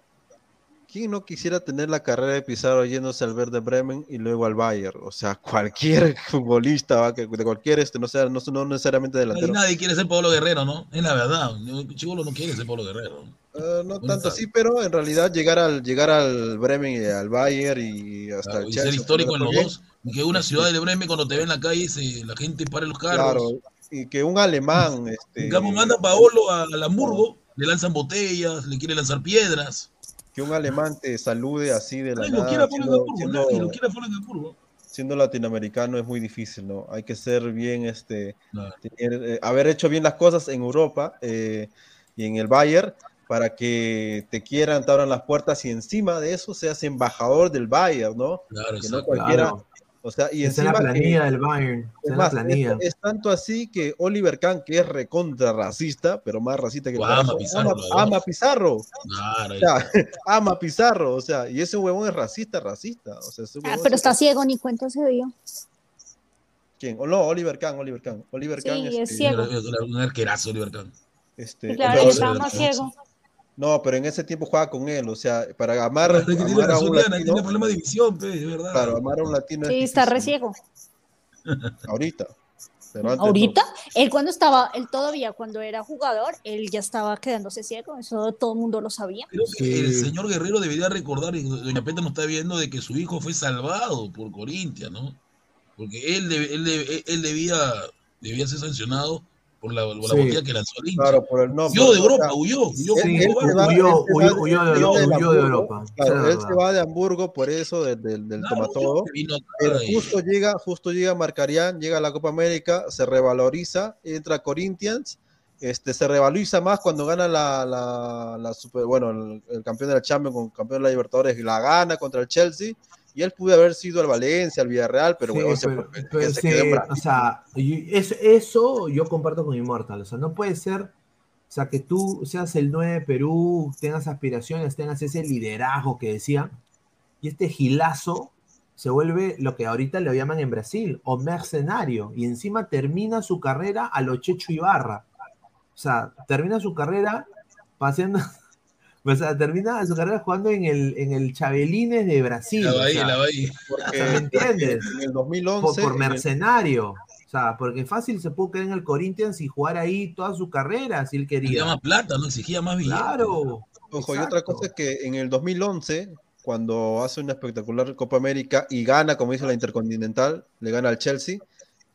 ¿quién no quisiera tener la carrera de Pizarro yéndose al Verde Bremen y luego al Bayern? O sea, cualquier futbolista, ¿va? que de cualquier este, no sea, no, no necesariamente delantero. nadie quiere ser Pablo Guerrero, ¿no? Es la verdad. Chivolo no quiere ser Pablo Guerrero. Eh, no tanto así, pero en realidad llegar al llegar al Bremen y al Bayern y hasta Claro, el y ser Chelsea, histórico en los dos. Que una ciudad de Bremen, cuando te ve en la calle, se, la gente para los carros. Claro, y que un alemán, este, cambio, manda Paolo al Hamburgo, le lanzan botellas, le quiere lanzar piedras. que un alemán te salude así de la lo nada, en siendo- Hamburgo, siendo- nadie lo quiere a Pablo en Hamburgo. siendo latinoamericano es muy difícil, ¿no? Hay que ser bien, este, Claro. tener, eh, haber hecho bien las cosas en Europa eh, y en el Bayern para que te quieran, te abran las puertas y encima de eso seas embajador del Bayern, ¿no? Claro, que no cualquiera, Claro. o sea, y en la encima que- planilla del Bayern. Es en la más, planilla. es, es tanto así que Oliver Kahn, que es recontra racista, pero más racista que el Lo ama Pizarro, ama, Pizarro. Claro, O sea, ama Pizarro, o sea, y ese huevón es racista, racista. O sea, ese Ah, pero es- está ciego, ni cuenta se dio. ¿Quién? O no, Oliver Kahn, Oliver Kahn. Oliver Sí, Kahn es este, ciego. Un arquerazo, Oliver Kahn. Este, Claro, estaba más ciego. No, pero en ese tiempo jugaba con él, o sea, para amar, es que tiene amar a un latino, tiene problema de división, pe, de verdad. claro, amar a un latino es Sí, está difícil, reciego. ahorita. Pero antes no. Ahorita, él cuando estaba, él todavía cuando era jugador, él ya estaba quedándose ciego, eso todo el mundo lo sabía. Creo que el señor Guerrero debería recordar, y Doña Peta nos está viendo, de que su hijo fue salvado por Corintia, ¿no? Porque él, él, él debía, debía ser sancionado por la, por la Sí. botella que lanzó hincha. Claro, por el no, huyó de o Europa, sea, huyó, huyó Huyó, huyó, de Europa, de huyó de Hamburgo, Europa. Claro, él se va de Hamburgo por eso del, del, del Claro, tomatodo. justo llega, justo llega Marcarián, llega a la Copa América, se revaloriza, entra Corinthians, este, se revaloriza más cuando gana la, la, la super, bueno, el, el campeón de la Champions con campeón de la Libertadores, y la gana contra el Chelsea, y él pudo haber sido al Valencia, al Villarreal, pero Sí, huevón, se, pero- pero se sí, quedó en o sea, y es- eso yo comparto con Immortal. O sea, no puede ser, o sea, que tú seas el 9 de Perú, tengas aspiraciones, tengas ese liderazgo que decían, y este gilazo se vuelve lo que ahorita le llaman en Brasil, o mercenario, y encima termina su carrera a lo Checho Ibarra. O sea, termina su carrera paseando, o sea, termina su carrera jugando en el, en el Chabelines de Brasil. La o Bahía, sea, la Bahía. o sea, ¿me entiendes? En el por, 2011, por el- mercenario. O sea, porque fácil se puede quedar en el Corinthians y jugar ahí toda su carrera si él Quería quería. más plata, ¿no? Exigía más billetes. Claro. Ojo, y otra cosa es que en el 2011, cuando hace una espectacular Copa América y gana, como dice la Intercontinental, le gana al Chelsea,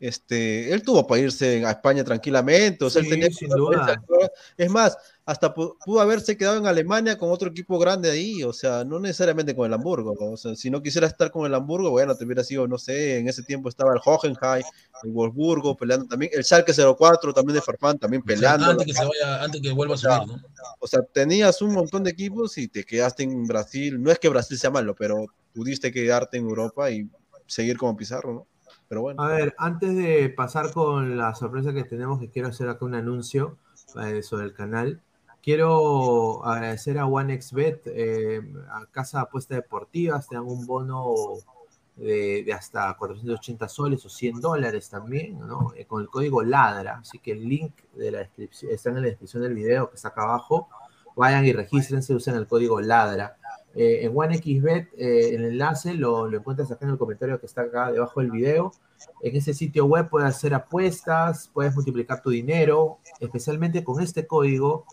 este, él tuvo para irse a España tranquilamente, o sea, Sí, él tenía sin duda. Es más, hasta pu- pudo haberse quedado en Alemania con otro equipo grande ahí, o sea, no necesariamente con el Hamburgo, ¿no? o sea, si no quisiera estar con el Hamburgo, bueno, te hubiera sido, no sé, en ese tiempo estaba el Hohenheim, el Wolfsburgo peleando también, el Schalke 04 también de Farfán, también peleando. Antes que se vaya, antes que vuelva a subir, ¿no? O sea, tenías un montón de equipos y te quedaste en Brasil. No es que Brasil sea malo, pero pudiste quedarte en Europa y seguir como Pizarro, ¿no? A ver, antes de pasar con la sorpresa que tenemos, que quiero hacer acá un anuncio eh, sobre el canal. Quiero agradecer a OneXBet, eh, a Casa de Apuestas Deportivas, te dan un bono de, de hasta 480 soles o 100 dólares también, ¿no? Eh, con el código LADRA. Así que el link de la descripción está en la descripción del video que está acá abajo. Vayan y regístrense, usen el código LADRA. Eh, en OneXBet, eh, el enlace lo, lo encuentras acá en el comentario que está acá debajo del video. En ese sitio web puedes hacer apuestas, puedes multiplicar tu dinero, especialmente con este código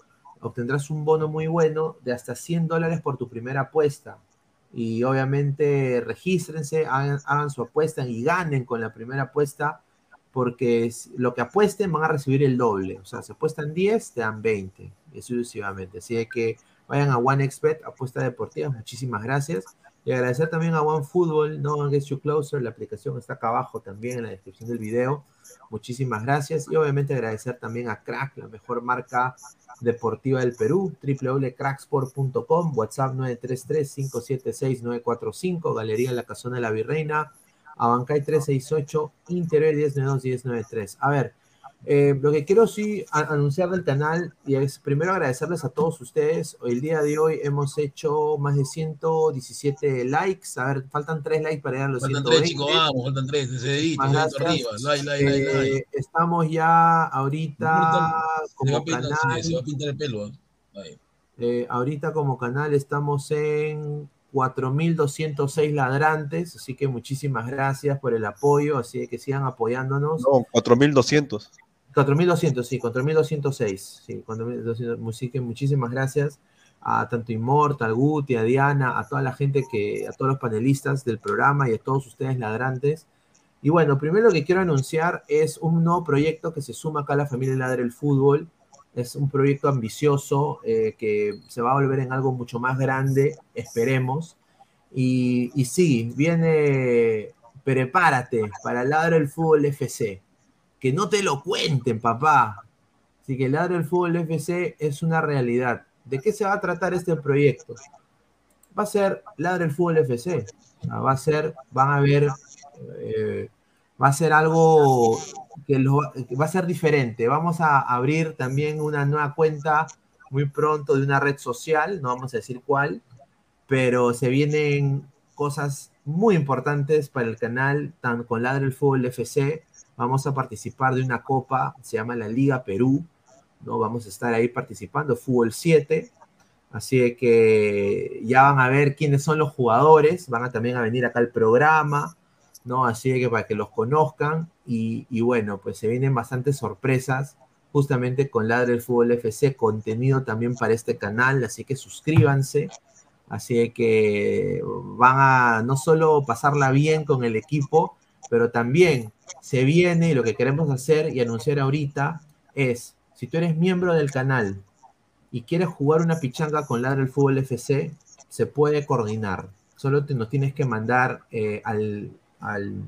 obtendrás un bono muy bueno de hasta 100 dólares por tu primera apuesta. Y obviamente regístrense, hagan, hagan su apuesta y ganen con la primera apuesta, porque lo que apuesten van a recibir el doble. O sea, si apuestan 10, te dan 20, y así sucesivamente. Así que vayan a OneXBet, apuesta deportiva, muchísimas gracias. Y agradecer también a OneFootball, No One Gets You Closer, la aplicación está acá abajo también en la descripción del video. Muchísimas gracias. Y obviamente agradecer también a Crack, la mejor marca deportiva del Perú, www.cracksport.com, WhatsApp 933-576-945, Galería La Casona de la Virreina, Abancay 368, Interior 1092-1093. A ver, eh, lo que quiero sí anunciar del canal y es primero agradecerles a todos ustedes. El día de hoy hemos hecho más de 117 likes. A ver, faltan 3 likes para llegar a los Faltan 120. tres, chicos, vamos, faltan tres. Ese dedito, Muchísimas dedito arriba. gracias. Like, like, like, like. Eh, estamos ya ahorita Se va, como pintar, canal. sí, se va a pintar el pelo. Ahí. Eh, ahorita como canal estamos en 4.206 ladrantes, así que muchísimas gracias por el apoyo, así que sigan apoyándonos. No, 4200. 4.200, sí, 4.206, sí, 4.200, así que muchísimas gracias a tanto Immortal, Guti, a Diana, a toda la gente que, a todos los panelistas del programa y a todos ustedes ladrantes. Y bueno, primero lo que quiero anunciar es un nuevo proyecto que se suma acá a la familia Ladre el Fútbol. Es un proyecto ambicioso eh, que se va a volver en algo mucho más grande, esperemos. Y, y sí, viene, prepárate para Ladre el Fútbol FC. Que no te lo cuenten, papá. Así que Ladre el Fútbol FC es una realidad. ¿De qué se va a tratar este proyecto? Va a ser Ladre el Fútbol FC. Sea, va a ser, van a ver, eh, va a ser algo que lo- va a ser diferente. Vamos a abrir también una nueva cuenta muy pronto de una red social, no vamos a decir cuál, pero se vienen cosas muy importantes para el canal, tan con Ladre el Fútbol FC. Vamos a participar de una copa, se llama la Liga Perú, ¿no? Vamos a estar ahí participando, Fútbol 7. Así que ya van a ver quiénes son los jugadores, van a también a venir acá al programa, ¿no? Así que para que los conozcan y, y bueno, pues se vienen bastantes sorpresas justamente con Ladre el Fútbol FC, contenido también para este canal, así que suscríbanse. Así que van a no solo pasarla bien con el equipo, pero también se viene y lo que queremos hacer y anunciar ahorita es, si tú eres miembro del canal y quieres jugar una pichanga con Ladre el Fútbol FC, se puede coordinar. Solo te, nos tienes que mandar eh, al, al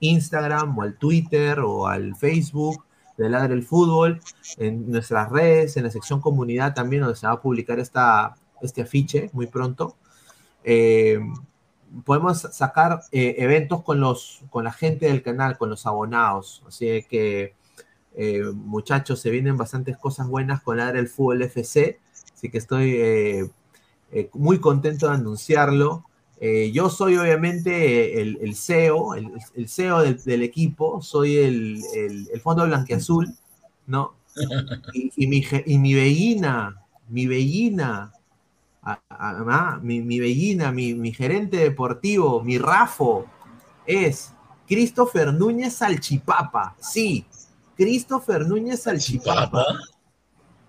Instagram o al Twitter o al Facebook de Ladre el Fútbol, en nuestras redes, en la sección comunidad también, donde se va a publicar esta, este afiche muy pronto. Eh, podemos sacar eh, eventos con, los, con la gente del canal, con los abonados. Así que, eh, muchachos, se vienen bastantes cosas buenas con Ladre el Fútbol FC. Así que estoy muy contento de anunciarlo. yo soy obviamente el, el CEO, el, el CEO del, del, equipo, soy el, el fondo blanqueazul, ¿no? Y, y, mi, y mi bellina, mi bellina, a, a, a, mi, mi, bellina, mi, mi, gerente deportivo, mi Rafo, es Christopher Núñez Salchipapa. Sí, Christopher Núñez Salchipapa.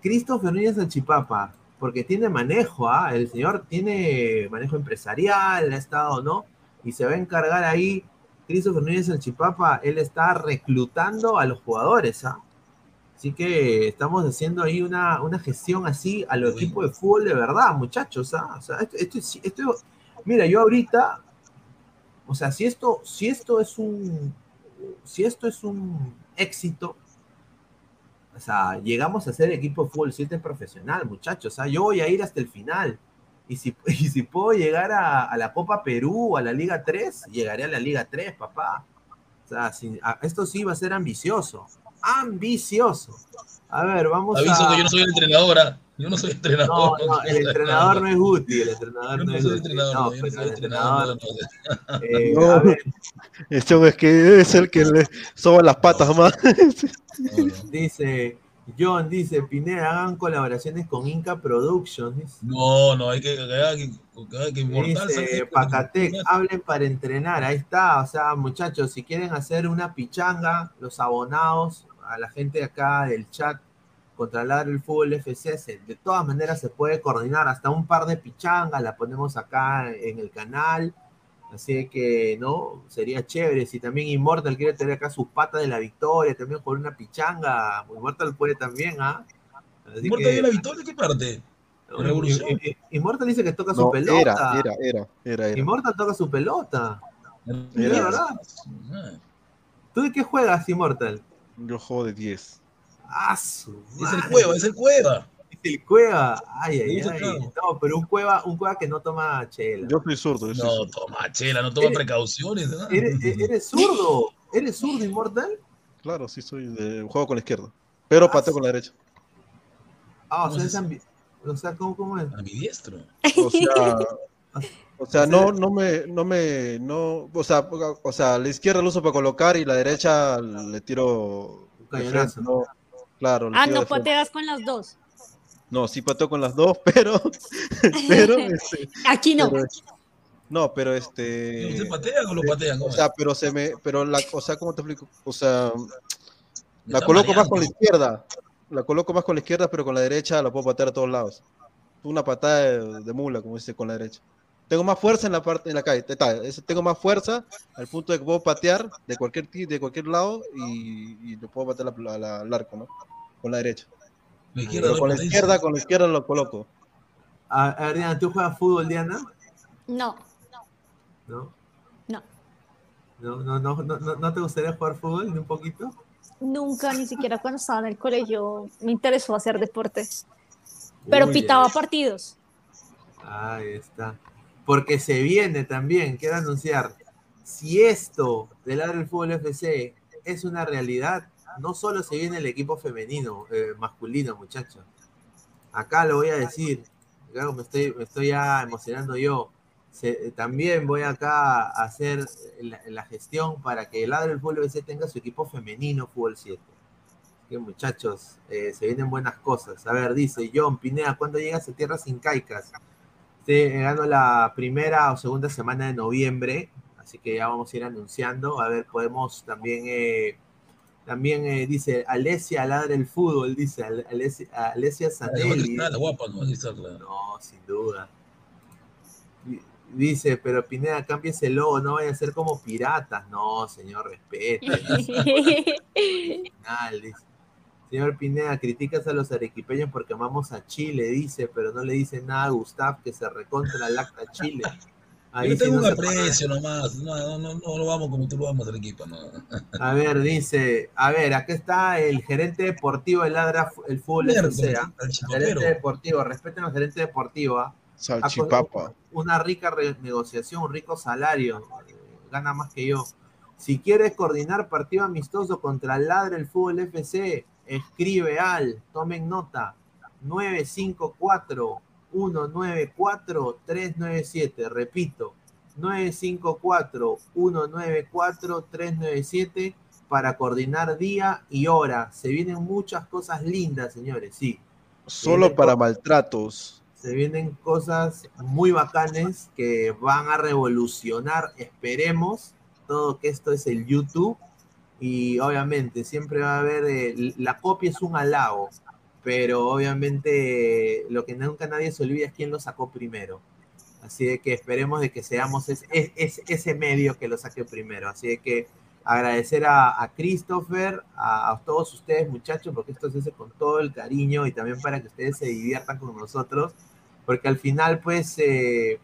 Christopher Núñez Salchipapa, porque tiene manejo, ¿ah? el señor tiene manejo empresarial, ha estado, ¿no? Y se va a encargar ahí, Christopher Núñez Salchipapa, él está reclutando a los jugadores, ¿ah? Así que estamos haciendo ahí una, una gestión así a los equipos de fútbol de verdad, muchachos. ¿ah? O sea, esto, esto, esto, mira, yo ahorita, o sea, si esto, si esto es un, si esto es un éxito, o sea, llegamos a ser equipo de fútbol 7 profesional, muchachos. O sea, yo voy a ir hasta el final. Y si, y si puedo llegar a, a la Copa Perú, a la Liga 3, llegaré a la Liga 3, papá. O sea, si, a, esto sí va a ser ambicioso ambicioso. A ver, vamos Aviso a... que yo no soy entrenadora. Yo no soy entrenador. No, no, el entrenador no es Guti, el entrenador yo no, no es soy Guti. entrenador. No, yo no pues soy el entrenador. entrenador. no, Eh, No, a ver, es que es el que le soba las patas más. dice, John dice, Pineda, hagan colaboraciones con Inca Productions. No, no, hay que, que, que, que inmortal. Dice Pacatec, hablen para entrenar, ahí está, o sea, muchachos, si quieren hacer una pichanga, los abonados, a la gente de acá del chat, controlar el fútbol FC, se- de todas maneras se puede coordinar hasta un par de pichangas, la ponemos acá en el canal, así que, ¿no? Sería chévere, si también Immortal quiere tener acá sus patas de la victoria, también con una pichanga, Immortal puede también, ¿ah? ¿Muerta que- de la victoria? ¿Qué parte? no, Revolución. I- I- Immortal dice que toca su No, pelota. era, era, era, era. Immortal toca su pelota. Era. ¿De verdad? ¿Tú de qué juegas, Immortal? Yo juego de 10. Ah, su Es el cueva, es el cueva. Es el cueva. Ay, ay, ay. No, pero un cueva, un cueva que no toma chela. Yo soy zurdo. Yo soy No, zurdo. toma chela, no toma Eres- precauciones. ¿no? ¿Eres, e-, eres zurdo. ¿Eres zurdo, Immortal? Claro, sí soy de juego con la izquierda. Pero pateo con la derecha. Ah, o ¿Cómo sea, es es ambi- o sea, ¿cómo, cómo es? A mi diestro. O sea, o sea, no, no me, no me, no, o sea, o sea, la izquierda lo uso para colocar y la derecha le tiro frente, no, claro, le Ah, tiro no pateas con las dos. No, sí pateo con las dos, pero, pero, este, Aquí no. pero, no, pero ¿No este, ¿Se patean o lo patean? o ¿Cómo sea, pero se me, pero la, o sea, ¿cómo te explico? O sea, Me la coloco más con la izquierda, la coloco más con la izquierda, pero con la derecha la puedo patear a todos lados. Una patada de, de mula, como dice, con la derecha. Tengo más fuerza en la parte, en la calle, está, es- tengo más fuerza al punto de que puedo patear de cualquier de cualquier lado y, y lo puedo patear la- la- la- al arco, ¿no? Con la derecha. La Pero con la izquierda, con la izquierda lo coloco. A, a ver, Diana, ¿tú juegas fútbol, Diana? No, ¿No? no. ¿No, no, no, no, no, ¿no te gustaría jugar fútbol ni un poquito? Nunca, ni siquiera cuando estaba en el colegio, me interesó hacer deporte. Pero Uy, pitaba partidos. Ahí está. Porque se viene también, quiero anunciar, si esto del Ladre del Fútbol FC es una realidad, no solo se viene el equipo femenino, eh, masculino, muchachos. Acá lo voy a decir, claro, me estoy, me estoy ya emocionando yo. También voy acá a hacer la, gestión para que el Ladre del Fútbol FC tenga su equipo femenino Fútbol 7. que muchachos, eh, se vienen buenas cosas. A ver, dice John Pineda, ¿cuándo llegas a tierras incaicas? Llegando la primera o segunda semana de noviembre, así que ya vamos a ir anunciando. A ver, podemos también, eh, también eh, dice Alesia ladra el fútbol, dice Ale- Alesia, Alesia Sanelli. Guapa, no, sin duda. Di- Dice, pero Pineda, cámbiese el logo, no vaya a ser como piratas. No, señor, respete. Final, dice. Señor Pineda, criticas a los arequipeños porque amamos a Chile, dice, pero no le dice nada a Gustav que se recontra lacta Chile. Ahí Yo sí tengo no un aprecio nomás, no, no, no, no lo vamos como tú lo vamos al equipo, no. A ver, dice, a ver, acá está el gerente deportivo de Ladra el Fútbol Mierda, FC. ¿ah? el. Gerente deportivo, respeten al gerente deportivo. ¿ah? Salchipapa. Una rica renegociación, un rico salario. eh, Gana más que yo. Si quieres coordinar partido amistoso contra Ladra el Fútbol FC, escribe al, tomen nota, 954 194 397. Repito, 954 194 397 para coordinar día y hora. Se vienen muchas cosas lindas, señores, sí. Solo para maltratos. Se vienen cosas muy bacanes que van a revolucionar, esperemos, todo que esto es el YouTube. Y obviamente siempre va a haber, eh, la copia es un halago, pero obviamente lo que nunca nadie se olvida es quién lo sacó primero. Así de que esperemos de que seamos es- es- es- ese medio que lo saque primero. Así de que agradecer a, a Christopher, a, a todos ustedes muchachos, porque esto se hace con todo el cariño y también para que ustedes se diviertan con nosotros, porque al final pues eh,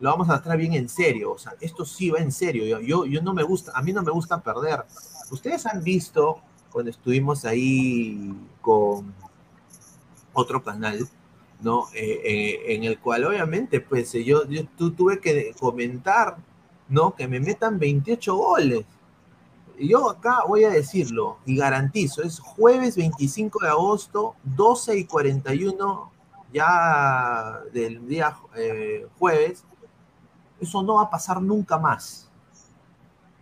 lo vamos a tratar bien en serio, o sea, esto sí va en serio, yo, yo, yo no me gusta, a mí no me gusta perder. Ustedes han visto cuando estuvimos ahí con otro canal, ¿no? Eh, eh, en el cual obviamente pues eh, yo, yo tu- tuve que comentar, ¿no? Que me metan 28 goles. Yo acá voy a decirlo y garantizo, es jueves 25 de agosto, 12 y 41 ya del día jueves. Eso no va a pasar nunca más.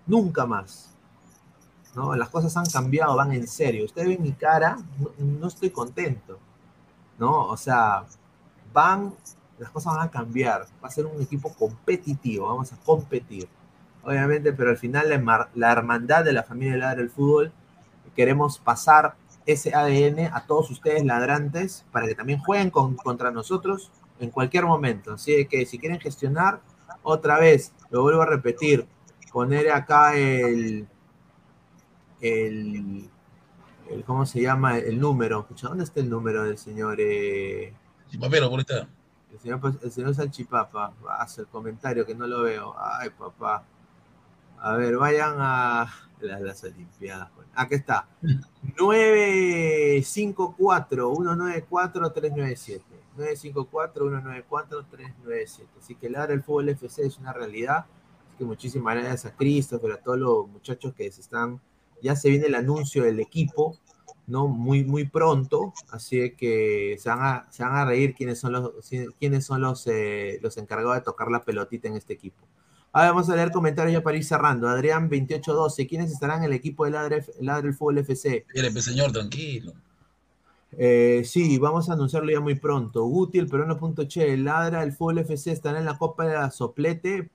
Nunca más. ¿No? Las cosas han cambiado, van en serio. Ustedes ven mi cara, no, no estoy contento. ¿no? O sea, van, las cosas van a cambiar. Va a ser un equipo competitivo, vamos a competir. Obviamente, pero al final la, herma- la hermandad de la familia de Ladra del Fútbol, queremos pasar ese ADN a todos ustedes ladrantes para que también jueguen con- contra nosotros en cualquier momento. Así que si quieren gestionar, otra vez, lo vuelvo a repetir, poner acá el, el, el- ¿cómo se llama? El número. Escucha, ¿dónde está el número del señor? Eh, Chipapero, por está. el señor, pues, el señor Salchipapa hace el comentario que no lo veo. Ay, papá. A ver, vayan a las, las Olimpiadas. pues. Aquí está. 954-194-397. 954-194-397. Así que el fútbol FC es una realidad. Así que muchísimas gracias a Christopher, a todos los muchachos que se están. Ya se viene el anuncio del equipo. ¿no? Muy, muy pronto, así que se van a, se van a reír quiénes son los, quiénes son los, eh, los encargados de tocar la pelotita en este equipo. Ahora vamos a leer comentarios ya para ir cerrando. Adrián 2812, ¿quiénes estarán en el equipo de Ladre, Ladre el Fútbol FC? Mire, pues, señor, tranquilo. Eh, sí, vamos a anunciarlo ya muy pronto. Guti, el peruano.che, Ladra, el Fútbol FC estará en la Copa de la Soplete,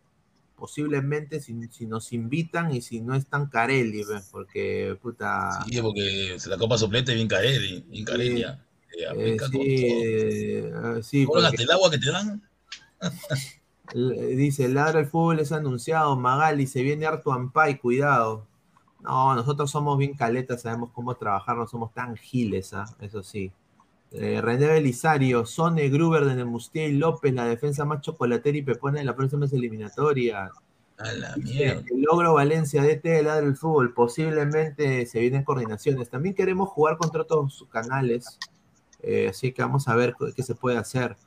posiblemente si, si nos invitan y si no están Carelli, porque puta... Sí, porque la copa soplete bien caer, bien careña. Eh, sí, eh, sí, ¿Cobran porque- hasta el agua que te dan? L- Dice, ladra el fútbol es anunciado, Magali, se viene Artu Ampay, cuidado. No, nosotros somos bien caletas, sabemos cómo trabajar, no somos tan giles, ¿ah? eso sí. Eh, René Belisario, Sone, Gruber, de Nemustier y López, la defensa más chocolatera y pepona de la próxima eliminatoria. A la mierda. el logro Valencia, DT de Ladra el Fútbol, posiblemente se vienen coordinaciones. También queremos jugar contra otros canales, eh, así que vamos a ver qué se puede hacer.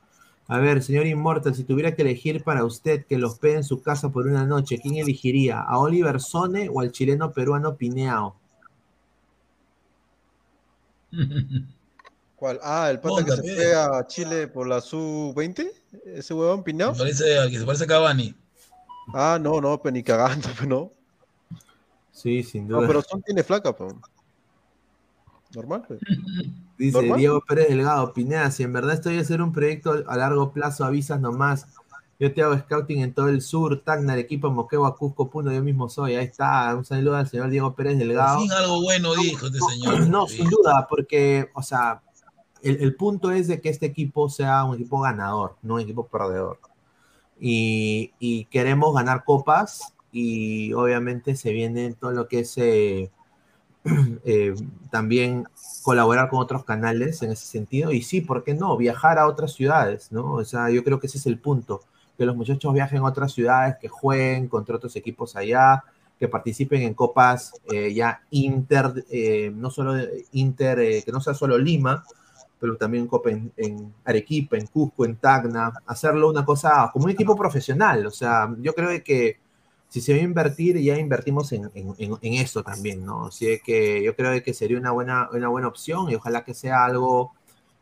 A ver, señor Immortal, si tuviera que elegir para usted que los pegue en su casa por una noche, ¿quién elegiría? ¿A Oliver Sone o al chileno peruano Pineao? ¿Cuál? Ah, el pata que se fue a Chile por la sub-20, ese huevón pinado. Me parece, al que se parece a Cavani. Ah, no, no, pero ni cagando, pero no. Sí, sin No, duda. pero Son tiene flaca, pero. Normal. pues. Dice Normal. Diego Pérez Delgado, Pineda, si en verdad estoy a hacer un proyecto a largo plazo, avisas nomás. Yo te hago scouting en todo el sur, Tacna, Arequipa, Moquegua, Cusco, Puno, yo mismo soy. Ahí está, un saludo al señor Diego Pérez Delgado. Fin algo bueno dijo este señor. No, sin duda, porque, o sea, el, el punto es de que este equipo sea un equipo ganador, no un equipo perdedor. Y, y queremos ganar copas y obviamente se viene todo lo que es eh, eh, también colaborar con otros canales en ese sentido. Y sí, ¿por qué no? Viajar a otras ciudades, ¿no? O sea, yo creo que ese es el punto, que los muchachos viajen a otras ciudades, que jueguen contra otros equipos allá, que participen en copas eh, ya inter, eh, no solo inter, eh, que no sea solo Lima, pero también en, en Arequipa, en Cusco, en Tacna, hacerlo una cosa como un equipo profesional. O sea, yo creo que si se va a invertir, ya invertimos en, en, en- eso también, ¿no? Así que yo creo que sería una buena, una buena opción y ojalá que sea algo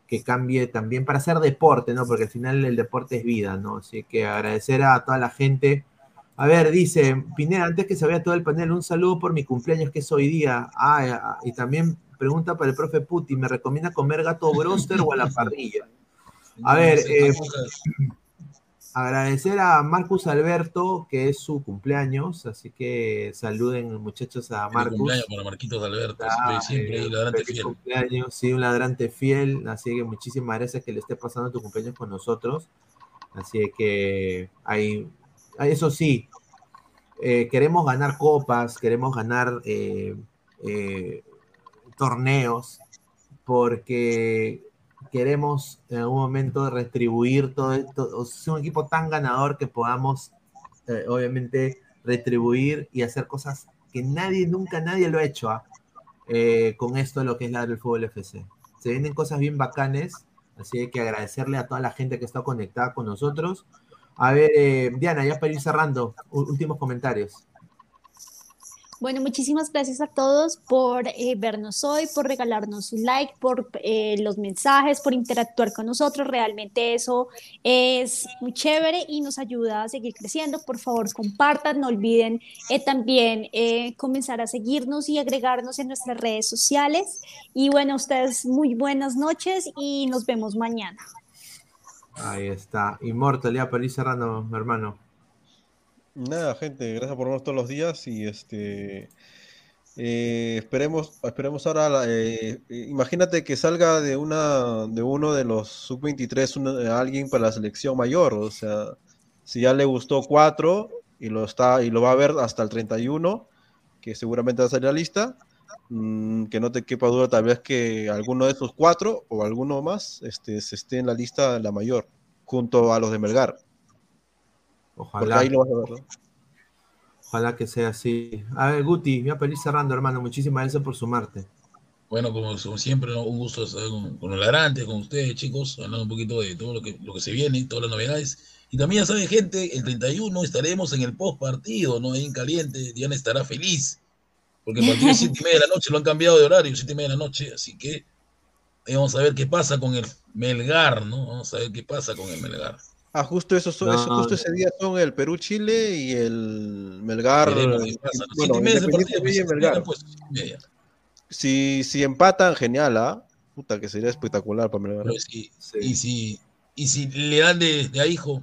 que cambie también para hacer deporte, ¿no? Porque al final el deporte es vida, ¿no? Así que agradecer a toda la gente. A ver, dice Pineda, antes que se vea todo el panel, un saludo por mi cumpleaños que es hoy día. Ah, y también pregunta para el profe Puti, ¿me recomienda comer gato broster o a la parrilla? A ver, eh, agradecer a Marcus Alberto, que es su cumpleaños, así que saluden muchachos a Feliz Marcus. cumpleaños para Marquitos Alberto, Ah, siempre eh, ladrante feliz fiel. cumpleaños, sí, un ladrante fiel, así que muchísimas gracias que le esté pasando tu cumpleaños con nosotros. Así que hay, hay- eso sí, eh, queremos ganar copas, queremos ganar eh, eh, torneos, porque queremos en algún momento retribuir todo esto, sea, un equipo tan ganador que podamos, eh, obviamente, retribuir y hacer cosas que nadie, nunca nadie lo ha hecho ¿ah? Eh, con esto lo que es la del fútbol FC. Se vienen cosas bien bacanes, así que agradecerle a toda la gente que está conectada con nosotros. A ver, eh, Diana, ya para ir cerrando, últimos comentarios. Bueno, muchísimas gracias a todos por eh, vernos hoy, por regalarnos un like, por eh, los mensajes, por interactuar con nosotros. Realmente eso es muy chévere y nos ayuda a seguir creciendo. Por favor, compartan, no olviden eh, también comenzar a seguirnos y agregarnos en nuestras redes sociales. Y bueno, ustedes muy buenas noches y nos vemos mañana. Ahí está. Immortal, ya para ir cerrando, hermano. Nada, gente, gracias por vernos todos los días y este eh, esperemos, esperemos ahora, la- eh, eh, imagínate que salga de una, de uno de los sub-23 una- alguien para la selección mayor, o sea, si ya le gustó cuatro y lo está, y lo va a ver hasta el 31, que seguramente va a salir la lista, mm, que no te quepa duda tal vez que alguno de esos cuatro o alguno más este, se esté en la lista la mayor, junto a los de Melgar. Ojalá. ahí lo vas a ver, ¿no? Ojalá que sea así. A ver, Guti, ya para ir cerrando, hermano. Muchísimas gracias por sumarte. Bueno, como, como siempre, ¿no? un gusto estar con, con los ladrantes, con ustedes, chicos, hablando un poquito de todo lo que, lo que se viene, todas las novedades. Y también, ya saben, gente, el 31 estaremos en el post partido, ¿no? Ahí en caliente, Diana estará feliz, porque el partido es 7 y media de la noche, lo han cambiado de horario, 7 y media de la noche, así que vamos a ver qué pasa con el Melgar, ¿no? Vamos a ver qué pasa con el Melgar. Ah, justo eso, son- No. eso- justo ese día son el Perú-Chile y el Melgar. Pues, pues. Si, si empatan, genial, ¿ah? Puta, que sería espectacular para Melgar. Si- Y si, y si le dan de, de a hijo,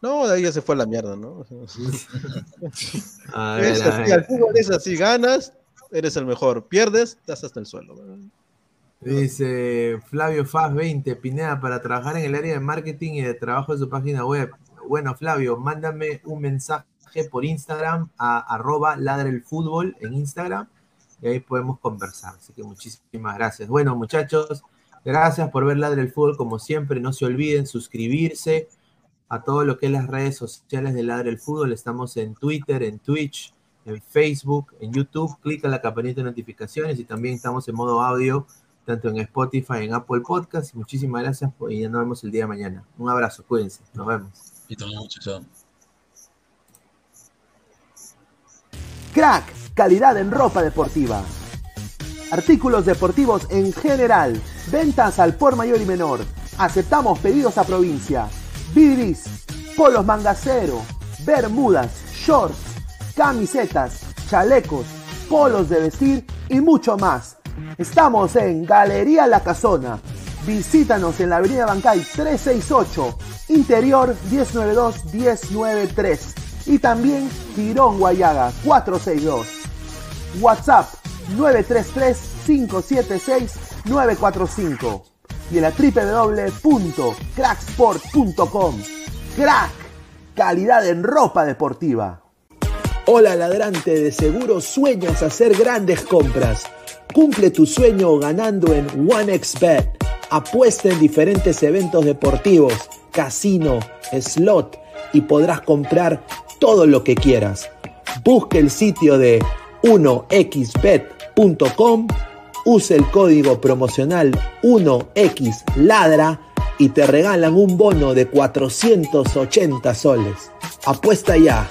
No, de ahí ya se fue a la mierda, ¿no? A Es ver, a así, ver. al fútbol es así, ganas, eres el mejor, pierdes, estás hasta el suelo. Dice Flavio Faz 20, Pineda, para trabajar en el área de marketing y de trabajo de su página web. Bueno, Flavio, mándame un mensaje por Instagram a arroba ladra el fútbol en Instagram y ahí podemos conversar. Así que muchísimas gracias. Bueno, muchachos, gracias por ver Ladra el fútbol como siempre. No se olviden suscribirse a todo lo que es las redes sociales de Ladra el fútbol. Estamos en Twitter, en Twitch, en Facebook, en YouTube. Clica la campanita de notificaciones y también estamos en modo audio tanto en Spotify, en Apple Podcast. Muchísimas gracias y ya nos vemos el día de mañana. Un abrazo, cuídense, nos vemos. No, chao, chao. Crack, calidad en ropa deportiva. Artículos deportivos en general. Ventas al por mayor y menor. Aceptamos pedidos a provincia. Bidris, polos mangacero, bermudas, shorts, camisetas, chalecos, polos de vestir y mucho más. Estamos en Galería La Casona. Visítanos en la Avenida Bancay 368, Interior 192-193 y también Tirón Guayaga 462. WhatsApp 933-576-945 y en la www.cracksport.com. Crack, calidad en ropa deportiva. Hola ladrante, de seguro sueñas hacer grandes compras. Cumple tu sueño ganando en OneXBet. Apuesta en diferentes eventos deportivos, casino, slot y podrás comprar todo lo que quieras. Busque el sitio de 1xbet.com, use el código promocional 1xladra y te regalan un bono de 480 soles. Apuesta ya.